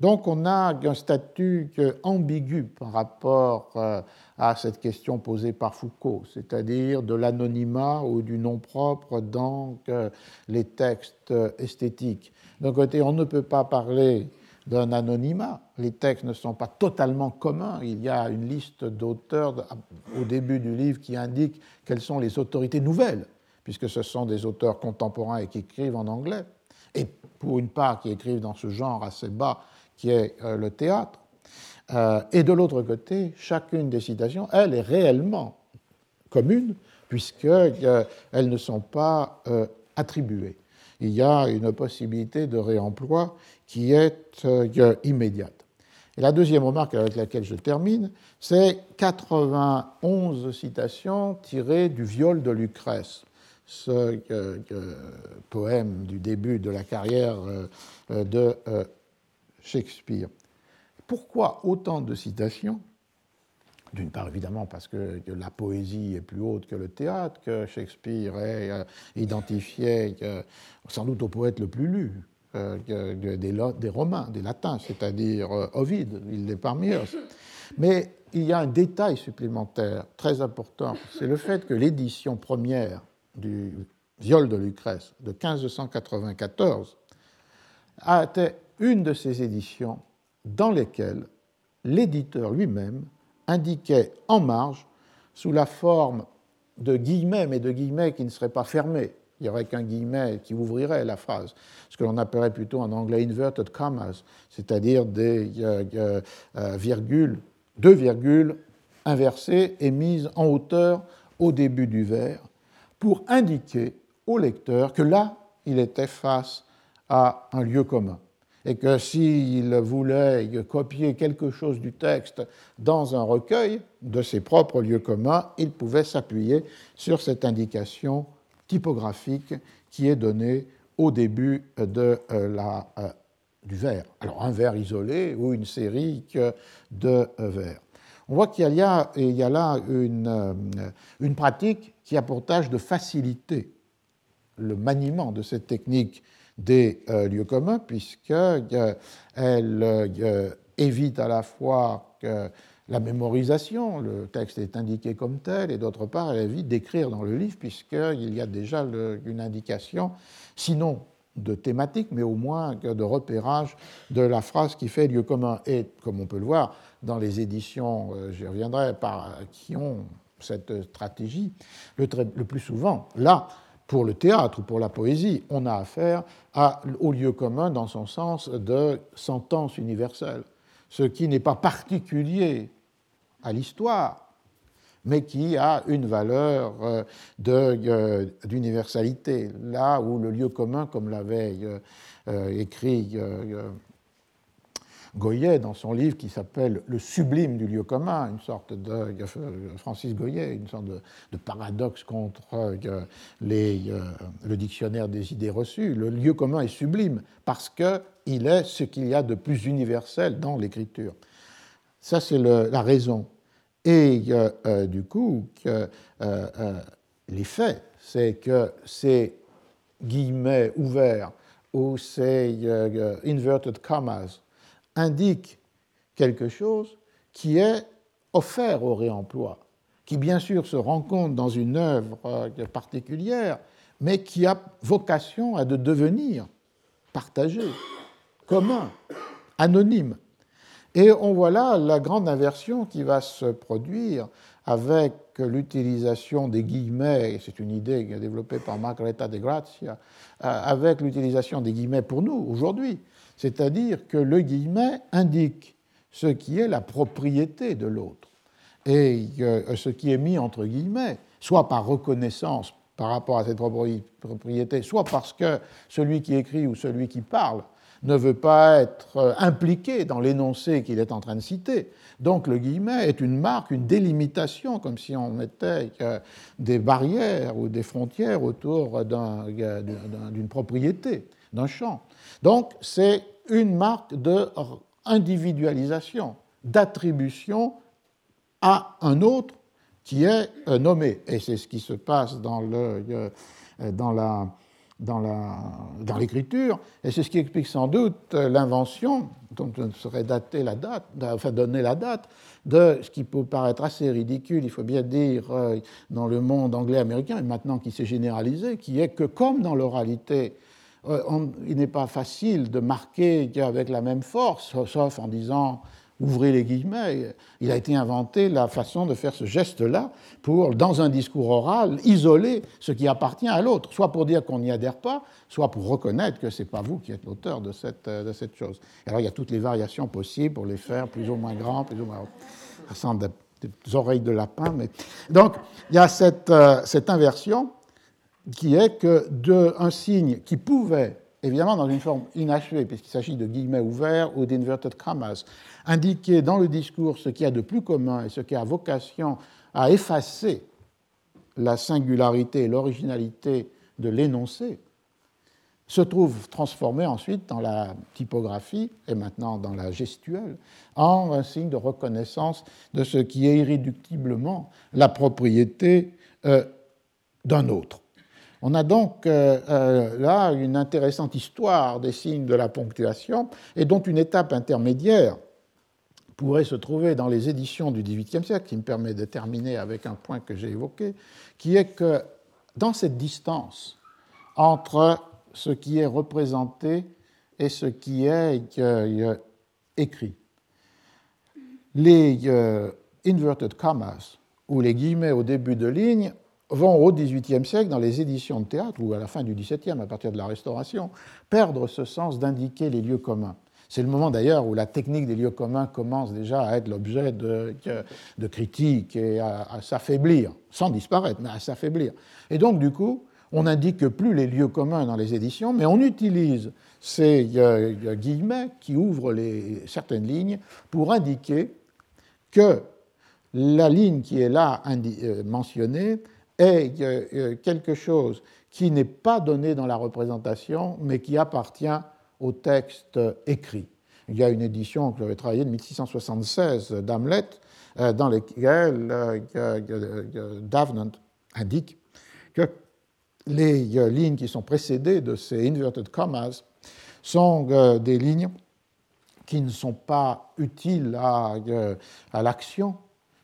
Donc on a un statut ambigu par rapport à cette question posée par Foucault, c'est-à-dire de l'anonymat ou du nom propre dans les textes esthétiques. D'un côté, on ne peut pas parler d'un anonymat. Les textes ne sont pas totalement communs. Il y a une liste d'auteurs au début du livre qui indique quelles sont les autorités nouvelles, puisque ce sont des auteurs contemporains et qui écrivent en anglais, et pour une part qui écrivent dans ce genre assez bas qui est euh, le théâtre. Euh, et de l'autre côté, chacune des citations, elle est réellement commune, puisqu'elles euh, ne sont pas attribuées. Il y a une possibilité de réemploi qui est euh, immédiate. Et la deuxième remarque avec laquelle je termine, c'est 91 citations tirées du viol de Lucrèce, ce euh, poème du début de la carrière euh, de Shakespeare. Pourquoi autant de citations? D'une part, évidemment, parce que la poésie est plus haute que le théâtre, que Shakespeare est identifié sans doute au poète le plus lu, euh, des, des, Romains, des Latins, c'est-à-dire euh, Ovide, il est parmi eux. Mais il y a un détail supplémentaire très important, c'est le fait que l'édition première du viol de Lucrèce de 1594 a été une de ces éditions dans lesquelles l'éditeur lui-même indiquait en marge, sous la forme de guillemets, mais de guillemets qui ne seraient pas fermés, il n'y aurait qu'un guillemet qui ouvrirait la phrase, ce que l'on appellerait plutôt en anglais inverted commas, c'est-à-dire des euh, euh, euh, virgules, deux virgules inversées et mises en hauteur au début du vers, pour indiquer au lecteur que là, il était face à un lieu commun et que s'il voulait copier quelque chose du texte dans un recueil de ses propres lieux communs, il pouvait s'appuyer sur cette indication typographique qui est donné au début de euh, la, euh, du vers. Alors un vers isolé ou une série de euh, vers. On voit qu'il y, y a là une, une pratique qui a pour tâche de faciliter le maniement de cette technique des lieux communs, puisqu'elle évite à la fois la mémorisation, le texte est indiqué comme tel, et d'autre part, elle évite d'écrire dans le livre, puisqu'il y a déjà une indication, sinon de thématique, mais au moins de repérage de la phrase qui fait lieu commun. Et comme on peut le voir dans les éditions, euh, j'y reviendrai, par, qui ont cette stratégie, le, plus souvent, là, pour le théâtre ou pour la poésie, on a affaire au lieu commun dans son sens de sentence universelle. Ce qui n'est pas particulier à l'histoire, mais qui a une valeur euh, euh, d'universalité, là où le lieu commun, comme l'avait euh, écrit Goyet dans son livre qui s'appelle Le sublime du lieu commun, une sorte de Francis Goyet, une sorte de, paradoxe contre euh, euh, le dictionnaire des idées reçues. Le lieu commun est sublime parce qu'il est ce qu'il y a de plus universel dans l'écriture. Ça, c'est la raison. Et euh, du coup, l'effet, c'est que ces guillemets ouverts ou ces inverted commas indique quelque chose qui est offert au réemploi, qui bien sûr se rencontre dans une œuvre euh, particulière, mais qui a vocation à de devenir partagé, commun, anonyme. Et on voit là la grande inversion qui va se produire avec l'utilisation des guillemets, c'est une idée développée par Margareta de Grazia, euh, avec l'utilisation des guillemets pour nous aujourd'hui. C'est-à-dire que le guillemet indique ce qui est la propriété de l'autre. Et euh, ce qui est mis entre guillemets, soit par reconnaissance par rapport à cette propriété, soit parce que celui qui écrit ou celui qui parle ne veut pas être euh, impliqué dans l'énoncé qu'il est en train de citer. Donc le guillemet est une marque, une délimitation, comme si on mettait euh, des barrières ou des frontières autour d'une propriété, d'un champ. Donc c'est une marque d'individualisation, d'attribution à un autre qui est nommé. Et c'est ce qui se passe dans, le, dans la dans l'écriture, et c'est ce qui explique sans doute l'invention, dont je serait dater la date, enfin donner la date, de ce qui peut paraître assez ridicule, il faut bien dire, euh, dans le monde anglais-américain, et maintenant qui s'est généralisé, qui est que comme dans l'oralité, euh, il n'est pas facile de marquer avec la même force, sauf en disant ouvrez les guillemets, il a été inventé la façon de faire ce geste-là pour, dans un discours oral, isoler ce qui appartient à l'autre, soit pour dire qu'on n'y adhère pas, soit pour reconnaître que ce n'est pas vous qui êtes l'auteur de cette, euh, de cette chose. alors il y a toutes les variations possibles pour les faire plus ou moins grands, plus ou moins Ça sent des, oreilles de lapin, donc il y a cette, euh, cette inversion qui est que d'un signe qui pouvait évidemment dans une forme inachevée, puisqu'il s'agit de guillemets ouverts ou d'inverted commas, indiquer dans le discours ce qu'il y a de plus commun et ce qui a vocation à effacer la singularité et l'originalité de l'énoncé, se trouve transformé ensuite dans la typographie et maintenant dans la gestuelle en un signe de reconnaissance de ce qui est irréductiblement la propriété euh, d'un autre. On a donc euh, euh, là une intéressante histoire des signes de la ponctuation et dont une étape intermédiaire pourrait se trouver dans les éditions du XVIIIe siècle, qui me permet de terminer avec un point que j'ai évoqué, qui est que dans cette distance entre ce qui est représenté et ce qui est euh, écrit, les inverted commas ou les guillemets au début de ligne vont au XVIIIe siècle, dans les éditions de théâtre, ou à la fin du XVIIe, à partir de la Restauration, perdre ce sens d'indiquer les lieux communs. C'est le moment d'ailleurs où la technique des lieux communs commence déjà à être l'objet de, critiques et à, s'affaiblir, sans disparaître, mais à s'affaiblir. Et donc, du coup, on n'indique plus les lieux communs dans les éditions, mais on utilise ces guillemets qui ouvrent certaines lignes pour indiquer que la ligne qui est là euh, mentionnée est euh, quelque chose qui n'est pas donné dans la représentation, mais qui appartient au texte écrit. Il y a une édition que j'avais travaillée de 1676 d'Hamlet, euh, dans laquelle euh, Davenant indique que les lignes qui sont précédées de ces inverted commas sont des lignes qui ne sont pas utiles à, à l'action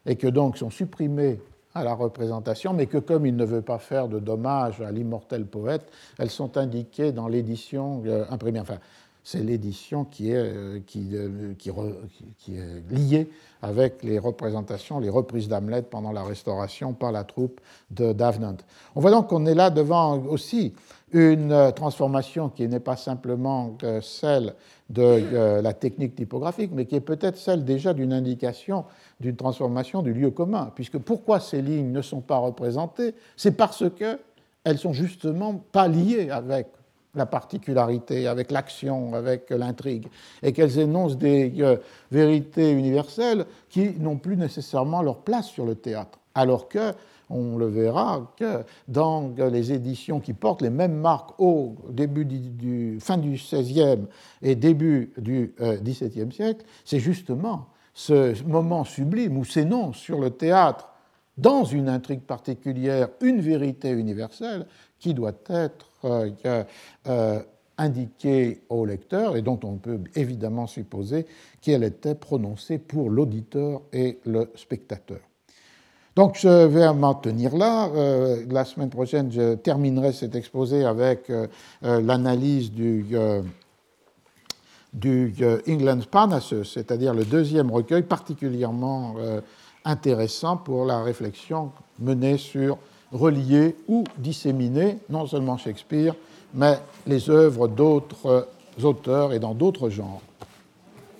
et que donc sont supprimées à la représentation, mais que comme il ne veut pas faire de dommage à l'immortel poète, elles sont indiquées dans l'édition euh, imprimée. Enfin, c'est l'édition qui est, euh, euh, qui, qui, est liée avec les représentations, les reprises d'Hamlet pendant la Restauration par la troupe de Davenant. On voit donc qu'on est là devant aussi une transformation qui n'est pas simplement celle de la technique typographique, mais qui est peut-être celle déjà d'une indication d'une transformation du lieu commun. Puisque pourquoi ces lignes ne sont pas représentées? C'est parce qu'elles sont justement pas liées avec la particularité, avec l'action, avec l'intrigue, et qu'elles énoncent des euh, vérités universelles qui n'ont plus nécessairement leur place sur le théâtre. Alors que, on le verra, que dans les éditions qui portent les mêmes marques au début du, fin du XVIe et début du XVIIe euh, siècle, c'est justement ce moment sublime où s'énonce sur le théâtre, dans une intrigue particulière, une vérité universelle qui doit être euh, euh, indiquée au lecteur et dont on peut évidemment supposer qu'elle était prononcée pour l'auditeur et le spectateur. Donc je vais m'en tenir là. Euh, la semaine prochaine, je terminerai cet exposé avec euh, euh, l'analyse du, du England's Parnassus, c'est-à-dire le deuxième recueil particulièrement intéressant pour la réflexion menée sur relier ou disséminer non seulement Shakespeare, mais les œuvres d'autres auteurs et dans d'autres genres.